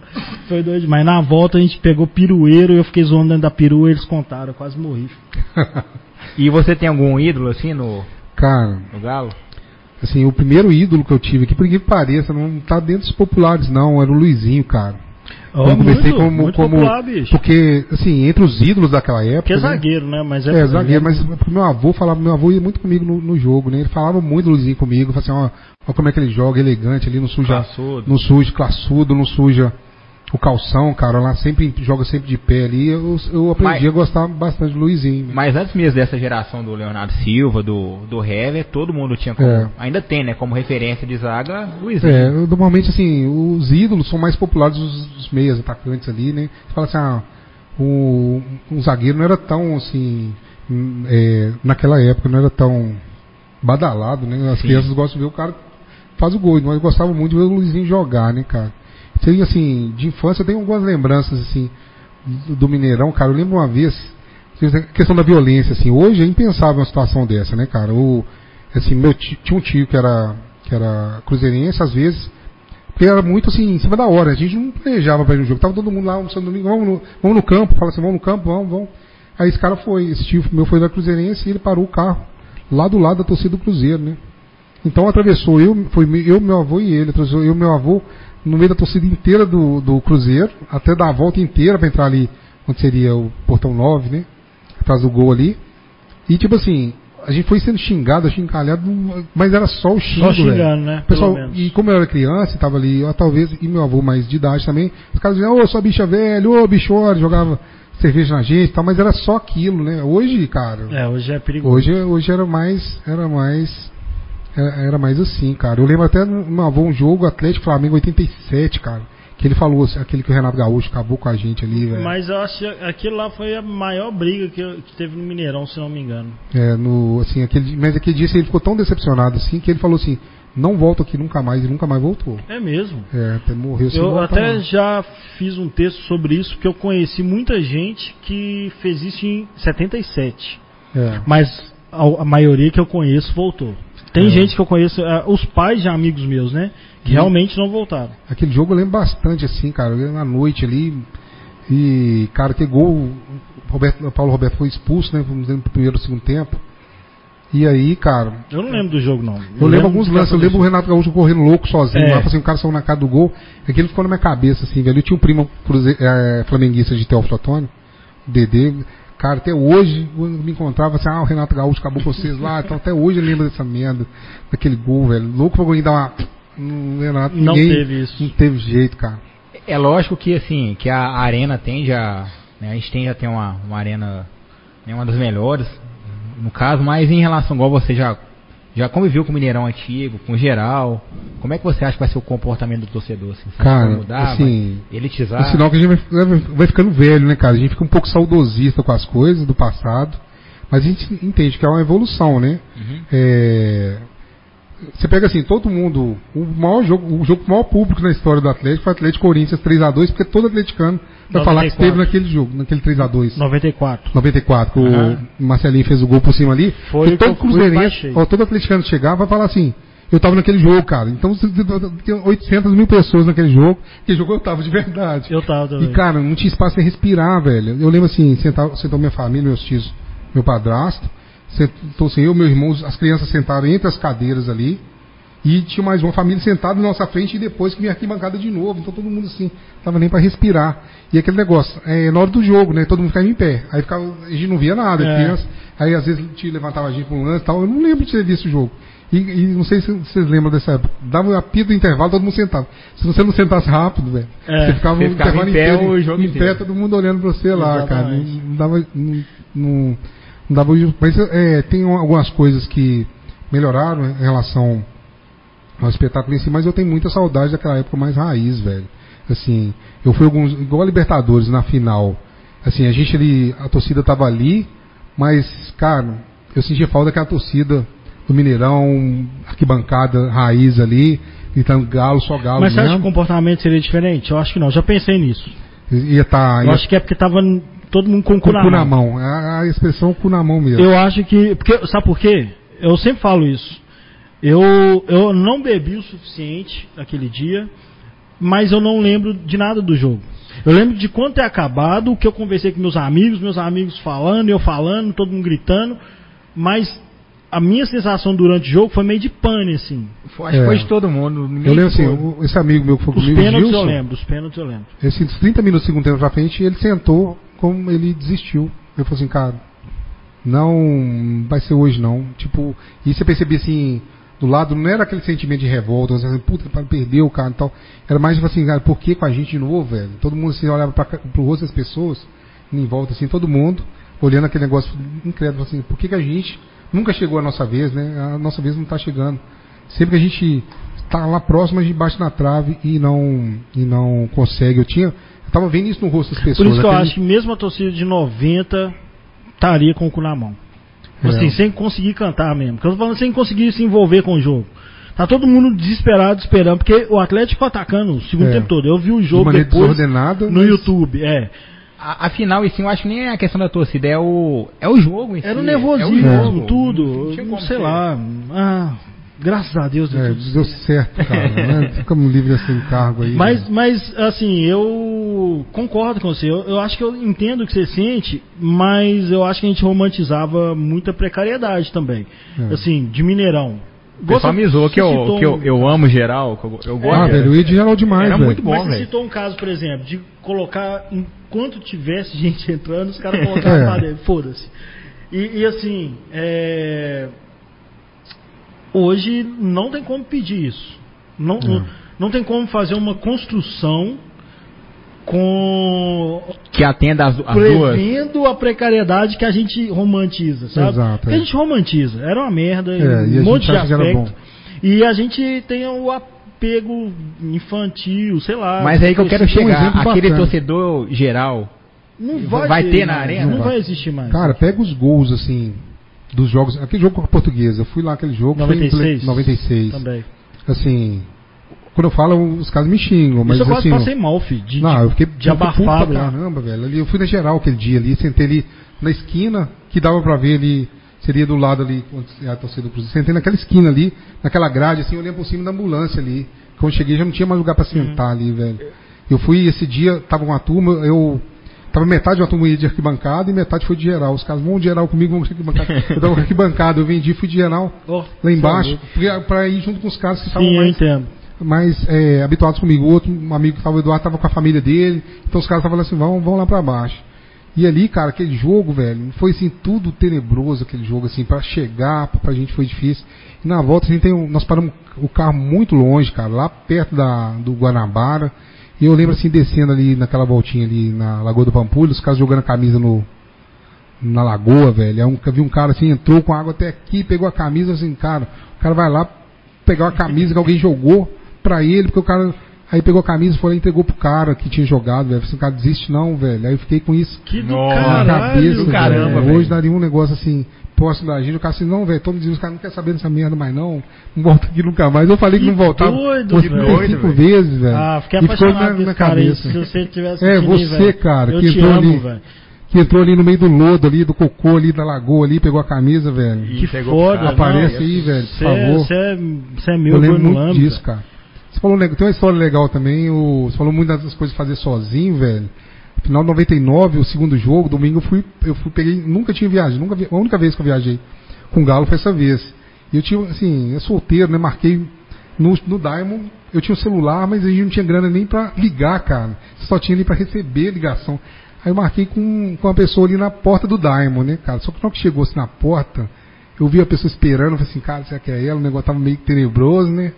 Foi doido demais. Na volta a gente pegou pirueiro, eu fiquei zoando dentro da perua, eles contaram, eu quase morri. <laughs> E você tem algum ídolo assim no, Cara, no Galo? assim, o primeiro ídolo que eu tive aqui, por que pareça, não tá dentro dos populares, não, era o Luizinho, cara. Ó, eu comecei muito, como. muito como popular, bicho. porque, assim, entre os ídolos daquela época. Porque é né? zagueiro, né, mas é... É, zagueiro, mas meu avô falava, meu avô ia muito comigo no, no jogo, né? Ele falava muito do Luizinho comigo, falava assim, ó, ó como é que ele joga, elegante ali, não suja, Classudo. não suja, classudo, não suja o calção, cara, lá sempre joga sempre de pé ali. Eu, eu aprendi Mas- a gostar bastante do Luizinho. né? Mas antes mesmo dessa geração do Leonardo Silva, do, do Hever, todo mundo tinha como. É. Ainda tem, né? Como referência de zaga, Luizinho. É, normalmente assim, os ídolos são mais populares os, os meias atacantes ali, né? Você fala assim, ah, o, um zagueiro não era tão assim, é, naquela época não era tão badalado, né? As Sim. crianças gostam de ver o cara faz o gol, mas eu gostava muito de ver o Luizinho jogar, né, cara? Sei, assim, de infância eu tenho algumas lembranças, assim, do, Mineirão, cara. Eu lembro uma vez, a questão da violência, assim, hoje é impensável uma situação dessa, né, cara? O, assim, meu tio, tinha um tio que era, que era cruzeirense, às vezes, porque era muito assim, em cima da hora. A gente não planejava pra ir no jogo. Tava todo mundo lá almoçando domingo, vamos no, vamos no campo, fala assim, vamos no campo, vamos, vamos. Aí esse cara foi, esse tio meu foi da Cruzeirense e ele parou o carro lá do lado da torcida do Cruzeiro, né? Então atravessou eu, foi eu, meu avô e ele, atravessou eu meu avô no meio da torcida inteira do, do Cruzeiro, até dar a volta inteira pra entrar ali onde seria o portão 9, né? Atrás do gol ali. E tipo assim, a gente foi sendo xingado, achincalhado, mas era só o xingo, Só velho. xingando, né? Pessoal, Pelo menos. e como eu era criança, e tava ali, eu, talvez, e meu avô mais de idade também, os caras diziam, ô, sua bicha velha, ô, bichora, jogava cerveja na gente e tal, mas era só aquilo, né? Hoje, cara, É, hoje é perigoso. hoje, hoje era mais, era mais, era, era mais assim, cara. Eu lembro até avô um jogo, Atlético Flamengo 87, cara, que ele falou, assim, aquele que o Renato Gaúcho acabou com a gente ali, velho. Mas eu acho que aquilo lá foi a maior briga que, eu- que teve no Mineirão, se não me engano. É, no, assim, aquele, mas aquele dia assim, ele ficou tão decepcionado assim, que ele falou assim, não volto aqui nunca mais, e nunca mais voltou. É mesmo. É, até morreu sem Eu voltar, até não. já fiz um texto sobre isso, porque eu conheci muita gente que fez isso em 77. É. Mas a, a maioria que eu conheço voltou. Tem É. gente que eu conheço, ah, os pais de amigos meus, né? Que realmente não voltaram. Aquele jogo eu lembro bastante, assim, cara. Eu na noite ali. E, cara, que gol. Roberto, Paulo Roberto foi expulso, né? Vamos dizer, no primeiro ou segundo tempo. E aí, cara. Eu não lembro do jogo, não. Eu lembro alguns lances, eu lembro o Renato Gaúcho correndo louco sozinho. É. Lá, assim, o cara saiu na cara do gol. Aquele ficou na minha cabeça, assim, velho. Eu tinha um primo cruze- é, flamenguista de Teófilo Otônio, o Dedê. Cara, até hoje eu me encontrava assim, ah, o Renato Gaúcho acabou com vocês lá. Então até hoje eu lembro dessa merda, daquele gol, velho. Louco pra alguém dar uma. Não, Renato, Não ninguém- teve isso. Não teve jeito, cara. É lógico que assim, que a arena tende a. né, a gente tem já tem uma, uma arena, né, uma das melhores, no caso, mas em relação, igual você já, já conviveu com o Mineirão antigo, com geral, como é que você acha que vai ser o comportamento do torcedor? Assim? Você Cara, mudar, assim, vai elitizar? É sinal que a gente vai, vai- vai ficando velho, né, cara? A gente fica um pouco saudosista com as coisas do passado, mas a gente entende que é uma evolução, né? Uhum. É, Você pega assim, todo mundo, o maior jogo, o jogo com o maior público na história do Atlético foi o Atlético Corinthians 3x2, porque todo atleticano vai falar que 94. esteve naquele jogo, naquele 3x2. 94. 94, que Aham. o Marcelinho fez o gol por cima ali. Foi o que eu todo cruzeirense, ó, todo atleticano que chegar vai falar assim, eu tava naquele jogo, cara. Então tem 800 mil pessoas naquele jogo, aquele jogo eu tava de verdade. Eu tava também. E, cara, não tinha espaço pra respirar, velho. Eu lembro assim, sentar, sentou minha família, meus tios, meu padrasto, sentou assim, eu, meu irmão, as crianças sentaram entre as cadeiras ali, e tinha mais uma família sentada na nossa frente e depois que vinha arquibancada de novo. Então todo mundo assim, tava nem pra respirar. E aquele negócio, é, na hora do jogo, né? Todo mundo ficava em pé. Aí ficava, a gente não via nada, É. criança. Aí às vezes te levantava a gente pra um lance e tal. Eu não lembro de ter visto o jogo. E, e não sei se vocês lembram dessa época. Dava um apito do intervalo, todo mundo sentava. Se você não sentasse rápido, velho, É, você ficava você ficava intervalo em pé inteiro o jogo em inteiro. pé, todo mundo olhando pra você lá, cara. Não, Exatamente. não dava. Não, não, não dava mas é, tem algumas coisas que melhoraram em relação ao espetáculo em si, mas eu tenho muita saudade daquela época mais raiz, velho. Assim, eu fui alguns, igual a Libertadores na final. Assim, a gente ali, a torcida tava ali, mas, cara, eu sentia falta daquela torcida do Mineirão, arquibancada raiz ali, gritando galo, só galo Mas você acha que o comportamento seria diferente? Eu acho que não, já pensei nisso. Ia tá, Eu ia acho que é porque tava todo mundo com o com cu o cu na na mão. mão. A, a expressão cu na mão mesmo. Eu acho que. Porque, sabe por quê? Eu sempre falo isso. Eu, eu não bebi o suficiente naquele dia, mas eu não lembro de nada do jogo. Eu lembro de quanto é acabado, o que eu conversei com meus amigos, meus amigos falando, eu falando, todo mundo gritando, mas a minha sensação durante o jogo foi meio de pane, assim. Foi- Acho que É. foi de todo mundo. ninguém Eu lembro assim, o- esse amigo meu que foi Os comigo, pênaltis eu Gilson, lembro, os pênaltis eu lembro. esses 30 minutos do segundo tempo pra frente, ele sentou como ele desistiu. Eu falei assim, cara, não vai ser hoje não. Tipo, e você percebia assim, do lado, não era aquele sentimento de revolta, assim, puta, para perdeu, cara e tal. Era mais tipo assim, cara, por que com a gente de novo, velho? Todo mundo assim, olhava pra, ca- pro rosto das pessoas, em volta assim, todo mundo, olhando aquele negócio incrédulo, assim, por que, que a gente nunca chegou a nossa vez, né? A nossa vez não tá chegando. Sempre que a gente tá lá próximo, a gente bate na trave e não, e não consegue. Eu tinha. Eu tava vendo isso no rosto das pessoas. Por isso que eu acho que mesmo a torcida de 90 estaria com o cu na mão. É. Assim, sem conseguir cantar mesmo. Porque eu tô falando sem conseguir se envolver com o jogo. Tá todo mundo desesperado, esperando, porque o Atlético ficou atacando o segundo É. tempo todo. Eu vi o de jogo maneira depois no mas- YouTube. É. A, afinal, isso eu acho que nem é a questão da torcida, é o, é o jogo em si. Era o é nervosismo, jogo. tudo. Não sei ser. lá. Ah, graças a Deus deu É, tudo deu certo. cara. né? <laughs> Ficamos livres desse encargo aí. Mas, né? mas, assim, eu concordo com você. Eu, eu acho que eu entendo o que você sente, mas eu acho que a gente romantizava muita precariedade também. É. Assim, de Mineirão. Você- me zoou você que eu, citou que eu, eu amo geral, eu, eu gosto. Ah, velho, o Ed geral demais, Era velho. muito bom, Mas você velho. citou um caso, por exemplo, de colocar, enquanto tivesse <laughs> gente entrando, os caras colocavam <laughs> É. foda-se. E, e assim, é, hoje não tem como pedir isso. Não, É. não, não tem como fazer uma construção com Que atenda as, as duas. prevendo a precariedade que a gente romantiza, sabe? Exato, é. a gente romantiza. Era uma merda, É, e um monte de aspecto. E a gente tem o apego infantil, sei lá. Mas é aí que eu quero um chegar. exemplo Aquele bacana. torcedor geral. Não vai, Vai ter na mais, arena? Não Não vai. existir mais. Cara, pega os gols, assim, dos jogos. Aquele jogo com a portuguesa. Eu fui lá aquele jogo. foi em 96. ple- 96. Também. Assim, quando eu falo, os caras me xingam, mas Isso eu quase assim. passei mal, filho. De, Não, eu fiquei de abafado pra lá. caramba, velho. Ali, eu fui na geral aquele dia ali, sentei ali na esquina, que dava pra ver ali, seria do lado ali, onde é a torcida do Cruzeiro. Sentei naquela esquina ali, naquela grade, assim, olhando por cima da ambulância ali. Quando cheguei já não tinha mais lugar pra sentar ali, velho. Eu fui esse dia, tava uma turma, eu. Tava metade de uma turma de arquibancada e metade foi de geral. Os caras vão de geral comigo, vão de arquibancada. Eu com arquibancada, eu vendi, fui de geral Oh, lá embaixo, pra ir junto com os caras que estavam Sim, eu mais entendo. mais é, habituados comigo. Outro um amigo que estava, o Eduardo, estava com a família dele. Então os caras estavam assim, vão, vão lá pra baixo. E ali, cara, aquele jogo, velho, foi assim, tudo tenebroso aquele jogo, assim, pra chegar, pra, gente foi difícil. E na volta, assim, tem um, nós paramos o carro muito longe, cara, lá perto da, do Guanabara. E eu lembro, assim, descendo ali naquela voltinha ali na Lagoa do Pampulho, os caras jogando a camisa no, na lagoa, velho. Aí um, vi um cara assim, entrou com água até aqui, pegou a camisa, assim, cara, o cara vai lá pegar uma camisa que alguém jogou pra ele, porque o cara. Aí pegou a camisa, foi lá e entregou pro cara que tinha jogado, velho. Assim, cara, desiste não, velho. Aí eu fiquei com isso Que do na caralho, cabeça, do caramba, velho. velho. Hoje daria um negócio assim, próximo da gente, o cara assim, não, velho, todo dia os caras não querem saber dessa merda mais não, não volta aqui nunca mais. Eu falei que, Que não voltava doido. 35 Doido, vezes, velho. Ah, fiquei E ficou apaixonado na, cara cabeça. Se você tivesse É, você, cara, Eu que te entrou amo, ali. velho. Que entrou ali no meio do lodo ali, do cocô ali da lagoa ali, pegou a camisa, velho. E Que pegou foda. Aparece não, aí, velho, por Você favor. você é, você é meu eu lembro muito disso, cara. Falou, tem uma história legal também, o, você falou muito das coisas de fazer sozinho, velho. Final de 99, o segundo jogo, domingo eu fui, eu fui, peguei, nunca tinha viajado, nunca, a única vez que eu viajei com o Galo foi essa vez. E eu tinha, assim, é solteiro, né, marquei no, no Diamond, eu tinha um celular, mas a gente não tinha grana nem pra ligar, cara. Só tinha ali pra receber ligação. Aí eu marquei com, com uma pessoa ali na porta do Diamond, né, cara. Só que na hora que chegou assim na porta, eu vi a pessoa esperando, eu falei assim, cara, será que é ela? O negócio tava meio tenebroso, né?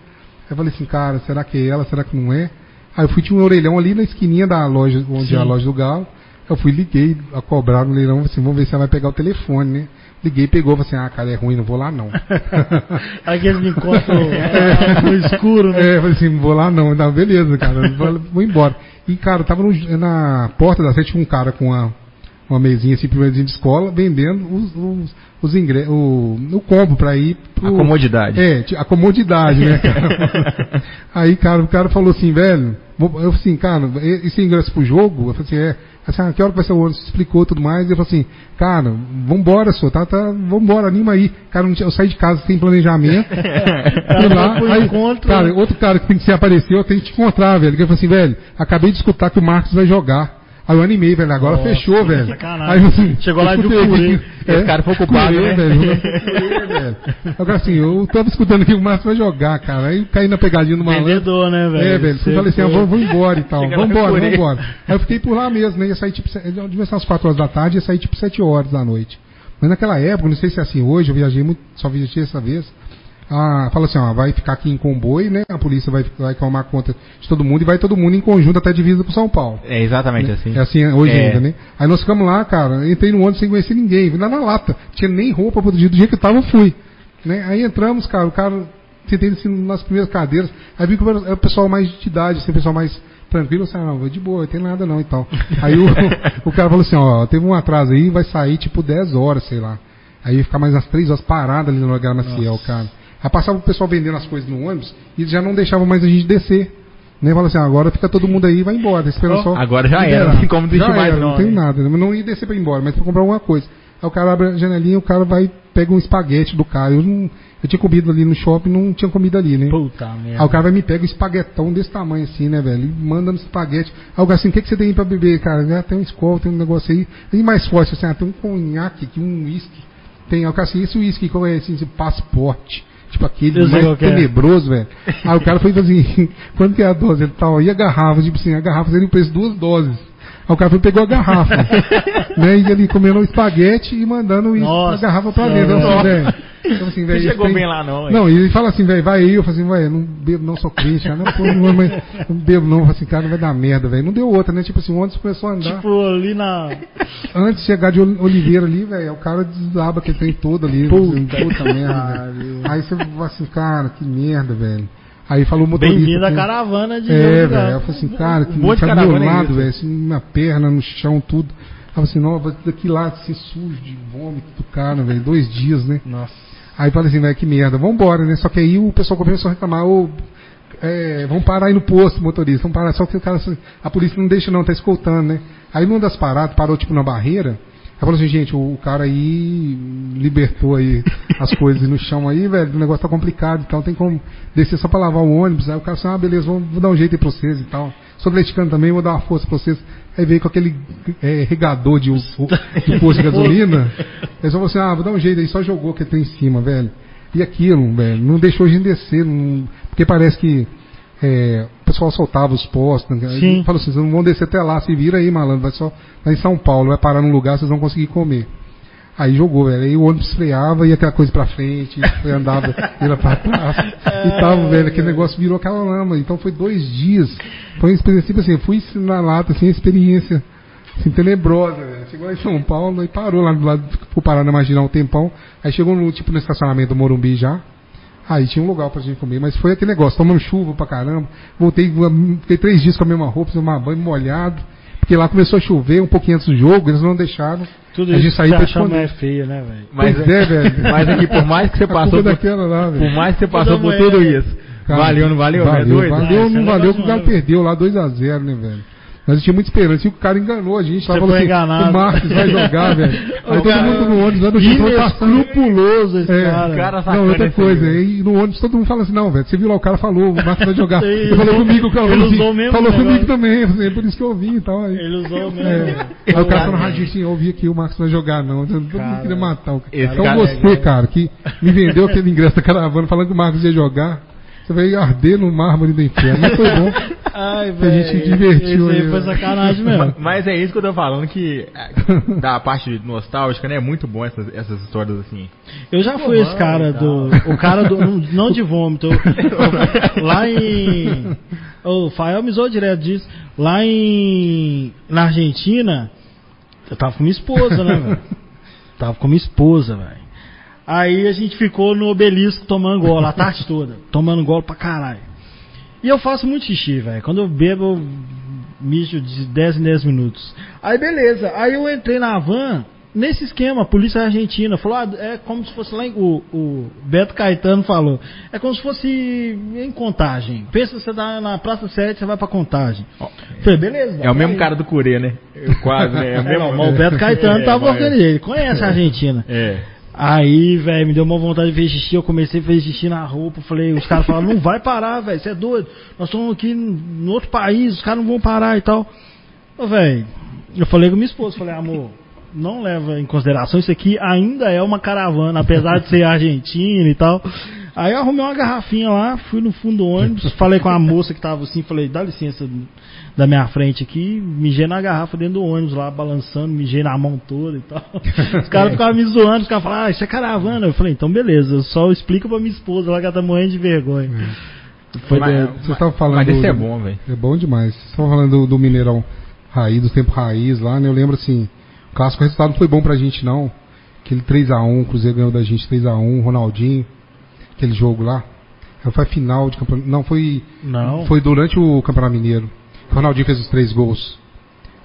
Eu falei assim, cara, será que é ela? Será que não é? Aí eu fui, tinha um orelhão ali na esquininha da loja, onde Sim. é a loja do Galo. Eu fui, liguei a cobrar no leilão, assim, vamos ver se ela vai pegar o telefone, né? Liguei, pegou, falei assim, ah, cara, é ruim, não vou lá não. <laughs> Aqueles me encontram <laughs> é, no escuro, né? É, eu falei assim, não vou lá não. Não, beleza, cara, vou, vou embora. E, cara, tava no, na porta da sede, tinha um cara com uma, uma mesinha assim, primeirinha de escola, vendendo os, os, os ingressos, o, o combo pra ir pro... A comodidade. É, a comodidade, né, cara? <laughs> Aí, cara, o cara falou assim, velho, eu falei assim, cara, esse ingresso pro jogo? Eu falei assim, é. Assim, ah, que hora que vai ser o ônibus? Explicou tudo mais. E eu falei assim, cara, vambora, senhor, tá, tá, vambora, anima aí. Cara, eu saí de casa sem planejamento. <laughs> fui lá, aí, encontro, cara, outro cara que tem que se aparecer, eu tenho que te encontrar, velho. Que eu falei assim, velho, acabei de escutar que o Marcos vai jogar. Aí eu animei, velho. Agora Nossa, fechou, velho. Aí assim, Chegou lá de Ucurê. É, Esse cara foi ocupado, né? velho. velho. Agora assim, eu tava escutando que o Márcio vai jogar, cara. Aí caí na pegadinha do malandro. Vendedor, né, velho? É, velho. Falei assim, ah, vamos embora e tal. Vamos embora, vamos embora. Aí eu fiquei por lá mesmo, né? Ia sair tipo, devia ser umas 4 horas da tarde, ia sair tipo 7 horas da noite. Mas naquela época, não sei se é assim hoje, eu viajei muito, só viajei essa vez ah, fala assim, ó, vai ficar aqui em comboio, né? A polícia vai, vai tomar conta de todo mundo e vai todo mundo em conjunto até a divisa pro São Paulo. É exatamente né? assim. É assim hoje é. ainda, né? Aí nós ficamos lá, cara, entrei no ônibus sem conhecer ninguém, vim lá na lata, tinha nem roupa pro dia, do dia que eu tava, eu fui. Né? Aí entramos, cara, o cara, sentei assim, nas primeiras cadeiras, aí vi que era o pessoal mais de idade, assim, o pessoal mais tranquilo, assim, ah, não, de boa, não tem nada não e tal. <laughs> Aí o, o cara falou assim, ó, teve um atraso aí, vai sair tipo 10 horas, sei lá. Aí ia ficar mais umas 3 horas parado ali no lugar Maciel, cara. Aí passava o pessoal vendendo as coisas no ônibus e já não deixavam mais a gente descer. Nem né? falava assim, ah, agora fica todo mundo aí e vai embora. Esperando oh, só. Agora já era, não tem como descer mais era, não. Não tem nada. Não ia descer para ir embora, mas para comprar alguma coisa. Aí o cara abre a janelinha, o cara vai, pega um espaguete do cara. Eu, não, eu tinha comido ali no shopping, não tinha comida ali, né? Puta merda. Aí o cara vai me pega um espaguetão desse tamanho assim, né, velho? E manda no espaguete. Aí o cara assim, o que, que você tem aí pra beber, cara? Ah, tem um escola, tem um negócio aí. E mais forte, assim, ah, tem um conhaque aqui, um uísque. Tem, aí o cara assim, esse uísque, como é assim, esse passaporte. Tipo aquele mais é. tenebroso, velho. <laughs> Aí o cara foi assim, <laughs> quanto que é a dose? Ele tal, e a garrafa, tipo assim, a garrafa seria o preço duas doses. Aí o cara foi pegou a garrafa. <laughs> né, e ele comendo um espaguete e mandando Nossa, a garrafa pra dentro. Assim, velho. Então, assim, véio, chegou tem... bem lá, não. Não, e ele fala assim, velho, vai aí. Eu falei assim, velho, não bebo, não sou crente, cara. Não, pô, não, mas, não bebo, não. Eu falei assim, cara, não vai dar merda, velho. Não deu outra, né? Tipo assim, o ônibus começou a andar. Tipo, ali na. Antes de chegar de Oliveira ali, velho, o cara desaba que tem todo ali. Puta, puta merda. Aí você fala assim, cara, que merda, velho. Aí falou o motorista. Bem-vindo à caravana de É, velho. Eu falei assim, cara, que um tá meu lado, velho, assim, minha perna no chão, tudo. Eu falei assim, não, daqui lá, assim, sujo de vômito do cara, velho. Dois dias, né? Nossa. Aí falei assim, velho, que merda, vambora, né? Só que aí o pessoal começou a reclamar, ô, é, vamos parar aí no posto, motorista, vamos parar. Só que o cara, a polícia não deixa não, tá escoltando, né? Aí numa das paradas, parou tipo na barreira, aí falou assim, gente, o, o cara aí libertou aí as <laughs> coisas no chão aí, velho, o negócio tá complicado e tal, tem como descer só pra lavar o ônibus. Aí o cara falou assim, ah, beleza, vou, vou dar um jeito aí pra vocês e tal. Sou atleticano também, vou dar uma força pra vocês. Aí veio com aquele é, regador de, <laughs> de posto de gasolina. Aí só falou assim, ah, vou dar um jeito aí, só jogou que tem em cima, velho. E aquilo, velho, não deixou a gente descer, não, porque parece que é, pessoal soltava os postos. Né? Sim. Falou assim, vocês não vão descer até lá, se vira aí, malandro, vai só vai em São Paulo, vai parar num lugar, vocês vão conseguir comer. Aí jogou, velho. Aí o ônibus freava, ia aquela coisa pra frente, andava, <laughs> ia pra trás. e tava, velho, aquele negócio virou aquela lama. Então foi dois dias. Foi uma experiência, tipo assim, eu fui na lata, assim, experiência assim, tenebrosa, velho. Chegou lá em São Paulo e parou lá do lado, ficou parado na Marginal um tempão. Aí chegou no, tipo, no estacionamento do Morumbi já. Aí tinha um lugar pra gente comer, mas foi aquele negócio, tomando chuva pra caramba. Voltei, fiquei três dias com a mesma roupa, tomar banho molhado. Porque lá começou a chover um pouquinho antes do jogo, eles não deixaram. Tudo a gente isso sair pra é feia, né, velho? Mas é, velho. <laughs> Mas aqui, por mais que você passou. Por, lá, por mais que você passou por tudo isso. Cara, valeu, não valeu? Valeu, é doido? valeu, não valeu, porque o cara perdeu lá 2x0, né, velho? Mas eu tinha muita esperança. E o cara enganou a gente. Você falou assim, enganado. o Marcos vai jogar, velho. <laughs> Aí todo mundo no ônibus, lá no chão, escrupuloso esse é, cara. cara não, outra coisa. E no ônibus todo mundo fala assim, não, velho, você viu lá, o cara falou, o Marcos vai jogar. <laughs> Ele falou comigo, o cara falou, assim, mesmo, falou comigo também. É por isso que eu ouvi e tal. Aí, Ele usou mesmo. É. Aí o cara falou no radinho assim, eu ouvi aqui, o Marcos vai jogar, não. Todo mundo queria matar o cara. Então você, cara, que me vendeu aquele ingresso da caravana falando que o Marcos ia jogar. Você vai arder no mármore do inferno. Mas foi bom. <laughs> Ai, velho. A gente divertiu. Isso aí foi sacanagem mesmo. <laughs> Mas é isso que eu tô falando, que <laughs> da parte nostálgica, né? É muito bom essas, essas histórias assim. Eu já fui esse cara do. O cara do. Não de vômito. lá em. O Fael me zoou direto disso. Lá em. Na Argentina, eu tava com minha esposa, né, velho? Tava com minha esposa, velho. Aí a gente ficou no obelisco tomando golo a tarde <laughs> toda. Tomando golo pra caralho. E eu faço muito xixi, velho. Quando eu bebo, eu mijo de 10 em 10 minutos. Aí beleza. Aí eu entrei na van, nesse esquema, a polícia argentina falou, ah, é como se fosse lá em, o, o Beto Caetano falou, é como se fosse em contagem. Pensa você tá na Praça 7, você vai pra contagem. Falei, beleza. É o mesmo aí. cara do Curê, né? Eu quase, né? É o É, mesmo... não, mas o Beto Caetano É, tava mas- organizando, ele conhece a Argentina. É. Aí, velho, me deu uma vontade de fazer xixi, eu comecei a fazer xixi na roupa, falei, os caras falaram, não vai parar, velho, você é doido, nós estamos aqui no outro país, os caras não vão parar e tal. Velho, eu falei com minha esposa, falei, amor, não leva em consideração, isso aqui ainda é uma caravana, apesar de ser argentina e tal. Aí eu arrumei uma garrafinha lá, fui no fundo do ônibus, <laughs> falei com a moça que tava assim, falei, dá licença da minha frente aqui, mijei na garrafa dentro do ônibus lá, balançando, mijei na mão toda e tal. <laughs> Os caras ficavam me zoando, os caras falavam, ah, isso é caravana. Eu falei, então beleza, eu só explico pra minha esposa lá que ela tá morrendo de vergonha. Foi Mas- de- Vocês estavam falando. Mas esse é bom, velho. É bom demais. Vocês estavam falando do, do Mineirão raiz, do tempo raiz lá, né? Eu lembro assim, o clássico o resultado não foi bom pra gente não. Aquele 3x1, o Cruzeiro ganhou da gente 3x1, Ronaldinho, aquele jogo lá. Foi a final de campeonato. Não, foi. Não. Foi durante o Campeonato Mineiro. O Ronaldinho fez os três gols.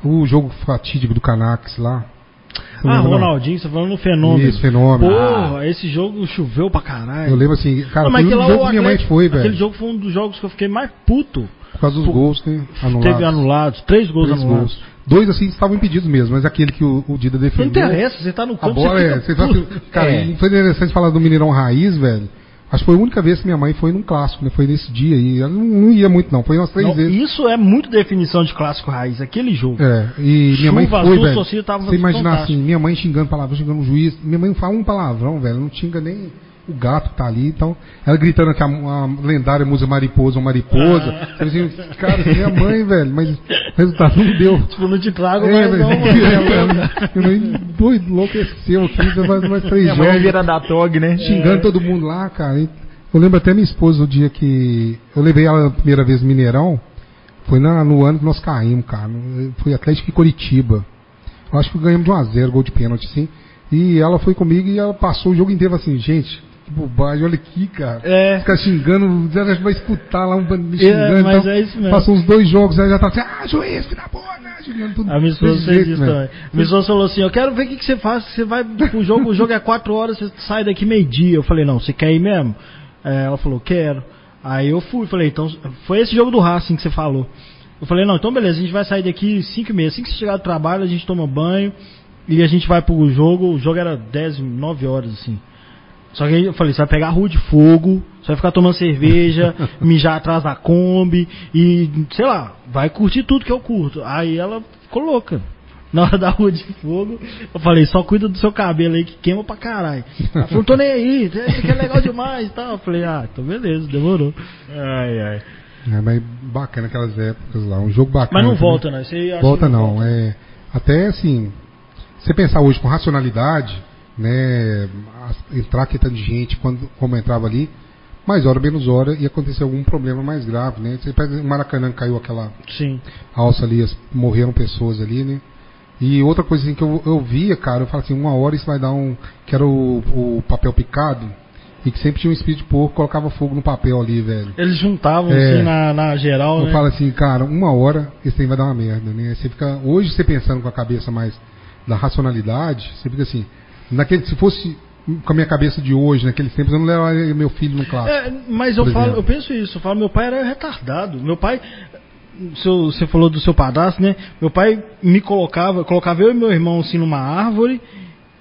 O jogo fatídico do Canax lá. Ah, não? Ronaldinho, você tá falando no fenômeno. Isso, fenômeno. Porra, esse jogo choveu pra caralho. Eu lembro assim, cara, Não, mas foi aquele um jogo que minha mãe foi, Aquele velho. jogo foi um dos jogos que eu fiquei mais puto. Por causa dos Pô, gols, né? Anulados. Teve anulados, três gols Três anulados. gols. Dois assim estavam impedidos mesmo, mas aquele que o, o Dida Não defendeu. interessa, você tá no A campo, bola você é. Você assim, cara, É. foi interessante falar do Mineirão Raiz, velho. Acho que foi a única vez que minha mãe foi num clássico, né? Foi nesse dia aí. Ela não, não ia muito, não. Foi umas três Não, vezes. isso é muito definição de clássico raiz, aquele jogo. É, e minha mãe Chuva, foi, as duas velho. Você imaginar fantásticas. assim, minha mãe xingando palavrão, xingando o juiz. Minha mãe não fala um palavrão, velho. Não xinga nem o gato que tá ali. Então, ela gritando que a, a lendária música Mariposa ou Mariposa. Ah. Você assim, cara, minha mãe, velho. Mas o resultado não deu. Tipo, não te trago É, mais velho. não, mano. Minha mãe doido, enlouqueceu aqui, já faz mais três Minha mãe jogos vira da TOG, né? xingando todo mundo lá, cara. E Eu lembro até minha esposa o dia que eu levei ela a primeira vez no Mineirão, foi na- no ano que nós caímos, cara. Foi Atlético e Curitiba. Eu acho que ganhamos de 1 a 0 gol de pênalti, assim. E ela foi comigo e ela passou o jogo inteiro assim, gente, que bobagem, olha aqui, cara. É. Ficar xingando, ela vai escutar lá um bando me xingando. É, mas então, é isso mesmo. Passou uns dois jogos, aí já tá assim, ah, juiz, filha bola, xingando tudo. A minha esposa fez isso velho. também. Minha esposa falou assim, eu quero ver o que, que você faz, você vai pro jogo, o jogo é 4 horas, você sai daqui meio-dia. Eu falei, não, você quer ir mesmo? É, ela falou, quero. Aí eu fui, falei, então, foi esse jogo do Racing que você falou. Eu falei, não, então beleza, a gente vai sair daqui 5 e meia. Assim que você chegar do trabalho, a gente toma banho e a gente vai pro jogo. O jogo era 10, 9 horas, assim. Só que aí eu falei, você vai pegar a rua de fogo, você vai ficar tomando cerveja, <laughs> mijar atrás da Kombi e, sei lá, vai curtir tudo que eu curto. Aí ela ficou louca. Na hora da rua de fogo, eu falei, só cuida do seu cabelo aí que queima pra caralho. Ela falou, tô nem aí, isso aqui é legal demais e tal. Eu falei, ah, então beleza, demorou. Ai, ai. É, mas bacana aquelas épocas lá, um jogo bacana. Mas não volta, né? Você acha Volta que não, volta? é até assim, você pensar hoje com racionalidade, né, entrar quietando de gente quando como entrava ali, mais hora menos hora ia acontecer algum problema mais grave, né? Você pega o Maracanã caiu aquela Sim. alça ali, as- morreram pessoas ali, né? E outra coisa assim, que eu, eu via, cara, eu falo assim, uma hora isso vai dar um. que era o, o papel picado, e que sempre tinha um espírito de porco, colocava fogo no papel ali, velho. Eles juntavam É. assim na, na geral, Eu né? falo assim, cara, uma hora esse trem vai dar uma merda, né? Você fica, hoje você pensando com a cabeça mais da racionalidade, você fica assim, naquele, se fosse com a minha cabeça de hoje, naqueles tempos, eu não levaria meu filho no clássico. É, mas eu falo, eu penso isso, eu falo, meu pai era retardado. Meu pai, seu- você falou do seu padrasto, né? Meu pai me colocava, colocava eu e meu irmão assim numa árvore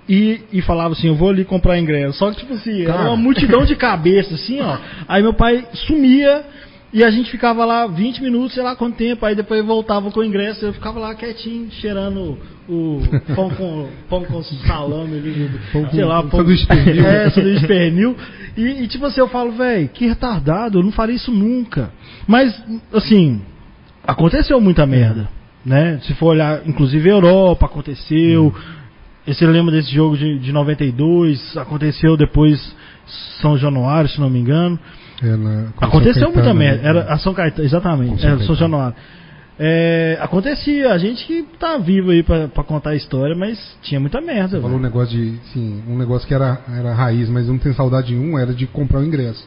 e, e falava assim, eu vou ali comprar ingresso. Só que tipo assim, era Cara. uma multidão de <laughs> cabeça, assim, ó. Aí meu pai sumia e a gente ficava lá 20 minutos, sei lá quanto tempo, aí depois voltava com o ingresso, eu ficava lá quietinho, cheirando o <laughs> pão com, pão com salame ali, Pão sei lá, pão, sanduíche pernil. <laughs> é, sanduíche pernil. E, e, tipo assim, eu falo, velho, que retardado, eu não faria isso nunca. Mas, assim, aconteceu muita merda, né? Se for olhar, inclusive Europa aconteceu. E Você lembra desse jogo de, de 92? Aconteceu depois São Januário, se não me engano. Aconteceu São muita merda. Era a São Caetano, exatamente. São Era São Caetano. Januário. É, acontecia, a gente que tá vivo aí pra, pra contar a história, mas tinha muita merda. Você falou um negócio de, sim, um negócio que era, era raiz, mas não tenho saudade de um, era de comprar o ingresso.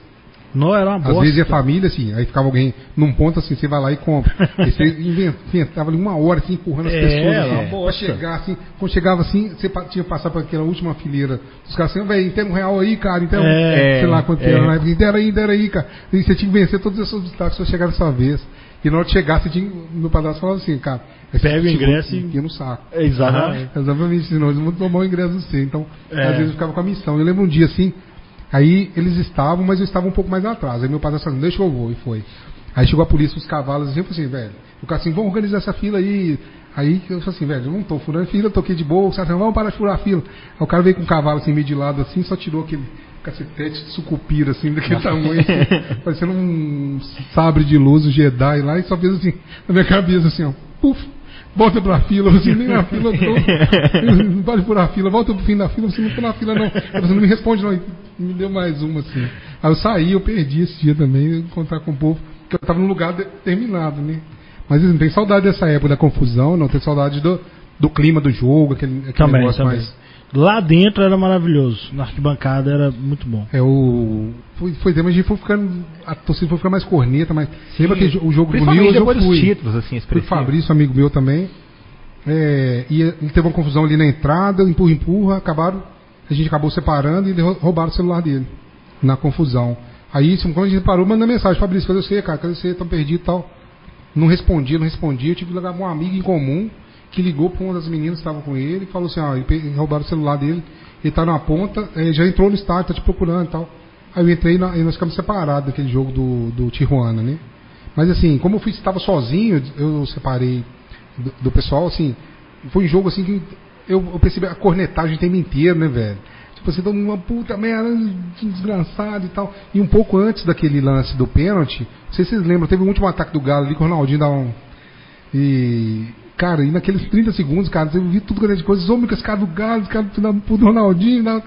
Não era uma Às bosta. vezes é família, assim, aí ficava alguém num ponto assim, você vai lá e compra. <laughs> Aí você invent- inventava ali uma hora, assim, empurrando as É, pessoas, era assim, uma pra bosta. chegar, assim, quando chegava assim, você tinha que passar por aquela última fileira dos caras assim, velho, tem um real aí, cara, então, É, sei lá quanto é. era, na época, dera aí, dera aí, cara. E você tinha que vencer todos esses obstáculos pra chegar sua vez. E na hora de chegar, você tinha, meu padrasto falava assim, cara, Pega o seguro ingresso e- no saco. Exatamente. Exatamente, senão eles vão tomar o ingresso do você. Então, É. às vezes eu ficava com a missão. Eu lembro um dia assim, aí eles estavam, mas eu estava um pouco mais atrás. Aí meu pai falou, deixa que eu vou, e foi. Aí chegou a polícia, os cavalos, assim, eu falei assim, velho, o cara assim, vamos organizar essa fila aí. Aí eu falei assim, velho, eu não tô furando fila, eu toquei de boa, os caras assim, vamos parar de furar a fila. Aí o cara veio com um cavalo assim, meio de lado assim, só tirou aquele cacetete de sucupira assim, daquele <laughs> tamanho, assim, parecendo um sabre de luz, um Jedi lá, e só fez assim, na minha cabeça assim, ó, puf, volta pra fila, você nem na fila eu tô, <laughs> não pode furar a fila, volta pro fim da fila, você não tá na fila não, você não me responde não, me deu mais uma assim. Aí eu saí, eu perdi esse dia também, encontrar com o povo, porque eu tava num lugar determinado, né. Mas não tenho saudade dessa época da confusão, não tenho saudade do, do clima do jogo, aquele, aquele Também, negócio também. mais... Lá dentro era maravilhoso. Na arquibancada era muito bom. É o. Foi, foi mas a gente foi ficando. A torcida foi ficando mais corneta, mas. Lembra que o jogo do Nils eu fui. títulos, assim, Fui. Fabrício, amigo meu também. É, e ele teve uma confusão ali na entrada, empurra, empurra, acabaram. A gente acabou separando e roubaram o celular dele. Na confusão. Aí, quando a gente parou, mandou mensagem, Fabrício, cadê você, cara? Cadê você? Tão perdido e tal. Não respondia, não respondia. Eu tive que ligar pra um amigo em comum que ligou pra uma das meninas que estavam com ele e falou assim, pe- roubaram o celular dele. Ele tá na ponta, eh, já entrou no estádio, tá te procurando e tal. Aí eu entrei e nós ficamos separados daquele jogo do, do Tijuana, né? Mas assim, como eu fui, estava sozinho, eu separei do, do pessoal, assim, foi um jogo assim que eu, eu percebi a cornetagem o tempo inteiro, né, velho? Tipo assim, todo mundo, uma puta merda, desgraçado e tal. E um pouco antes daquele lance do pênalti, não sei se vocês lembram, teve um último ataque do Galo ali que o Ronaldinho dá um. E. Cara, e naqueles 30 segundos, cara, eu vi tudo grande coisa, homem com esse cara do Galo, esse cara do Ronaldinho e tal.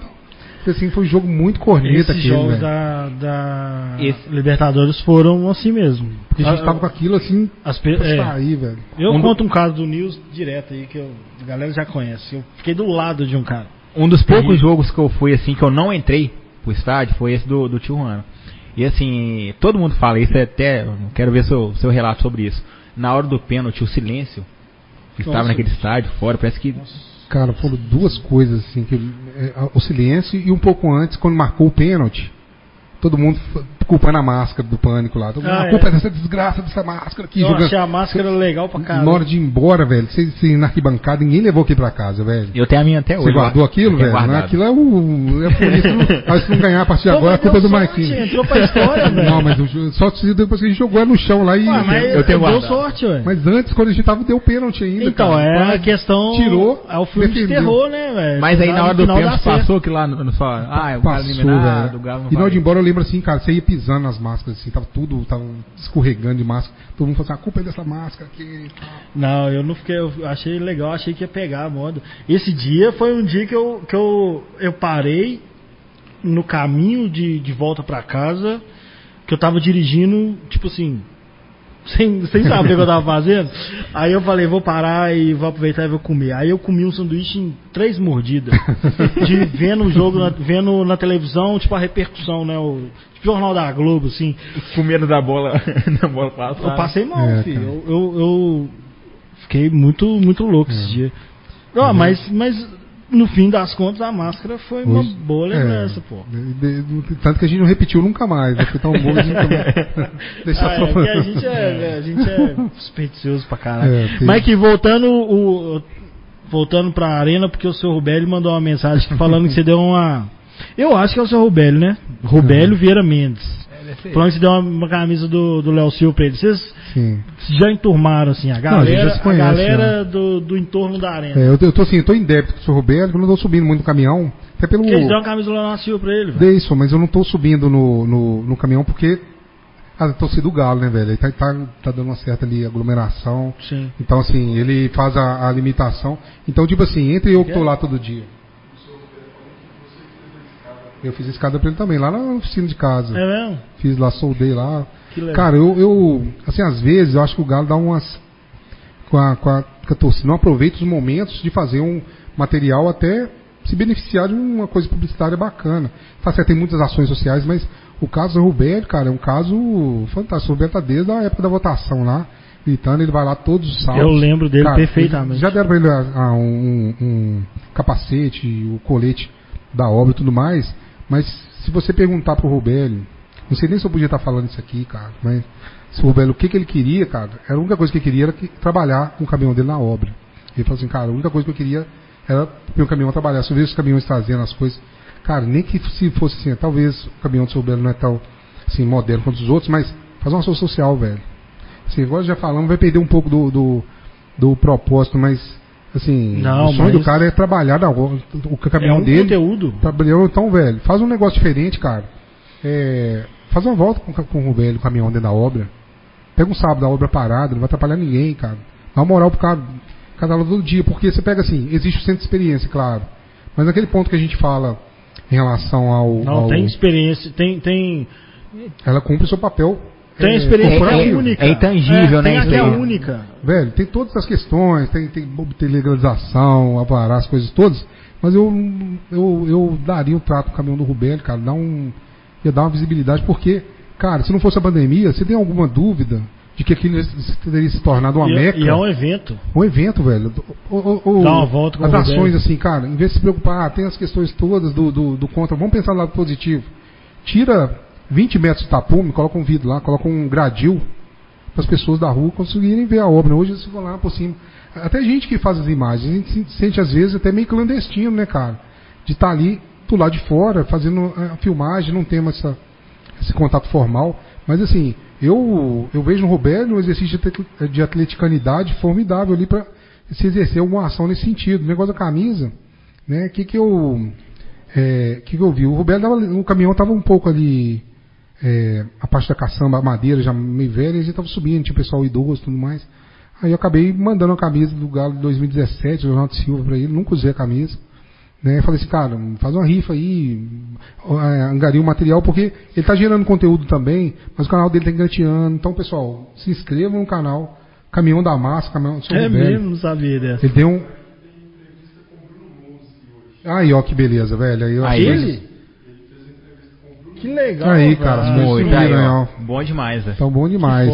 Assim, foi um jogo muito corneta Esses aquele, jogos velho. da, da Esse- Libertadores foram assim mesmo. Porque a gente tava com aquilo assim, as pe- é. sair, velho. Eu Um do- conto um caso do News direto aí, que eu- a galera já conhece. Eu fiquei do lado de um cara. Um dos poucos jogos que eu fui assim, que eu não entrei pro estádio, foi esse do, do Tijuana. E assim, todo mundo fala isso, é até eu quero ver seu, seu relato sobre isso. Na hora do pênalti, o silêncio que estava Nossa. naquele estádio fora, parece que Cara, foram duas coisas, assim, que, é, o silêncio e um pouco antes, quando marcou o pênalti, todo mundo culpando a máscara do pânico lá. Todo mundo, Ah, a culpa é. é dessa desgraça dessa máscara aqui. eu jogando. achei a máscara legal pra Na caralho. hora de ir embora, velho, você, você na arquibancada, ninguém levou aqui pra casa, velho. eu tenho a minha até hoje. Você guardou aquilo, Eu tenho velho? Né? guardado. Aquilo é o. É por isso. <laughs> Não, ah, se não ganhar a partir de agora, culpa é deu do Marquinhos. Entrou pra história, <laughs> velho. Não, mas o- só depois que a gente jogou ela no chão lá e. Ué, mas eu tenho deu sorte, ué. Mas antes, quando a gente tava, deu pênalti ainda. Então, cara. é a questão. Tirou, É o filme de defendeu. terror, né, velho? Mas aí na hora do pênalti passou que lá no. Ah, o cara Passou, eliminado, velho. o Galo E na hora de ir embora eu lembro assim, cara, você ia pisando nas máscaras, assim, tava tudo, tava escorregando de máscara. Todo mundo falou assim, a culpa é dessa máscara aqui. Não, eu não fiquei. Eu achei legal, achei que ia pegar a moda. Esse dia foi um dia que eu, que eu, eu parei no caminho de, de volta pra casa, que eu tava dirigindo, tipo assim, sem, sem saber o que eu tava fazendo. Aí eu falei, vou parar e vou aproveitar e vou comer. Aí eu comi um sanduíche em três mordidas. De vendo o jogo, na, vendo na televisão, tipo a repercussão, né? O tipo, Jornal da Globo, assim. Com medo da bola, <laughs> da bola passar. Eu passei mal, É, filho. Eu, eu, eu fiquei muito, muito louco esse dia. Não, mas, mas no fim das contas a máscara foi uma Hoje- boa lembrança, é, pô. de- de- tanto que a gente não repetiu nunca mais, né? Foi tão bom gente nunca deixar Ah, é, só a gente é, a gente é <laughs> supersticioso pra caralho. É, tem- Mas que voltando o, voltando pra arena, porque o seu Rubélio mandou uma mensagem <laughs> falando que você deu uma. Eu acho que é o seu Rubélio, né? Rubélio Vieira Mendes. Falando que você deu uma, uma camisa do, do Léo Silva pra ele. Vocês Sim. já enturmaram, assim, a a gente galera, já se a conhece, galera do, do entorno da arena. É, eu, tô- eu tô assim, eu tô em débito com o seu Roberto, eu não tô subindo muito no caminhão, até pelo. Porque eles deram uma camisa do Léo Silva pra ele, velho. Dei isso, mas eu não tô subindo no, no, no caminhão porque a torcida do Galo, né, velho? Ele tá, tá, tá dando uma certa ali aglomeração. Sim. Então, assim, ele faz a, a limitação. Então, tipo assim, entre eu que tô lá todo dia. Eu fiz escada pra ele também, lá na oficina de casa. É mesmo? Fiz lá, soldei lá. Que legal. Cara, eu, eu, assim, às vezes eu acho que o Galo dá umas com a, com a, com a torcida, não aproveita os momentos de fazer um material até se beneficiar de uma coisa publicitária bacana. Tá certo, tem muitas ações sociais, mas o caso do Rubélio, cara, é um caso fantástico. O Rubélio tá desde a época da votação lá, gritando, ele vai lá todos os sábados. Eu lembro dele Cara, perfeitamente. Já deram pra ele ah, um, um capacete, o colete da obra e tudo mais, mas se você perguntar pro Rubélio, não sei nem se eu podia estar falando isso aqui, cara, mas se o Rubélio, o que, que ele queria, cara, era a única coisa que ele queria era que, trabalhar com o caminhão dele na obra. Ele falou assim, cara, a única coisa que eu queria era meu caminhão trabalhar. Se eu vejo os caminhões trazendo as coisas, cara, nem que se fosse assim, talvez o caminhão do seu Belo não é tão assim, moderno quanto os outros, mas faz uma ação social, velho. Assim, agora já falamos, vai perder um pouco do, do, do propósito, mas assim, Não, o sonho mas- do cara é trabalhar na, o, o caminhão é um dele. conteúdo. Trabalhou, então, velho, faz um negócio diferente, cara. É, faz uma volta com, com o velho, caminhão dentro da obra. Pega um sábado da obra parada, não vai atrapalhar ninguém, cara. Dá uma moral pro cara, cada hora do dia, porque você pega assim, existe o centro de experiência, claro. Mas naquele ponto que a gente fala em relação ao. Não, ao- tem experiência, tem, tem, ela cumpre o seu papel. Tem é, experiência corporativo. única. é intangível, É, né, Tem a única. Velho, tem todas as questões, tem, tem, tem legalização, avará, as coisas todas, mas eu, eu, eu daria um trato no caminhão do Rubélio, cara, dar um, ia dar uma visibilidade, porque, cara, se não fosse a pandemia, você tem alguma dúvida de que aquilo teria se tornado uma E, meca? e é um evento. Um evento, velho. O, o, o- Dá uma volta com As o assim, cara, em vez de se preocupar, ah, tem as questões todas do, do, do contra, vamos pensar no lado positivo. Tira 20 metros de tapume, coloca um vidro lá, coloca um gradil para as pessoas da rua conseguirem ver a obra. Hoje eles vão lá por cima. Até gente que faz as imagens, a gente se sente às vezes até meio clandestino, né, cara? De estar ali do lado de fora, fazendo a filmagem, não temos essa, esse contato formal. Mas assim, eu, eu vejo no Roberto um exercício de atle- de atleticanidade formidável ali para se exercer alguma ação nesse sentido. O negócio da camisa, né? O que, que eu. É, que, que eu vi? O Roberto o caminhão estava um pouco ali. É, a parte da caçamba, a madeira já meio velha, e a gente estava subindo, tinha pessoal idoso e tudo mais. Aí eu acabei mandando a camisa do Galo de 2017, do Ronaldo Silva para ele, nunca usei a camisa. Né? Eu falei assim, cara, faz uma rifa aí, é, angaria o material, porque ele tá gerando conteúdo também, mas o canal dele tá engateando. Então, pessoal, se inscrevam no canal Caminhão da Massa, Caminhão do São É Roberto. mesmo, sabia dessa. Ele deu um. Aí, ó, que beleza, velho. Aí, Aí. Ele? Que legal. Aí, cara, Muito, aí, ó. Bom demais, velho. Então, bom demais.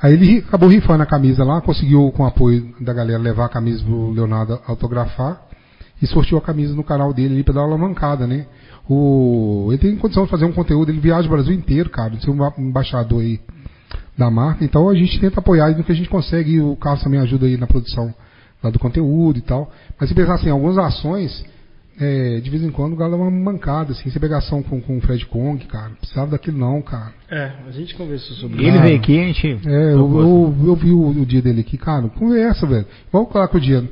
Aí ele acabou rifando a camisa lá, conseguiu, com o apoio da galera, levar a camisa pro Leonardo autografar e sorteou a camisa no canal dele ali pra dar uma alavancada, né? O, ele tem condição de fazer um conteúdo, ele viaja o Brasil inteiro, cara, de ser um embaixador aí da marca, então a gente tenta apoiar no que a gente consegue, e o Carlos também ajuda aí na produção lá do conteúdo e tal. Mas se pensar assim, algumas ações, é, de vez em quando o Galo dá uma mancada, assim, você pega ação com, com o Fred Kong, cara, não precisava daquilo não, cara. É, a gente conversou sobre Ele isso. veio aqui, a gente. É, eu, eu, eu vi o, o dia dele aqui, cara, conversa, velho. Vamos falar com o dia.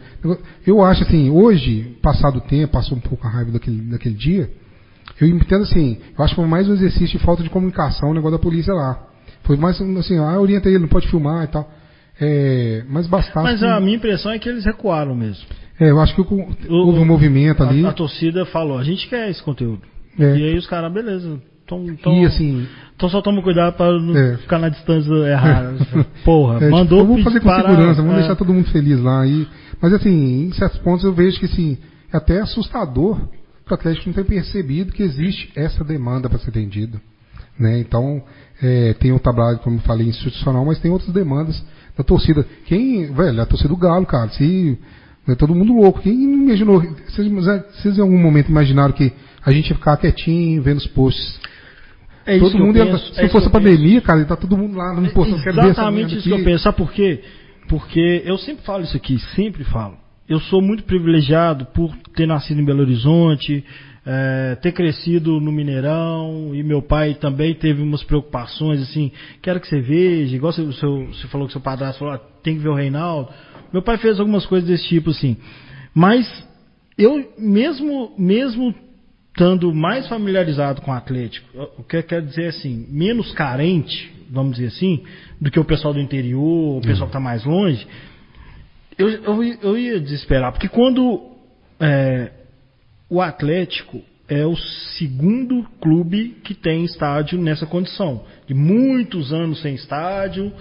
Eu acho assim, hoje, passado o tempo, passou um pouco a raiva daquele, daquele dia, eu entendo assim, eu acho que foi mais um exercício de falta de comunicação, o negócio da polícia lá. Foi mais assim, ah, orienta ele, não pode filmar e tal. É, mas bastava. Mas a minha impressão é que eles recuaram mesmo. É, eu acho que o- houve um movimento ali. A, a torcida falou, a gente quer esse conteúdo. É. E aí os caras, beleza. Então, então, E assim, então só toma cuidado pra não É. ficar na distância errada. <laughs> Porra, É, tipo, mandou vamos fazer com segurança, vamos é. deixar todo mundo feliz lá. E, mas assim, em certos pontos eu vejo que assim, é até assustador que o Atlético não tenha percebido que existe essa demanda para ser atendida. Né? Então, é, tem o trabalho, como eu falei, institucional, mas tem outras demandas da torcida. Quem, velho, a torcida do Galo, cara, se. É todo mundo louco. Quem imaginou? Vocês, vocês em algum momento imaginaram que a gente ia ficar quietinho, vendo os posts? É todo mundo ia, penso, se é fosse a eu penso. pandemia, cara, tá todo mundo lá no ver essa Exatamente isso que eu penso. Sabe por quê? Porque eu sempre falo isso aqui, sempre falo. Eu sou muito privilegiado por ter nascido em Belo Horizonte, eh, ter crescido no Mineirão, e meu pai também teve umas preocupações, assim, quero que você veja, igual você, seu- você falou que seu padrasto falou, ah, tem que ver o Reinaldo. Meu pai fez algumas coisas desse tipo, assim. Mas eu, mesmo, mesmo estando mais familiarizado com o Atlético, o que quer dizer assim, menos carente, vamos dizer assim, do que o pessoal do interior, o pessoal que está mais longe, eu, eu, ia- eu ia desesperar, porque quando é, o Atlético é o segundo clube que tem estádio nessa condição, de muitos anos sem estádio,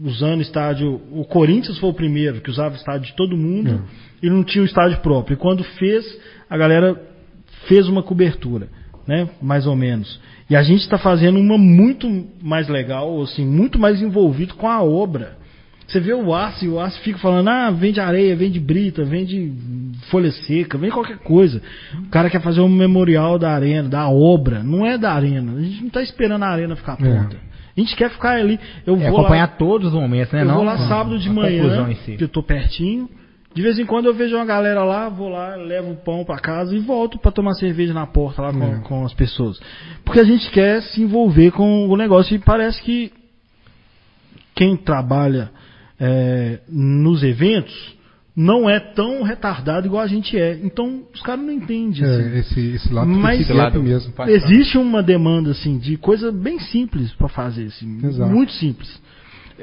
usando estádio. O Corinthians foi o primeiro que usava estádio de todo mundo e não tinha o estádio próprio. E quando fez, a galera fez uma cobertura, né? Mais ou menos. E a gente está fazendo uma muito mais legal, assim, muito mais envolvido com a obra. Você vê o aço e o aço fica falando, ah, vende areia, vende brita, vende folha seca, vende qualquer coisa. O cara quer fazer um memorial da arena, da obra, não é da arena. A gente não está esperando a arena ficar pronta. A gente quer ficar ali. Eu É vou acompanhar lá, todos os momentos, né? eu não vou lá sábado de manhã, si. que eu tô pertinho. De vez em quando eu vejo uma galera lá, vou lá, levo o pão pra casa e volto pra tomar cerveja na porta lá com, É. com as pessoas. Porque a gente quer se envolver com o negócio e parece que quem trabalha é, nos eventos não é tão retardado igual a gente é. Então os caras não entendem. assim. É, esse, esse lado Mas- Esse lado mesmo. Existe uma demanda assim de coisa bem simples pra fazer, assim, Exato. muito simples.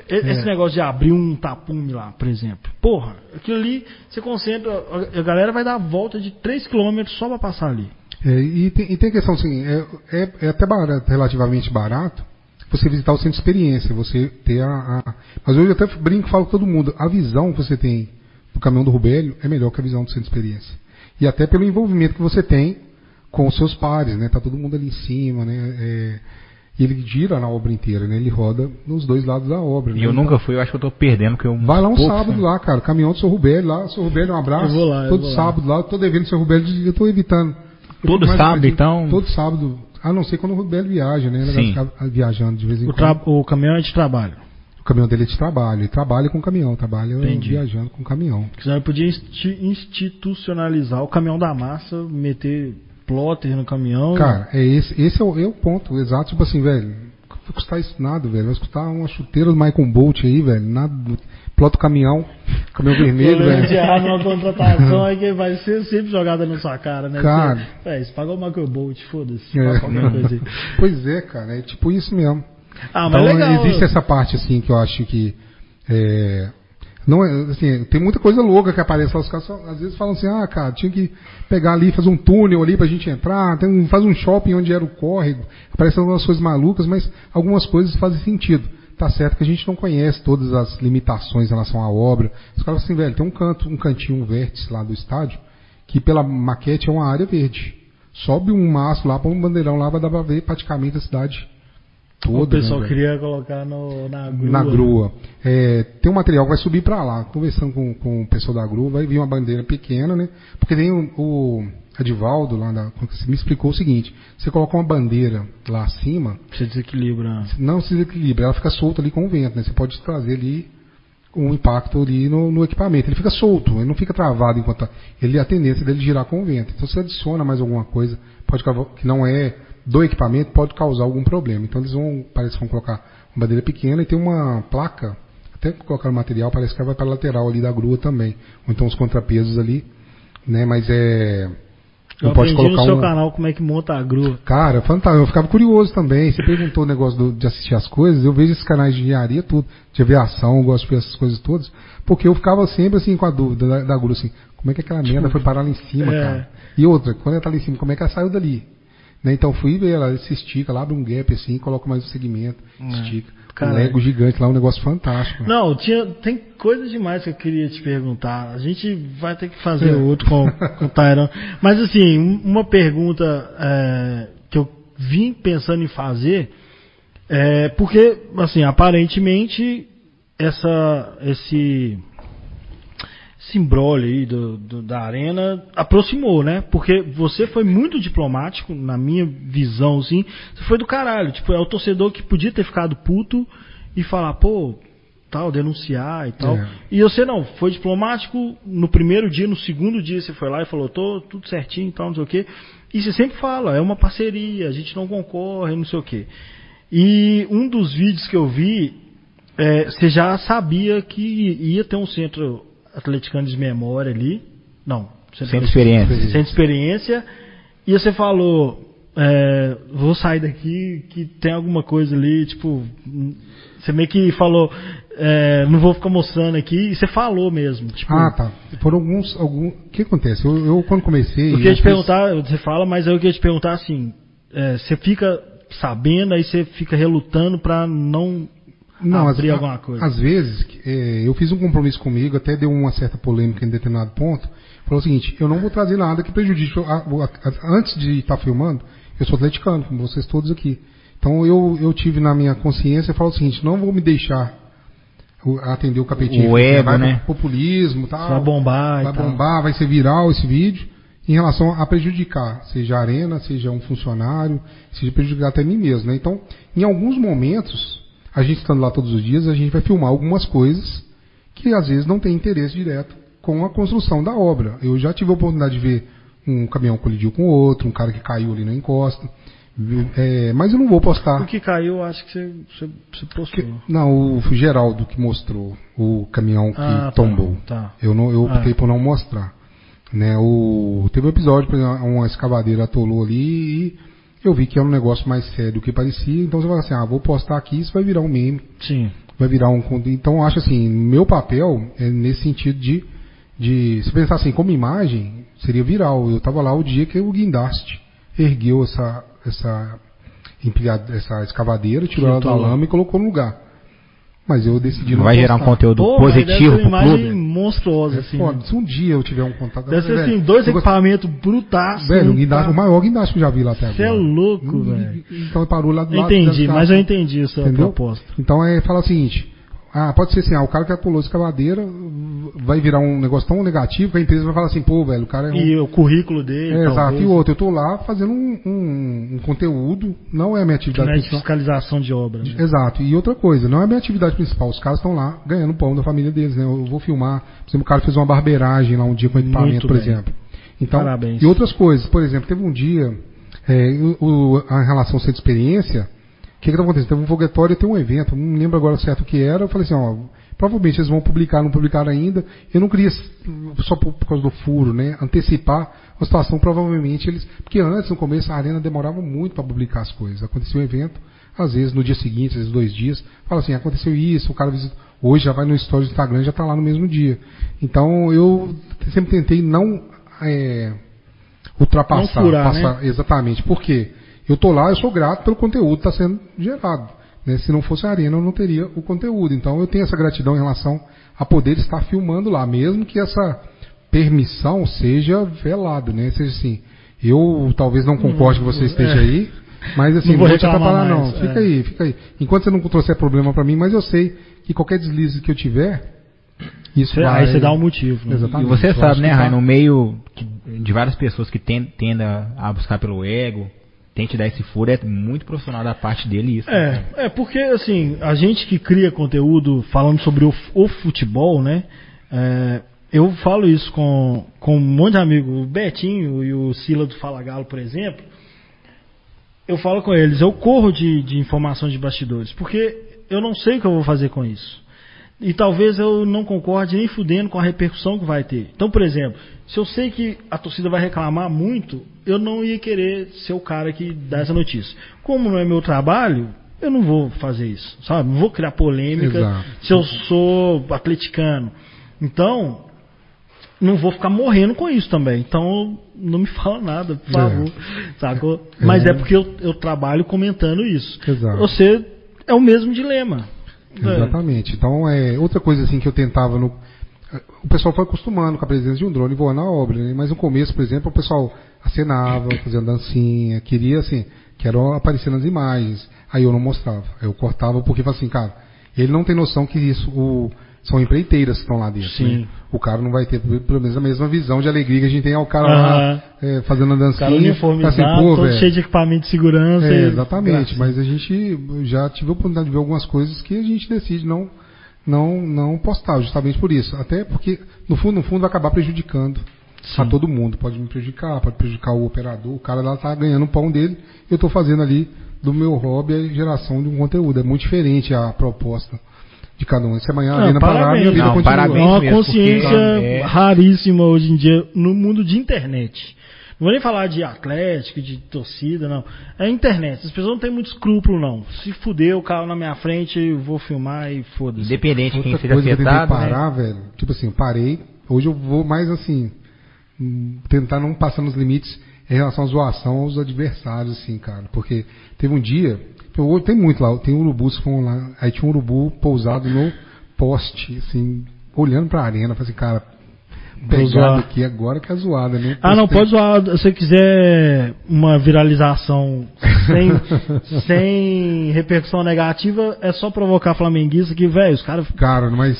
E- Esse É. negócio de abrir um tapume lá, por exemplo. Porra, aquilo ali, você concentra, a- a galera vai dar a volta de 3 km só pra passar ali. É, e, tem, e tem a questão assim, é, é, é até barato, relativamente barato você visitar o centro de experiência, você ter a, a- Mas hoje eu até brinco e falo com todo mundo, a visão que você tem do caminhão do Rubélio é melhor que a visão do centro de experiência. E até pelo envolvimento que você tem com os seus pares, né? Tá todo mundo ali em cima, né? É, e ele gira na obra inteira, né? Ele roda nos dois lados da obra. E né? eu nunca fui, eu acho que eu tô perdendo, porque eu. Vai lá um pouco, sábado né? lá, cara. Caminhão do seu Rubélio lá. Seu Rubélio, um abraço. Eu vou lá, eu Todo vou lá. sábado lá. Eu tô devendo seu Rubélio, eu tô evitando. Eu Todo sábado, pertinho. então? Todo sábado. A não ser quando o Rubélio viaja, né? Sim. viajando de vez em O, quando. o caminhão é de trabalho. O caminhão dele é de trabalho. Ele trabalha com caminhão. Trabalha Entendi. viajando com caminhão. Senão podia insti- institucionalizar o caminhão da massa, meter plotter no caminhão. Cara, é esse, esse é o, é o ponto exato. Tipo assim, velho. Não vai custar isso nada, velho. Vai custar uma chuteira do Michael Bolt aí, velho. Nada. Plota o caminhão. Caminhão <laughs> vermelho, velho. errar numa contratação <laughs> aí que vai ser sempre jogada na sua cara, né? Cara. Você, é, você pagou o Michael Bolt, foda-se. É. <laughs> Pois é, cara. É tipo isso mesmo. Ah, mas então legal. existe essa parte assim que eu acho que é, não é, assim, tem muita coisa louca que aparece lá, os caras só- às vezes falam assim, ah, cara, tinha que pegar ali, fazer um túnel ali pra gente entrar, tem um, faz um shopping onde era o córrego, aparecem algumas coisas malucas, mas algumas coisas fazem sentido. Tá certo que a gente não conhece todas as limitações em relação à obra. Os caras falam assim, velho, tem um canto, um cantinho, um vértice lá do estádio, que pela maquete é uma área verde. Sobe um mastro lá, põe um bandeirão lá, vai dar pra ver praticamente a cidade toda. o pessoal né, queria colocar no, na grua. na grua. É, tem um material que vai subir para lá. Conversando com, com o pessoal da grua, vai vir uma bandeira pequena, né? Porque tem o, o Adivaldo lá, da, me explicou o seguinte: você coloca uma bandeira lá acima, Você desequilibra. não se desequilibra, ela fica solta ali com o vento, né? Você pode trazer ali um impacto ali no, no equipamento. Ele fica solto, ele não fica travado enquanto tá- ele a tendência dele girar com o vento. Então você adiciona mais alguma coisa, pode que não é do equipamento, pode causar algum problema. Então eles vão, parece que vão colocar uma bandeira pequena e tem uma placa, até colocar o material, parece que vai para a lateral ali da grua também. Ou então os contrapesos ali, né? Mas é Eu não pode colocar no seu um canal como é que monta a grua. Cara, fantástico. Eu ficava curioso também. Você perguntou o negócio do- de assistir as coisas. Eu vejo esses canais de engenharia, tudo, de aviação, eu gosto de ver essas coisas todas. Porque eu ficava sempre assim com a dúvida da, da grua, assim, como é que aquela merda foi parar lá em cima, É. cara? E outra, quando ela tá lá em cima, como é que ela saiu dali? Né, então fui ver, ela se estica, ela abre um gap assim, coloca mais um segmento, estica. Um Caralho. Lego gigante lá, um negócio fantástico. Não, tinha, tem coisas demais que eu queria te perguntar. A gente vai ter que fazer É. outro com, <laughs> com o Tyrone. Mas assim, um- uma pergunta é, que eu vim pensando em fazer é porque, assim, aparentemente essa, esse, esse imbróglio aí do, do- da arena aproximou, né? Porque você foi muito diplomático, na minha visão, assim. Você foi do caralho. Tipo, é o torcedor que podia ter ficado puto e falar, pô, tal, denunciar e tal. É. E você não, foi diplomático no primeiro dia, no segundo dia você foi lá e falou, tô tudo certinho e tal, não sei o quê. E você sempre fala, é uma parceria, a gente não concorre, não sei o quê. E um dos vídeos que eu vi, é, você já sabia que ia ter um centro atleticano de memória ali. Não, Sem experiência. Sem experiência. E você falou, é, vou sair daqui que tem alguma coisa ali, tipo, você meio que falou, é, não vou ficar mostrando aqui, e você falou mesmo. Tipo, Ah, tá. Foram alguns. Algum... O que acontece? Eu, eu, quando comecei. eu queria te fiz- perguntar, você fala, mas eu queria te perguntar assim, é, você fica sabendo, aí você fica relutando pra não Não, abrir às, alguma coisa. Às vezes, é, eu fiz um compromisso comigo, até deu uma certa polêmica em determinado ponto. Falou o seguinte: eu não vou trazer nada que prejudique. a- a- antes de estar filmando, eu sou atleticano, como vocês todos aqui. Então eu, eu tive na minha consciência e falo o seguinte: não vou me deixar atender o capetinho. O ego, né? Populismo, tal. Vai bombar Vai tal. bombar, vai ser viral esse vídeo. Em relação a prejudicar, seja a arena, seja um funcionário, seja prejudicar até mim mesmo. Né? Então, em alguns momentos, a gente estando lá todos os dias, a gente vai filmar algumas coisas que às vezes não tem interesse direto com a construção da obra. Eu já tive a oportunidade de ver um caminhão colidiu com outro, um cara que caiu ali na encosta. É, mas eu não vou postar. O que caiu, acho que você, você, você postou. Não, o Geraldo que mostrou o caminhão que Ah, tá, tombou. tá. Eu não, eu Ah. optei por não mostrar. Né, o, teve um episódio, por exemplo, uma escavadeira atolou ali e eu vi que era um negócio mais sério do que parecia. Então você vai assim, ah, vou postar aqui, isso vai virar um meme, Sim. vai virar um. Então eu acho assim, meu papel é nesse sentido de, de se pensar assim, como imagem, seria viral. Eu estava lá o dia que o guindaste ergueu essa essa empilhada, essa escavadeira, tirou ela da lama e colocou no lugar. Mas eu decidi não Vai gerar um conteúdo Pô, mas deve ser positivo uma pro imagem clube. monstruosa, É assim. foda. né? Se um dia eu tiver um contato. Deve ser assim, dois equipamentos brutais. Velho, o, guindaste, o maior guindaste que eu já vi lá até Você é agora. louco, Hum, velho. Então parou lá do lado Entendi, mas eu entendi a sua Entendeu? proposta. Então é falar o seguinte. Ah, pode ser assim, ah, o cara que a escavadeira vai virar um negócio tão negativo que a empresa vai falar assim, pô, velho, o cara é um. E o currículo dele. É, exato. E outro, eu tô lá fazendo um, um- um conteúdo, não é a minha atividade não é principal. fiscalização de obra. né? Exato. E outra coisa, não é a minha atividade principal. Os caras estão lá ganhando pão da família deles, né? Eu vou filmar. Por exemplo, o cara fez uma barbeiragem lá um dia com equipamento, por exemplo. Então, Parabéns. e outras coisas. Por exemplo, teve um dia, é, o, a relação de experiência, que que tá acontecendo? Teve um foguetório, tem um evento, não lembro agora certo o que era. Eu falei assim, ó, provavelmente eles vão publicar, não publicaram ainda. Eu não queria, só por, por causa do furo, né, antecipar a situação. Provavelmente eles, porque antes, no começo, a arena demorava muito para publicar as coisas. Aconteceu um evento, às vezes no dia seguinte, às vezes dois dias, fala assim, aconteceu isso, o cara visita, hoje já vai no story do Instagram, já está lá no mesmo dia. Então eu sempre tentei não é, ultrapassar, Não furar, passar- exatamente. Por quê? Eu tô lá, eu sou grato pelo conteúdo que está sendo gerado. né? Se não fosse a arena, eu não teria o conteúdo. Então eu tenho essa gratidão em relação a poder estar filmando lá, mesmo que essa permissão seja velada, né? Seja assim, eu talvez não concorde que você esteja é. aí, mas assim, Não não vou vou te atrapalhar não. mais, Fica é. aí, fica aí. Enquanto você não trouxer problema para mim, mas eu sei que qualquer deslize que eu tiver, isso Você- vai... Aí você dá um motivo. né? Exatamente. E você Eu sabe, né, que tá- Rai, no meio que- de várias pessoas que ten- tendem a buscar pelo ego, tente dar esse furo, é muito profissional da parte dele isso. né? É, é porque assim, a gente que cria conteúdo falando sobre o, o futebol, né? é, eu falo isso com, com um monte de amigo, o Betinho e o Sila do Fala Galo, por exemplo. Eu falo com eles, eu corro de, de informações de bastidores, porque eu não sei o que eu vou fazer com isso. E talvez eu não concorde nem fudendo com a repercussão que vai ter. Então, por exemplo, se eu sei que a torcida vai reclamar muito, eu não ia querer ser o cara que dá essa notícia. Como não é meu trabalho, eu não vou fazer isso, sabe? Não vou criar polêmica Exato. se eu sou atleticano. Então, não vou ficar morrendo com isso também. Então, não me <laughs> fala nada, por É. favor. Sacou? Mas É. é porque eu, eu trabalho comentando isso. Exato. Você é o mesmo dilema. Exatamente. Então, é outra coisa assim que eu tentava no o pessoal foi acostumando com a presença de um drone voando na obra, né? mas no começo, por exemplo, o pessoal acenava, fazia dancinha, queria assim, quero aparecer nas imagens. Aí eu não mostrava, aí eu cortava porque falava assim, cara, ele não tem noção que isso o- são empreiteiras que estão lá dentro. Sim. né? O cara não vai ter pelo menos a mesma visão de alegria que a gente tem ao cara Aham. lá é, fazendo a O dancinha. cara uniformizado, assim, todo velho, cheio de equipamento de segurança. é, exatamente, Graças. mas a gente já tive a oportunidade de ver algumas coisas que a gente decide não não não postar, justamente por isso. Até porque no fundo, no fundo vai acabar prejudicando a Sim. todo mundo, pode me prejudicar, pode prejudicar o operador, o cara lá tá ganhando o pão dele, eu estou fazendo ali do meu hobby a geração de um conteúdo. É muito diferente a proposta de cada um. Se amanhã a Não, arena parar, parabéns. minha vida Não, continua. É parabéns. uma mesmo, consciência porque é- raríssima hoje em dia no mundo de internet. Não vou nem falar de atlético, de torcida, não. É internet. As pessoas não têm muito escrúpulo, não. Se fuder o carro na minha frente, eu vou filmar e foda-se. Independente de quem seja coisa que eu afetado, né? parar, velho, tipo assim, eu parei, hoje eu vou mais assim, tentar não passar nos limites, em relação à zoação aos adversários, assim, cara. Porque teve um dia, eu, tem muito lá, tem urubus que foram lá, aí tinha um urubu pousado no poste, assim, olhando pra arena, falei assim, cara, pegado aqui agora que é zoada, né? Ah, não, pode zoar. Se você quiser uma viralização sem, <laughs> sem repercussão negativa, é só provocar flamenguista que, velho, os caras. Cara, mas.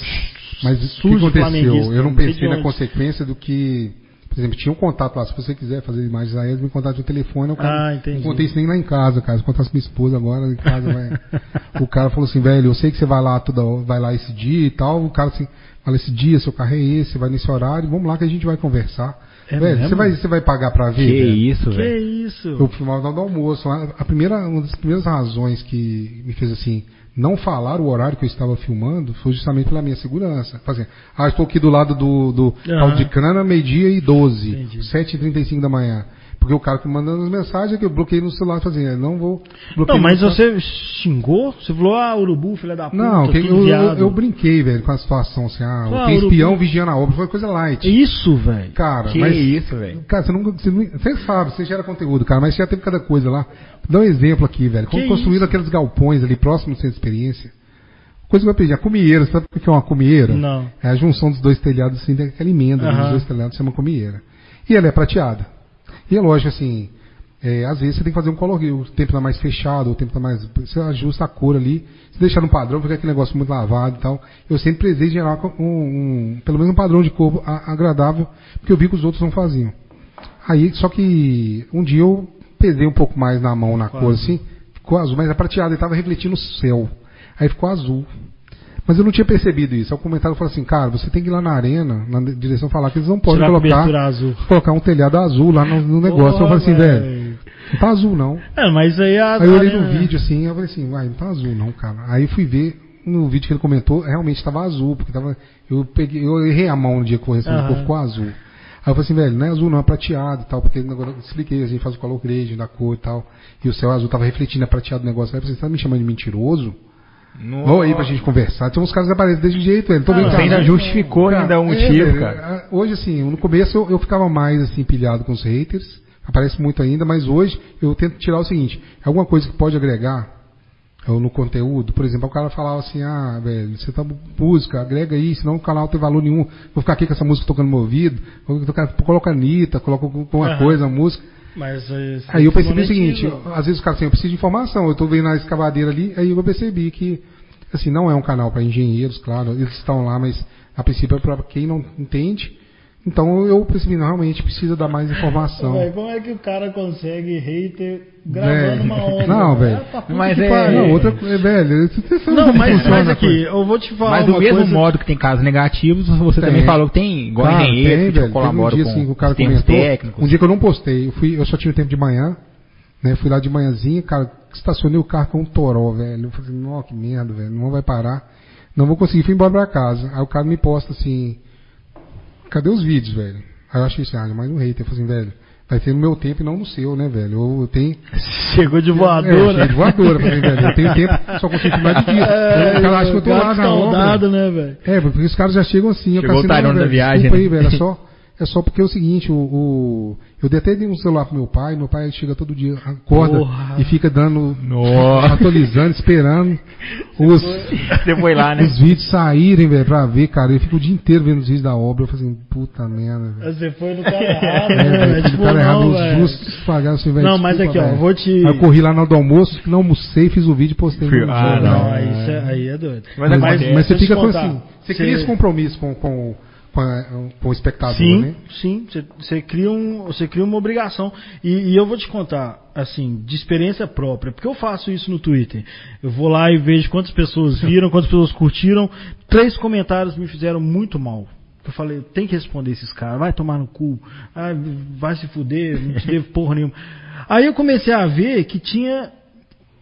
Mas o que aconteceu? Eu não pensei na consequência do que. Por exemplo, tinha um contato lá. Se você quiser fazer imagens aéreas, me contate no telefone. Eu ah, entendi. Não contei isso nem lá em casa, cara. Se contasse minha esposa agora, em casa, vai. <laughs> o cara falou assim, velho, eu sei que você vai lá toda, vai lá esse dia e tal. O cara assim, Fala, esse dia, seu carro é esse, vai nesse horário, vamos lá que a gente vai conversar. É velho, você vai, você vai pagar pra ver? Que velho? isso, velho. Que isso. Eu fui mal do almoço. A, primeira, uma das primeiras razões que me fez assim, não falar o horário que eu estava filmando foi justamente pela minha segurança. Fazendo, ah, estou aqui do lado do, do uhum. de cana, meio-dia e 12, 7h35 da manhã. Porque o cara que mandando as mensagens é que eu bloqueei no celular fazendo, não vou bloquear. Não, mas você xingou? Você falou, ah, urubu, filha da puta. Não, que, eu, eu, eu, brinquei, velho, com a situação assim, ah, ah tem espião vigiando a obra, foi coisa light. Isso, velho. Cara, que mas. isso, velho. Cara, você, não, você, não, você sabe, você gera conteúdo, cara, mas você já teve cada coisa lá. Dá um exemplo aqui, velho. Como construíram aqueles galpões ali próximo do centro de experiência. Coisa que eu pedir, a comieira, sabe o que é uma comieira? Não. É a junção dos dois telhados, assim, daquela emenda uhum. dos dois telhados, chama comieira. E ela é prateada. E é lógico, assim, é, às vezes você tem que fazer um color, o tempo está mais fechado, o tempo está mais. Você ajusta a cor ali, se deixar no padrão, fica aquele negócio muito lavado e tal. Eu sempre precisei gerar um, um, pelo menos um padrão de cor agradável, porque eu vi que os outros não faziam. Aí, só que um dia eu pesei um pouco mais na mão, na Quase. cor assim, ficou azul, mas é prateado, ele estava refletindo o céu. Aí ficou azul. Mas eu não tinha percebido isso. Aí o comentário falou assim, cara, você tem que ir lá na arena, na direção falar que eles não podem colocar, colocar um telhado azul lá no, no negócio. eu falei assim, velho, não tá azul não. É, mas aí a. Aí eu olhei no vídeo assim, eu falei assim, vai, não tá azul não, cara. Aí fui ver no vídeo que ele comentou, realmente estava azul, porque tava. Eu peguei, eu errei a mão no dia que eu recebi, uhum. ficou azul. Aí eu falei assim, velho, não é azul não, é prateado e tal, porque agora eu expliquei, a gente faz o color grade da cor e tal. E o céu azul tava refletindo, é prateado o negócio. Aí eu falei, você tá me chamando de mentiroso? Vamos aí pra gente conversar. Tem uns caras que aparecem desse jeito, velho. Tô ah, você ainda justificou cara, ainda um é, motivo, cara. Hoje, assim, no começo eu, eu, ficava mais, assim, pilhado com os haters. Aparece muito ainda, mas hoje eu tento tirar o seguinte. É alguma coisa que pode agregar no conteúdo. Por exemplo, o cara falava assim, ah, velho, você tá música, agrega aí, senão o canal não tem valor nenhum. Vou ficar aqui com essa música tocando no meu ouvido. Vou coloca a Anitta, coloca alguma uhum. coisa, a música. Mas, eh, aí eu percebi o seguinte, às vezes o cara assim, eu preciso de informação, eu estou vendo a escavadeira ali, aí eu percebi que, assim, não é um canal para engenheiros, claro, eles estão lá, mas a princípio é para quem não entende então eu percebi, não, realmente precisa dar mais informação. Véio, como é que o cara consegue hater gravando uma onda? Não, velho. Mas é. Não, outra é, velho. Não, mas, mas aqui, eu vou te falar. Mas do mesmo coisa... modo que tem casos negativos, você tem. também falou que tem igual ah, engenheiro, tem, que colabora um dia, com assim, o cara comentou, técnicos. Um dia que eu não postei, eu, fui, eu só tive tempo de manhã, né? Fui lá de manhãzinha, cara, estacionei o carro com um toró, velho. Eu falei, nossa, que merda, velho, não vai parar. Não vou conseguir, fui embora pra casa. Aí o cara me posta assim cadê os vídeos, velho? Aí eu achei assim, ah, mais um hater. Eu falei assim, velho, vai ser no meu tempo e não no seu, né, velho? Eu, eu tenho. <laughs> Chegou de voadora. É, de voadora, falei, velho. Eu tenho tempo, só consigo filmar de dia. <laughs> É, o cara acha que eu tô lá na obra. né, velho? É, porque os caras já chegam assim, Chegou eu assim, o da viagem. Desculpa né? aí, velho, é só. É só porque é o seguinte, o, o eu dei até um celular pro meu pai, meu pai chega todo dia, acorda Porra. e fica dando, Nossa. atualizando, esperando os, <laughs> foi lá, né? os vídeos saírem, velho, pra ver, cara. Ele fica o dia inteiro vendo os vídeos da obra. Eu falei assim, puta merda, velho. Você foi no <laughs> cara errado, é, né? Tipo, cara errado, os justos pagaram assim, velho. Não, mas aqui, ó, vou te. Aí eu corri lá no do almoço, não almocei, fiz o vídeo e postei no Ah, não, não, aí, é, aí é doido. Mas, mas, mas, mas você fica com assim, você cria esse compromisso com, com com, a, com o espectador, sim, né? Sim, você cria, um, cria uma obrigação. E, e, eu vou te contar, assim, de experiência própria, porque eu faço isso no Twitter. Eu vou lá e vejo quantas pessoas viram, quantas pessoas curtiram. Três comentários me fizeram muito mal. Eu falei, tem que responder esses caras, vai tomar no cu, ah, vai se fuder, não te devo porra nenhuma. Aí eu comecei a ver que tinha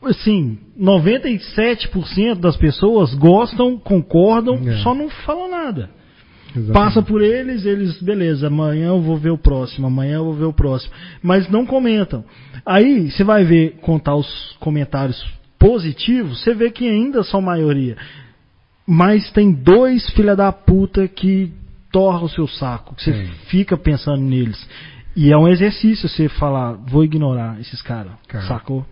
assim, 97% das pessoas gostam, concordam, é. só não falam nada. Exatamente. Passa por eles, eles, beleza, amanhã eu vou ver o próximo, amanhã eu vou ver o próximo. Mas não comentam. Aí você vai ver, contar os comentários positivos, você vê que ainda são maioria. Mas tem dois filha da puta que torram o seu saco, que você Sim. fica pensando neles. E é um exercício você falar, vou ignorar esses caras, Cara. sacou?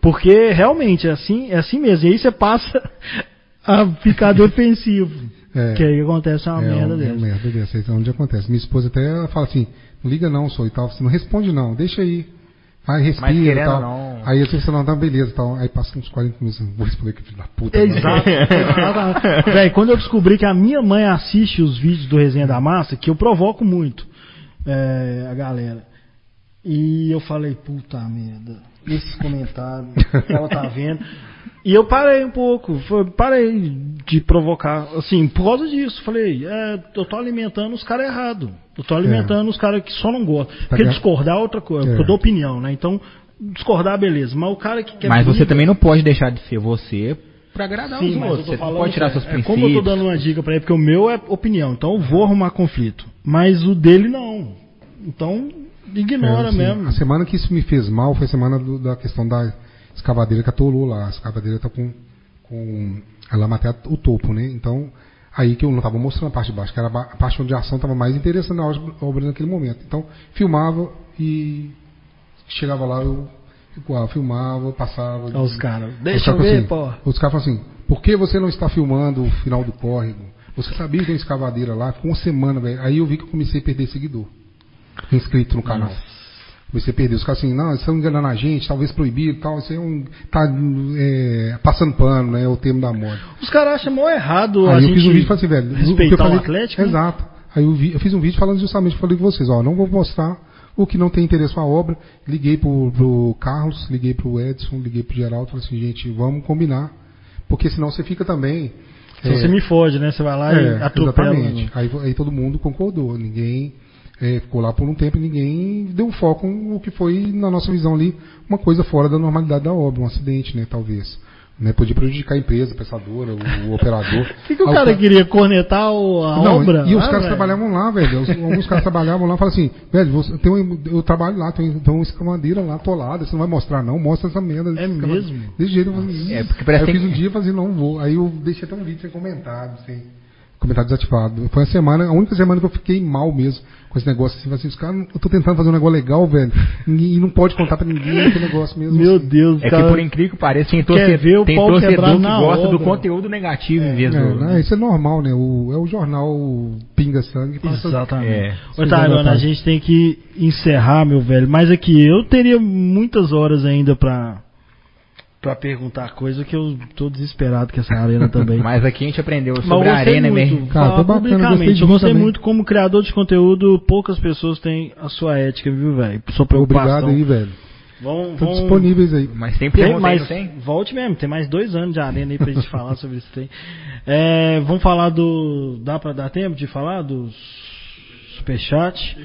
Porque realmente é assim, é assim mesmo. E aí você passa <laughs> a ficar defensivo. É. Que aí acontece uma é, merda um- é dessa. uma merda dessa. Isso é onde acontece. Minha esposa até ela fala assim, não liga não, sou e tal. Você não responde não, deixa aí. Vai, respira e querendo tal. não- Aí eu você não, tá beleza tal. Aí passa uns 40 minutos, vou responder que filho da puta. Exato. exatamente. Véi, quando eu descobri que a minha mãe assiste os vídeos do Resenha da Massa, que eu provoco muito é, a galera. E eu falei, puta merda, esses comentários, ela tá vendo. E eu parei um pouco, parei de provocar, assim, por causa disso. Falei, é, eu tô alimentando os caras errados. Eu tô alimentando os caras que só não gostam. Porque É. discordar é outra coisa, É. porque eu dou opinião, né? Então, discordar, beleza. Mas o cara que quer. Mas você briga- também não pode deixar de ser você pra agradar Sim, os mas eu outros. tô Você falando pode tirar sério. seus é, princípios. Como eu tô dando uma dica pra ele, porque o meu é opinião, então eu vou arrumar conflito. Mas o dele não. Então, ignora É, assim, mesmo. A semana que isso me fez mal foi a semana do- da questão da escavadeira que atolou lá. A escavadeira tá com. com ela matou o topo, né? Então, aí que eu não estava mostrando a parte de baixo, que era a parte onde a ação estava mais interessante na obra, naquele momento. Então, filmava e chegava lá, eu igual, filmava, passava. Olha os caras. Deixa eu ver, falam pô. assim, Os caras falam assim, por que você não está filmando o final do córrego? Você sabia que tem escavadeira lá? Ficou uma semana, velho. Aí eu vi que eu comecei a perder seguidor. Inscrito no canal. Comecei a perder. Os caras assim, não, estão enganando a gente, talvez proibido e tal. Isso é um. Tá é, passando pano, né? É o termo da moda. Os caras acham mó errado a Aí eu gente fiz um vídeo e falei assim, velho. respeitar o falei- Atlético. né? Exato. Aí eu, vi- eu fiz um vídeo falando justamente, falei com vocês, ó, não vou mostrar o que não tem interesse com a obra. Liguei pro, pro Carlos, liguei pro Edson, liguei pro Geraldo, falei assim, gente, vamos combinar. Porque senão você fica também. Se é, você me fode, né? Você vai lá é, e atropela. Exatamente. Aí, aí todo mundo concordou. Ninguém é, ficou lá por um tempo e ninguém deu foco no que foi, na nossa visão ali, uma coisa fora da normalidade da obra, um acidente, né, talvez. Né, podia prejudicar a empresa, a prestadora, o, o operador. O <laughs> que, que o Aí cara queria? Cornetar o- a não, obra? E os Ah, caras velho. trabalhavam lá, velho. Os- Alguns caras trabalhavam lá e falavam assim, velho, você, tem um, eu trabalho lá, tem, tem uma escamadeira lá atolada, você não vai mostrar não, mostra essa merda. É mesmo? Desse jeito eu falei, É, porque parece Aí eu fiz um dia e falei, não vou. Aí eu deixei até um vídeo sem comentário, sem comentário desativado. Foi a semana, a única semana que eu fiquei mal mesmo com esse negócio. Assim, assim, os caras, eu tô tentando fazer um negócio legal, velho, e não pode contar pra ninguém esse negócio mesmo. Meu assim. Deus, É que cara. por incrível que pareça, tem, Quer torcedor, ver o tem torcedor que gosta do obra. conteúdo negativo em vez É, do. né, isso é normal, né? O, é o jornal Pinga Sangue. que passa- Exatamente. É. Ô, Tairona, a gente tem que encerrar, meu velho. Mas aqui, eu teria muitas horas ainda pra, pra perguntar coisa que eu tô desesperado com essa arena também. <laughs> Mas aqui a gente aprendeu sobre a arena muito, mesmo. Cara, falar foi bacana, publicamente. gostei de eu gostei também. muito como criador de conteúdo, poucas pessoas têm a sua ética, viu, velho? Sua preocupação. Obrigado aí, velho. Vão, vão- disponíveis aí. Mas tem Tem, pergunta aí, mas não tem? volte mesmo, tem mais dois anos de arena aí pra gente <laughs> falar sobre isso. Tem. É, vamos falar do. Dá pra dar tempo de falar do Superchat?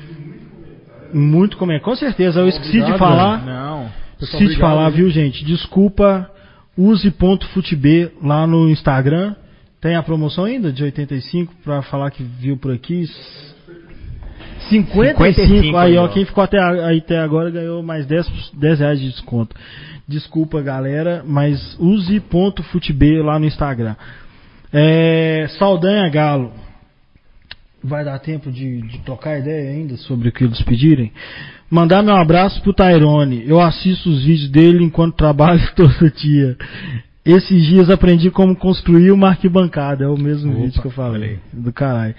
Muito como é, com certeza. Eu esqueci de Obrigado, falar. Não. Pessoal, de obrigado, falar, viu? gente? Desculpa. Use ponto futb lá no Instagram. Tem a promoção ainda de 85 pra falar que viu por aqui. 55, 55 aí, ó, quem ficou até, aí até agora ganhou mais 10, 10 reais de desconto. Desculpa, galera, mas use ponto futb lá no Instagram. É, Saldanha Galo. Vai dar tempo de, de trocar ideia ainda sobre o que eles pedirem? Mandar meu abraço pro Tyrone. Eu assisto os vídeos dele enquanto <laughs> trabalho todo dia. Esses dias aprendi como construir uma arquibancada. É o mesmo Opa, vídeo que eu falei. Do caralho.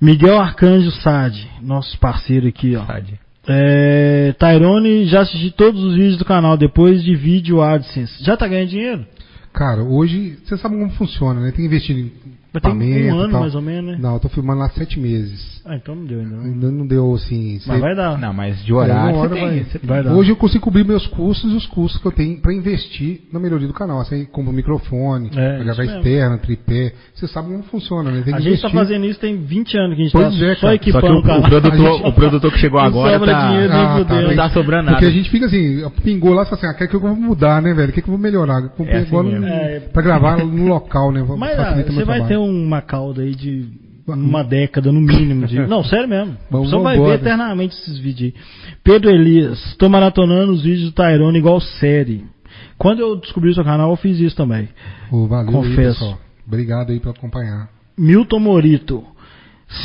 Miguel Arcanjo Sade, nosso parceiro aqui, ó. Tade. É, Tyrone, já assisti todos os vídeos do canal depois de vídeo AdSense. Já tá ganhando dinheiro? Cara, hoje, você sabe como funciona, né? Tem que investir em Mas tem um ano tal. mais ou menos, né? Não, eu tô filmando lá sete meses. Ah, então não deu ainda. não. Ainda não deu assim. Mas sei- vai dar. Não, mas de horário uma hora você tem. vai- você tem. vai dar. Hoje eu consigo cobrir meus custos e os custos que eu tenho para investir na melhoria do canal. Assim, como microfone, É, pra gravar externa, tripé. Você sabe como funciona, né? Tem que A gente tá investir. fazendo isso tem 20 anos que a gente Pois tá é, só equipando Só que o, o canal. o produtor, gente- o produtor que chegou Não agora sobra tá, dinheiro nem Ah, tá, não tá sobrando nada. Porque a gente fica assim, pingou lá e fala assim, ah, quer que eu vou mudar, né, velho? O que, que eu vou melhorar? Comprei É assim agora É. pra gravar no local, né? Mas ah, você vai ter. Uma cauda aí de uma década no mínimo. De... <laughs> Não, sério mesmo. Vamos- Só vai vambora. ver eternamente esses vídeos aí. Pedro Elias, tô maratonando os vídeos do Tyrone igual série. Quando eu descobri o seu canal, eu fiz isso também. Ô, valeu aí, Confesso. pessoal. Obrigado aí por acompanhar. Milton Morito.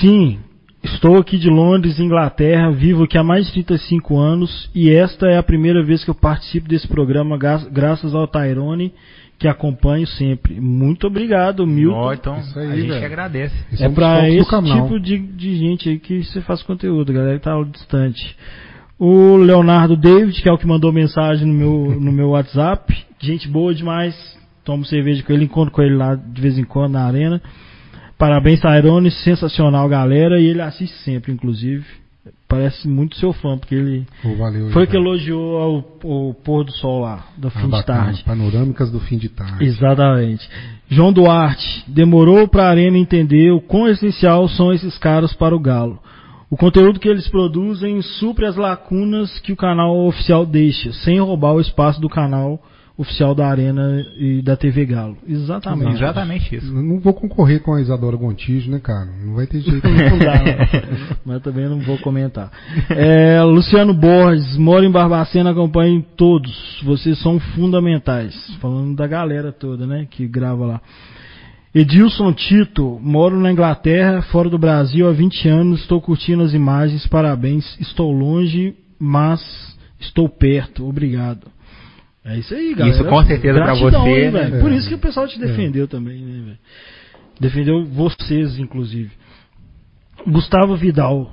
Sim, Estou aqui de Londres, Inglaterra, vivo aqui há mais de 35 anos e esta é a primeira vez que eu participo desse programa, gra- graças ao Tyrone, que acompanho sempre. Muito obrigado, Milton. Ó, então, Isso aí, a gente velho. agradece. É um do esse canal. tipo de, de gente aí que você faz conteúdo, galera que tá distante. O Leonardo David, que é o que mandou mensagem no meu, no meu WhatsApp. Gente boa demais. Tomo cerveja com ele, encontro com ele lá de vez em quando na arena. Parabéns, Tyrone. Sensacional, galera. E ele assiste sempre, inclusive. Parece muito seu fã, porque ele Pô, valeu. foi que elogiou ao, o pôr do sol lá, do Ah, fim de bacana. tarde. Panorâmicas do fim de tarde. Exatamente. João Duarte, demorou para a Arena entender o quão essencial são esses caras para o Galo. O conteúdo que eles produzem supre as lacunas que o canal oficial deixa, sem roubar o espaço do canal oficial da Arena e da TV Galo. Exatamente. Exatamente isso. Eu Não vou concorrer com a Isadora Gontijo, né, cara? Não vai ter jeito. <laughs> Não dá, não. mas também não vou comentar. É, Luciano Borges, moro em Barbacena, acompanhem todos. Vocês são fundamentais. Falando da galera toda, né, que grava lá. Edilson Tito, moro na Inglaterra, fora do Brasil há 20 anos, estou curtindo as imagens, parabéns. Estou longe, mas estou perto. Obrigado. É isso aí, galera. Isso com certeza pra Gratidão, você, né? Por isso que o pessoal te defendeu também, né, velho? Defendeu vocês, inclusive. Gustavo Vidal.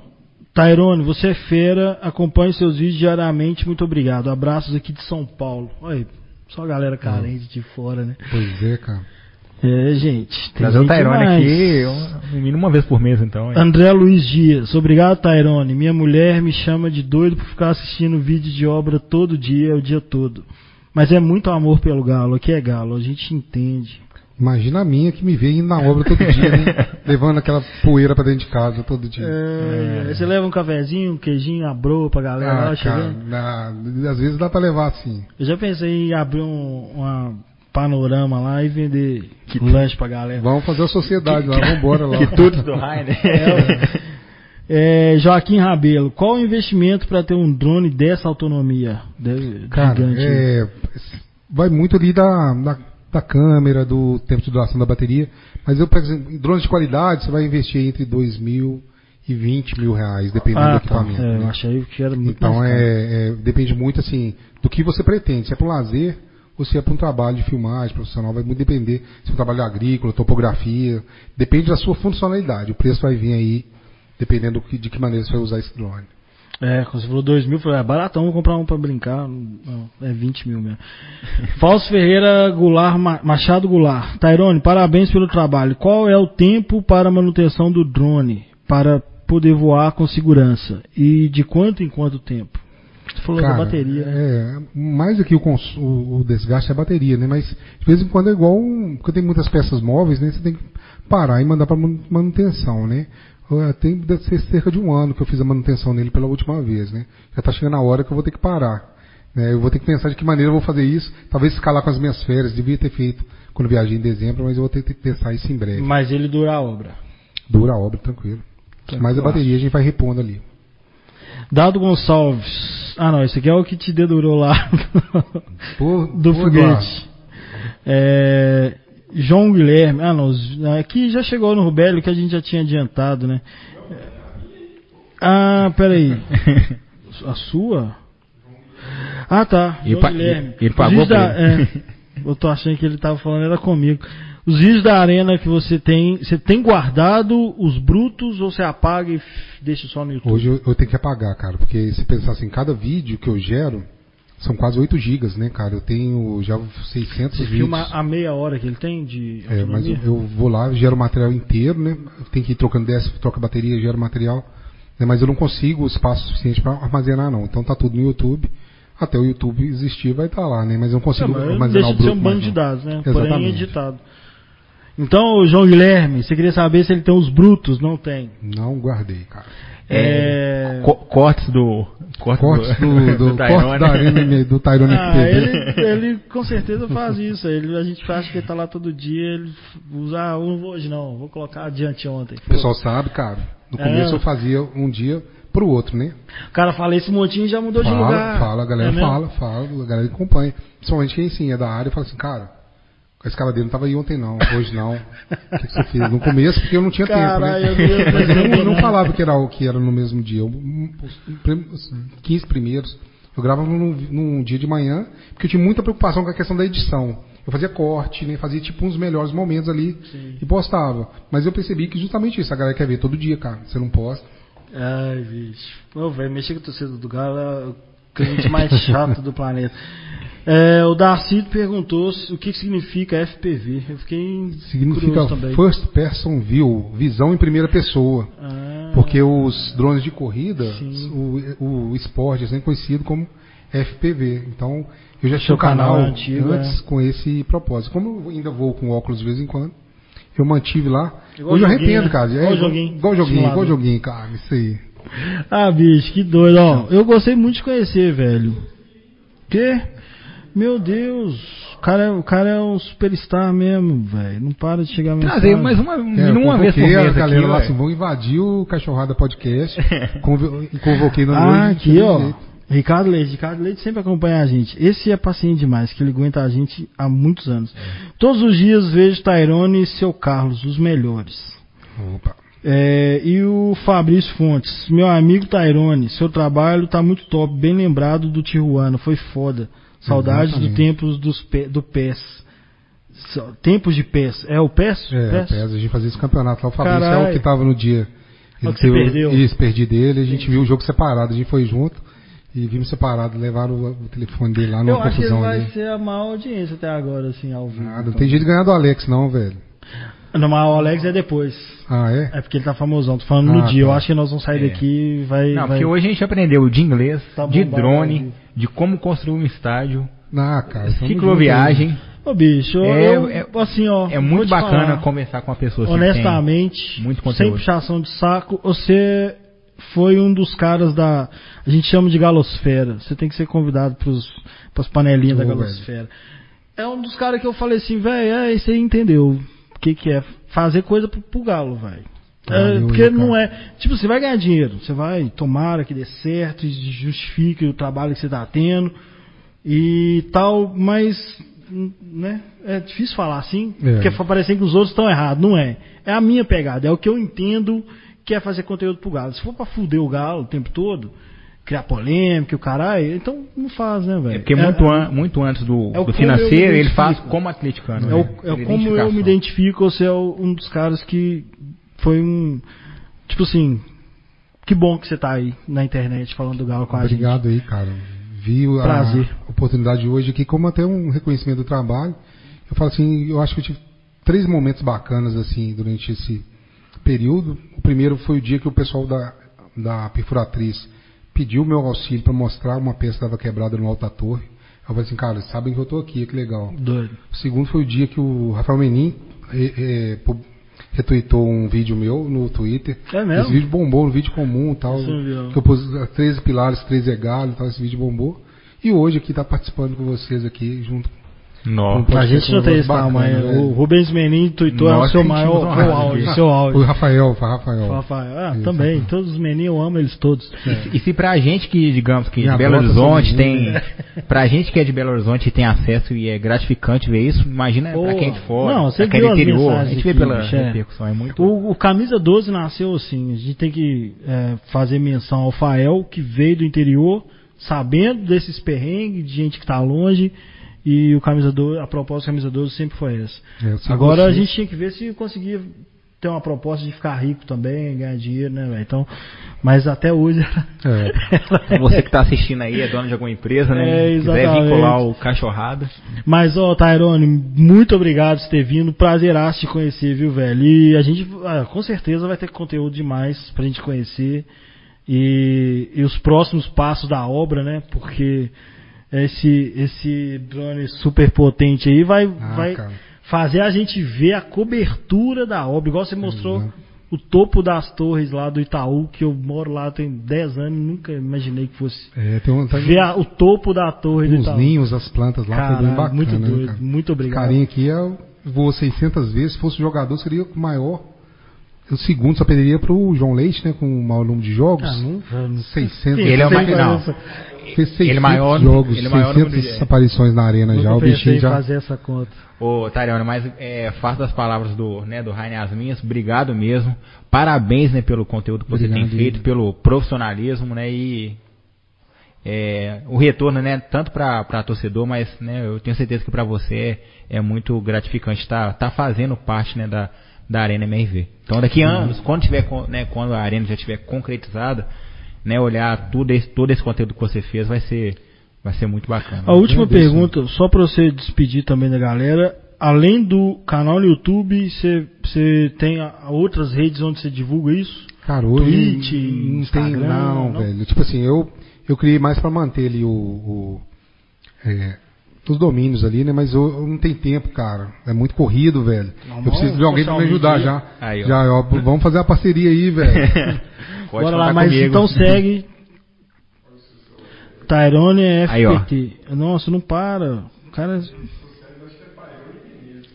Tairone, você é fera, acompanhe seus vídeos diariamente, muito obrigado. Abraços aqui de São Paulo. Olha, aí, só galera carente de fora, né? pois é, cara. É, gente. Trazer o gente Tyrone demais. aqui, um- no mínimo uma vez por mês, então. é. André Luiz Dias, obrigado Tairone. Minha mulher me chama de doido por ficar assistindo vídeo de obra todo dia, o dia todo. Mas é muito amor pelo Galo, aqui é Galo, a gente entende. Imagina a minha que me indo na obra todo dia, né? <laughs> Levando aquela poeira pra dentro de casa todo dia. É, Você leva um cafezinho, um queijinho, a broa pra galera lá Ah, cara, chegando? na- às vezes dá pra levar assim. Eu já pensei em abrir um uma panorama lá e vender lanche pra galera. Vamos fazer a sociedade lá, vamos embora <laughs> lá. Quitutes do Rainer. É, <laughs> Joaquim Rabelo, qual o investimento para ter um drone dessa autonomia? Deve- Cara, gigante. é, vai muito ali da, da, da câmera, do tempo de duração da bateria. Mas eu, por exemplo, em drones de qualidade, você vai investir entre 2 mil e 20 mil reais, dependendo do ah, tá. equipamento. É, eu né? achei que era muito Então é, é, depende muito assim do que você pretende. Se é para um lazer ou se é para um trabalho de filmagem profissional, vai muito depender. Se é um trabalho agrícola, topografia, depende da sua funcionalidade. O preço vai vir aí, dependendo de que maneira você vai usar esse drone. É, quando você falou 2 mil, eu falei, é baratão, vou comprar um pra brincar. Não, é 20 mil mesmo. <laughs> Fausto Ferreira Goulart, Ma- Machado Goulart. Tairone, parabéns pelo trabalho. Qual é o tempo para manutenção do drone para poder voar com segurança? E de quanto em quanto tempo? Você falou da bateria, né? É, mais aqui o, o- o desgaste é a bateria, né? Mas de vez em quando é igual, um, porque tem muitas peças móveis, né? Você tem que parar e mandar para manutenção, né? Ah, Tem deve ser cerca de um ano que eu fiz a manutenção nele pela última vez, né? Já está chegando a hora que eu vou ter que parar. né? Eu vou ter que pensar de que maneira eu vou fazer isso. Talvez escalar com as minhas férias, devia ter feito quando viajei em dezembro, mas eu vou ter que pensar isso em breve. Mas ele dura a obra. Dura a obra, tranquilo. Mas a bateria a gente vai repondo ali. Dado Gonçalves. Ah, não, esse aqui é o que te dedurou lá <laughs> Pô, do Eduardo. foguete. É, João Guilherme. Ah, não. Aqui já chegou no Rubélio que a gente já tinha adiantado, né? Ah, peraí. <laughs> A sua? Ah, tá. Ele João pa- Guilherme. ele Os pagou da- é, eu tô achando que ele tava falando era comigo. Os vídeos da arena que você tem, você tem guardado os brutos ou você apaga e deixa só no YouTube? Hoje eu, eu tenho que apagar, cara, porque se pensar assim, cada vídeo que eu gero são quase 8 gigas, né, cara? Eu tenho já 600 Você vídeos. filma a meia hora que ele tem de É, mas eu, autonomia? eu vou lá, gero o material inteiro, né? Tem que ir trocando dessa, troca a bateria, gero material. né? Mas eu não consigo espaço suficiente para armazenar, não. Então tá tudo no YouTube. Até o YouTube existir vai estar lá, né? Mas eu não consigo Não, mas armazenar deixa o de ser um banco de dados, né? Porém Exatamente. editado. Então, João Guilherme, você queria saber se ele tem os brutos? Não tem. Não guardei, cara. É... Co- cortes do. Cortes, Cortes do, <laughs> do, Tyrone. cortes da arena do Tyrone Ah, TV. ele, ele com certeza faz isso. Ele, a gente acha que ele tá lá todo dia, ele usa, ah, eu não vou hoje não, vou colocar adiante ontem. O pessoal sabe, cara. No É. começo eu fazia um dia pro outro, né? O cara fala, esse montinho já mudou de Fala, lugar. fala, a galera É fala, fala, a galera acompanha. Principalmente quem sim é da área fala assim, cara, A escala dele não estava aí ontem não, hoje não. O que, que você fez? No começo, porque eu não tinha Caralho, tempo, né? eu Mas eu não, não- não falava que era o que era no mesmo dia. Eu, os os 15 primeiros, eu gravava num, num dia de manhã, porque eu tinha muita preocupação com a questão da edição. Eu fazia corte, né? Fazia tipo uns melhores momentos ali e postava. Mas eu percebi que justamente isso, a galera quer ver todo dia, cara. Você não posta. Ai, bicho. Ô, velho, mexer com a torcida do Galo é o cliente mais chato do planeta. É, o Darcy perguntou o que significa FPV. Eu fiquei Significa. First Person View, visão em primeira pessoa. Ah, Porque os drones de corrida, Sim. o, o esporte é sempre conhecido como FPV. Então, eu já tinha Seu um canal, canal é antigo, antes é. com esse propósito. Como eu ainda vou com óculos de vez em quando, eu mantive lá. Igual Hoje eu arrependo, né? cara. Igual É, joguinho. Igual joguinho, igual joguinho, cara. Isso aí. Ah, bicho, que doido. Ó, eu gostei muito de conhecer, velho. Que? Meu Deus. O cara, é- o cara é um superstar mesmo, velho. Não para de chegar Trazer mensagem. mais uma, É, eu uma vez por convoquei a mês galera aqui, lá assim, vão invadir o Cachorrada Podcast. <laughs> Convo- e convoquei na Ah, noite, aqui, ó. jeito. Ricardo Leite. Ricardo Leite sempre acompanha a gente. Esse é paciente demais, que ele aguenta a gente há muitos anos. Todos os dias vejo Tairone e seu Carlos, os melhores. Opa. É, e o Fabrício Fontes, meu amigo Tairone, seu trabalho tá muito top, bem lembrado do Tijuana, foi foda. Saudades do tempos dos pé- do PES. Tempos de PES. É o PES? É, PES? PES, a gente fazia esse campeonato lá. O Fabrício é o que tava no dia. É o que você teve- perdeu. Isso, perdi dele. A gente viu o jogo separado. A gente foi junto e vimos separado. Levaram o, o telefone dele lá Eu numa acho que ele confusão vai ali. ser a maior audiência até agora, assim, ao vivo. Nada, não tem jeito de ganhar do Alex, não, velho. Não, mas o Alex é depois. Ah, é? É porque ele tá famosão. Tô falando no Ah, dia. tá. Eu acho que nós vamos sair É. daqui e vai. Não, vai... porque hoje a gente aprendeu de inglês, Tá de bombado, drone, viu? de como construir um estádio, Ah, cara. cicloviagem. Ô, bicho, eu, É- eu, é- assim, ó. É muito bacana falar, conversar com uma pessoa assim, Honestamente, muito sem conteúdo. puxação de saco, você foi um dos caras da. A gente chama de galosfera. Você tem que ser convidado para as panelinhas da Ô, galosfera. É um dos caras que eu falei assim, velho, é, você entendeu que, que é fazer coisa pro, pro galo, velho. É, porque não é. Tipo, você vai ganhar dinheiro. Você vai, tomara que dê certo, e justifique o trabalho que você tá tendo e tal, mas. Né? É difícil falar assim, É. porque parecendo que os outros estão errados. Não é. É a minha pegada, é o que eu entendo que é fazer conteúdo pro galo. Se for pra fuder o galo o tempo todo, criar polêmica, e o caralho, então não faz, né, velho? É porque muito, an- muito antes do, é do financeiro, ele faz como atleticano. É, o- né? é como eu me identifico, você é um dos caras que foi um. Tipo assim. Que bom que você tá aí na internet falando do Galo com a gente. Obrigado aí, cara. Vi a Prazer. oportunidade hoje aqui como até um reconhecimento do trabalho. Eu falo assim, eu acho que eu tive três momentos bacanas assim durante esse período. O primeiro foi o dia que o pessoal da, da perfuratriz pediu meu auxílio para mostrar uma peça que estava quebrada no alto da torre. Eu falei assim, cara, sabem que eu tô aqui, que legal. Doido. O segundo foi o dia que o Rafael Menin eh, eh, pub- retweetou um vídeo meu no Twitter. É mesmo? Esse vídeo bombou, um vídeo comum e tal. Isso. Que eu pus eh, 13 pilares, 13 galhos e tal, esse vídeo bombou. E hoje aqui tá participando com vocês aqui, junto Nó. Com A gente não tem esse bacana, tamanho. né? O Rubens Menin tuitou é o seu maior honrado seu áudio. disso. Seu O áudio. Rafael, foi Rafael. Rafael. Ah, Isso, também. Rafael. Todos os meninos, eu amo eles todos. E se pra gente que, digamos que E de a Belo Horizonte tem. sozinha. Pra gente que é de Belo Horizonte e tem acesso e é gratificante ver isso, imagina Pô, pra quem é de fora, não, você é viu interior, a gente vê aqui, pela é. repercussão, é muito. O, o Camisa 12 nasceu assim. A gente tem que é, fazer menção ao Fael, que veio do interior, sabendo desses perrengues, de gente que tá longe. E o Camisa 12, a proposta do Camisa 12 sempre foi essa. É, Agora a gente tinha que ver se conseguia ter uma proposta de ficar rico também, ganhar dinheiro, né, velho? Então, mas até hoje <laughs> É. Você que tá assistindo aí é dono de alguma empresa, né? É, Quiser vincular o cachorrada. Mas, ó, Tyrone, muito obrigado por ter vindo. Prazeraço te conhecer, viu, velho? E a gente, ah, com certeza, vai ter conteúdo demais pra gente conhecer. E, e os próximos passos da obra, né? Porque esse, esse drone super potente aí vai, Ah, vai cara. fazer a gente ver a cobertura da obra. Igual você mostrou Exato. o topo das torres lá do Itaú, que eu moro lá tem 10 anos e nunca imaginei que fosse. É, tem um, tem Ver a- o topo da torre do os Itaú. ninhos, as plantas lá, foi bem Caralho, bacana. muito né, doido. cara? Muito Esse obrigado. carinha aqui é, voou 600 vezes, se fosse jogador seria o maior O segundo só perderia pro João Leite, né? Com o maior número de jogos. Ah, não, não 600. Ele é o mais- não. Fez 600 ele maior- jogos, ele é maior número 600 de- aparições na arena já. Nunca O pensei bichinho em já. fazer essa conta. Ô, Tarione, mas é, faço das palavras do, né, do Rainer as minhas, obrigado mesmo. Parabéns, né, pelo conteúdo que você Obrigado, tem feito, pelo profissionalismo, né, e é, o retorno, né, tanto para torcedor, mas, né, eu tenho certeza que para você é, é muito gratificante estar tá, fazendo parte, né, da, da Arena MRV. Então, daqui a anos, quando tiver, né, quando a Arena já estiver concretizada, né, olhar tudo esse, todo esse conteúdo que você fez vai ser, vai ser muito bacana. A última pergunta, só pra você despedir também da galera. Além do canal no YouTube, você- você tem outras redes onde você divulga isso? Cara, hoje Twitch, não tem Instagram, não, não? velho. Tipo assim, eu eu criei mais pra manter ali o, o é, os domínios ali, né? Mas eu, eu não tenho tempo, cara. É muito corrido, velho. Não, eu preciso de alguém pra me ajudar já. Aí, ó. já, ó, vamos fazer a parceria aí, velho. <laughs> Pode Bora lá, mas comigo. então segue. Tyrone Aí, ó. FPT. Nossa, não para. O cara.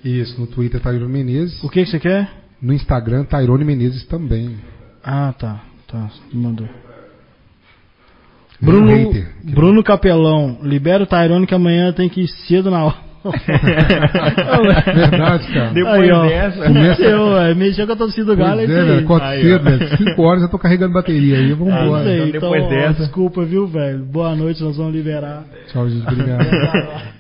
Isso, no Twitter Tairone Menezes, O que que você quer? no Instagram Tairone Menezes também. Ah, tá. Tá, mandou. Nem Bruno, hater. Bruno Capelão, libera o Tyrone que amanhã tem que ir cedo na aula. Verdade, cara. Depois aí, ó, dessa- Mexeu, velho. Mexeu com a torcida do Galo, é Pois é, aí. velho, acordo Aí, cedo, ó. velho. 5 horas eu tô carregando bateria aí, É vambora. isso aí. Então, Então, depois ó, dessa- desculpa, viu, velho? Boa noite, nós vamos liberar. Tchau, gente. Obrigado.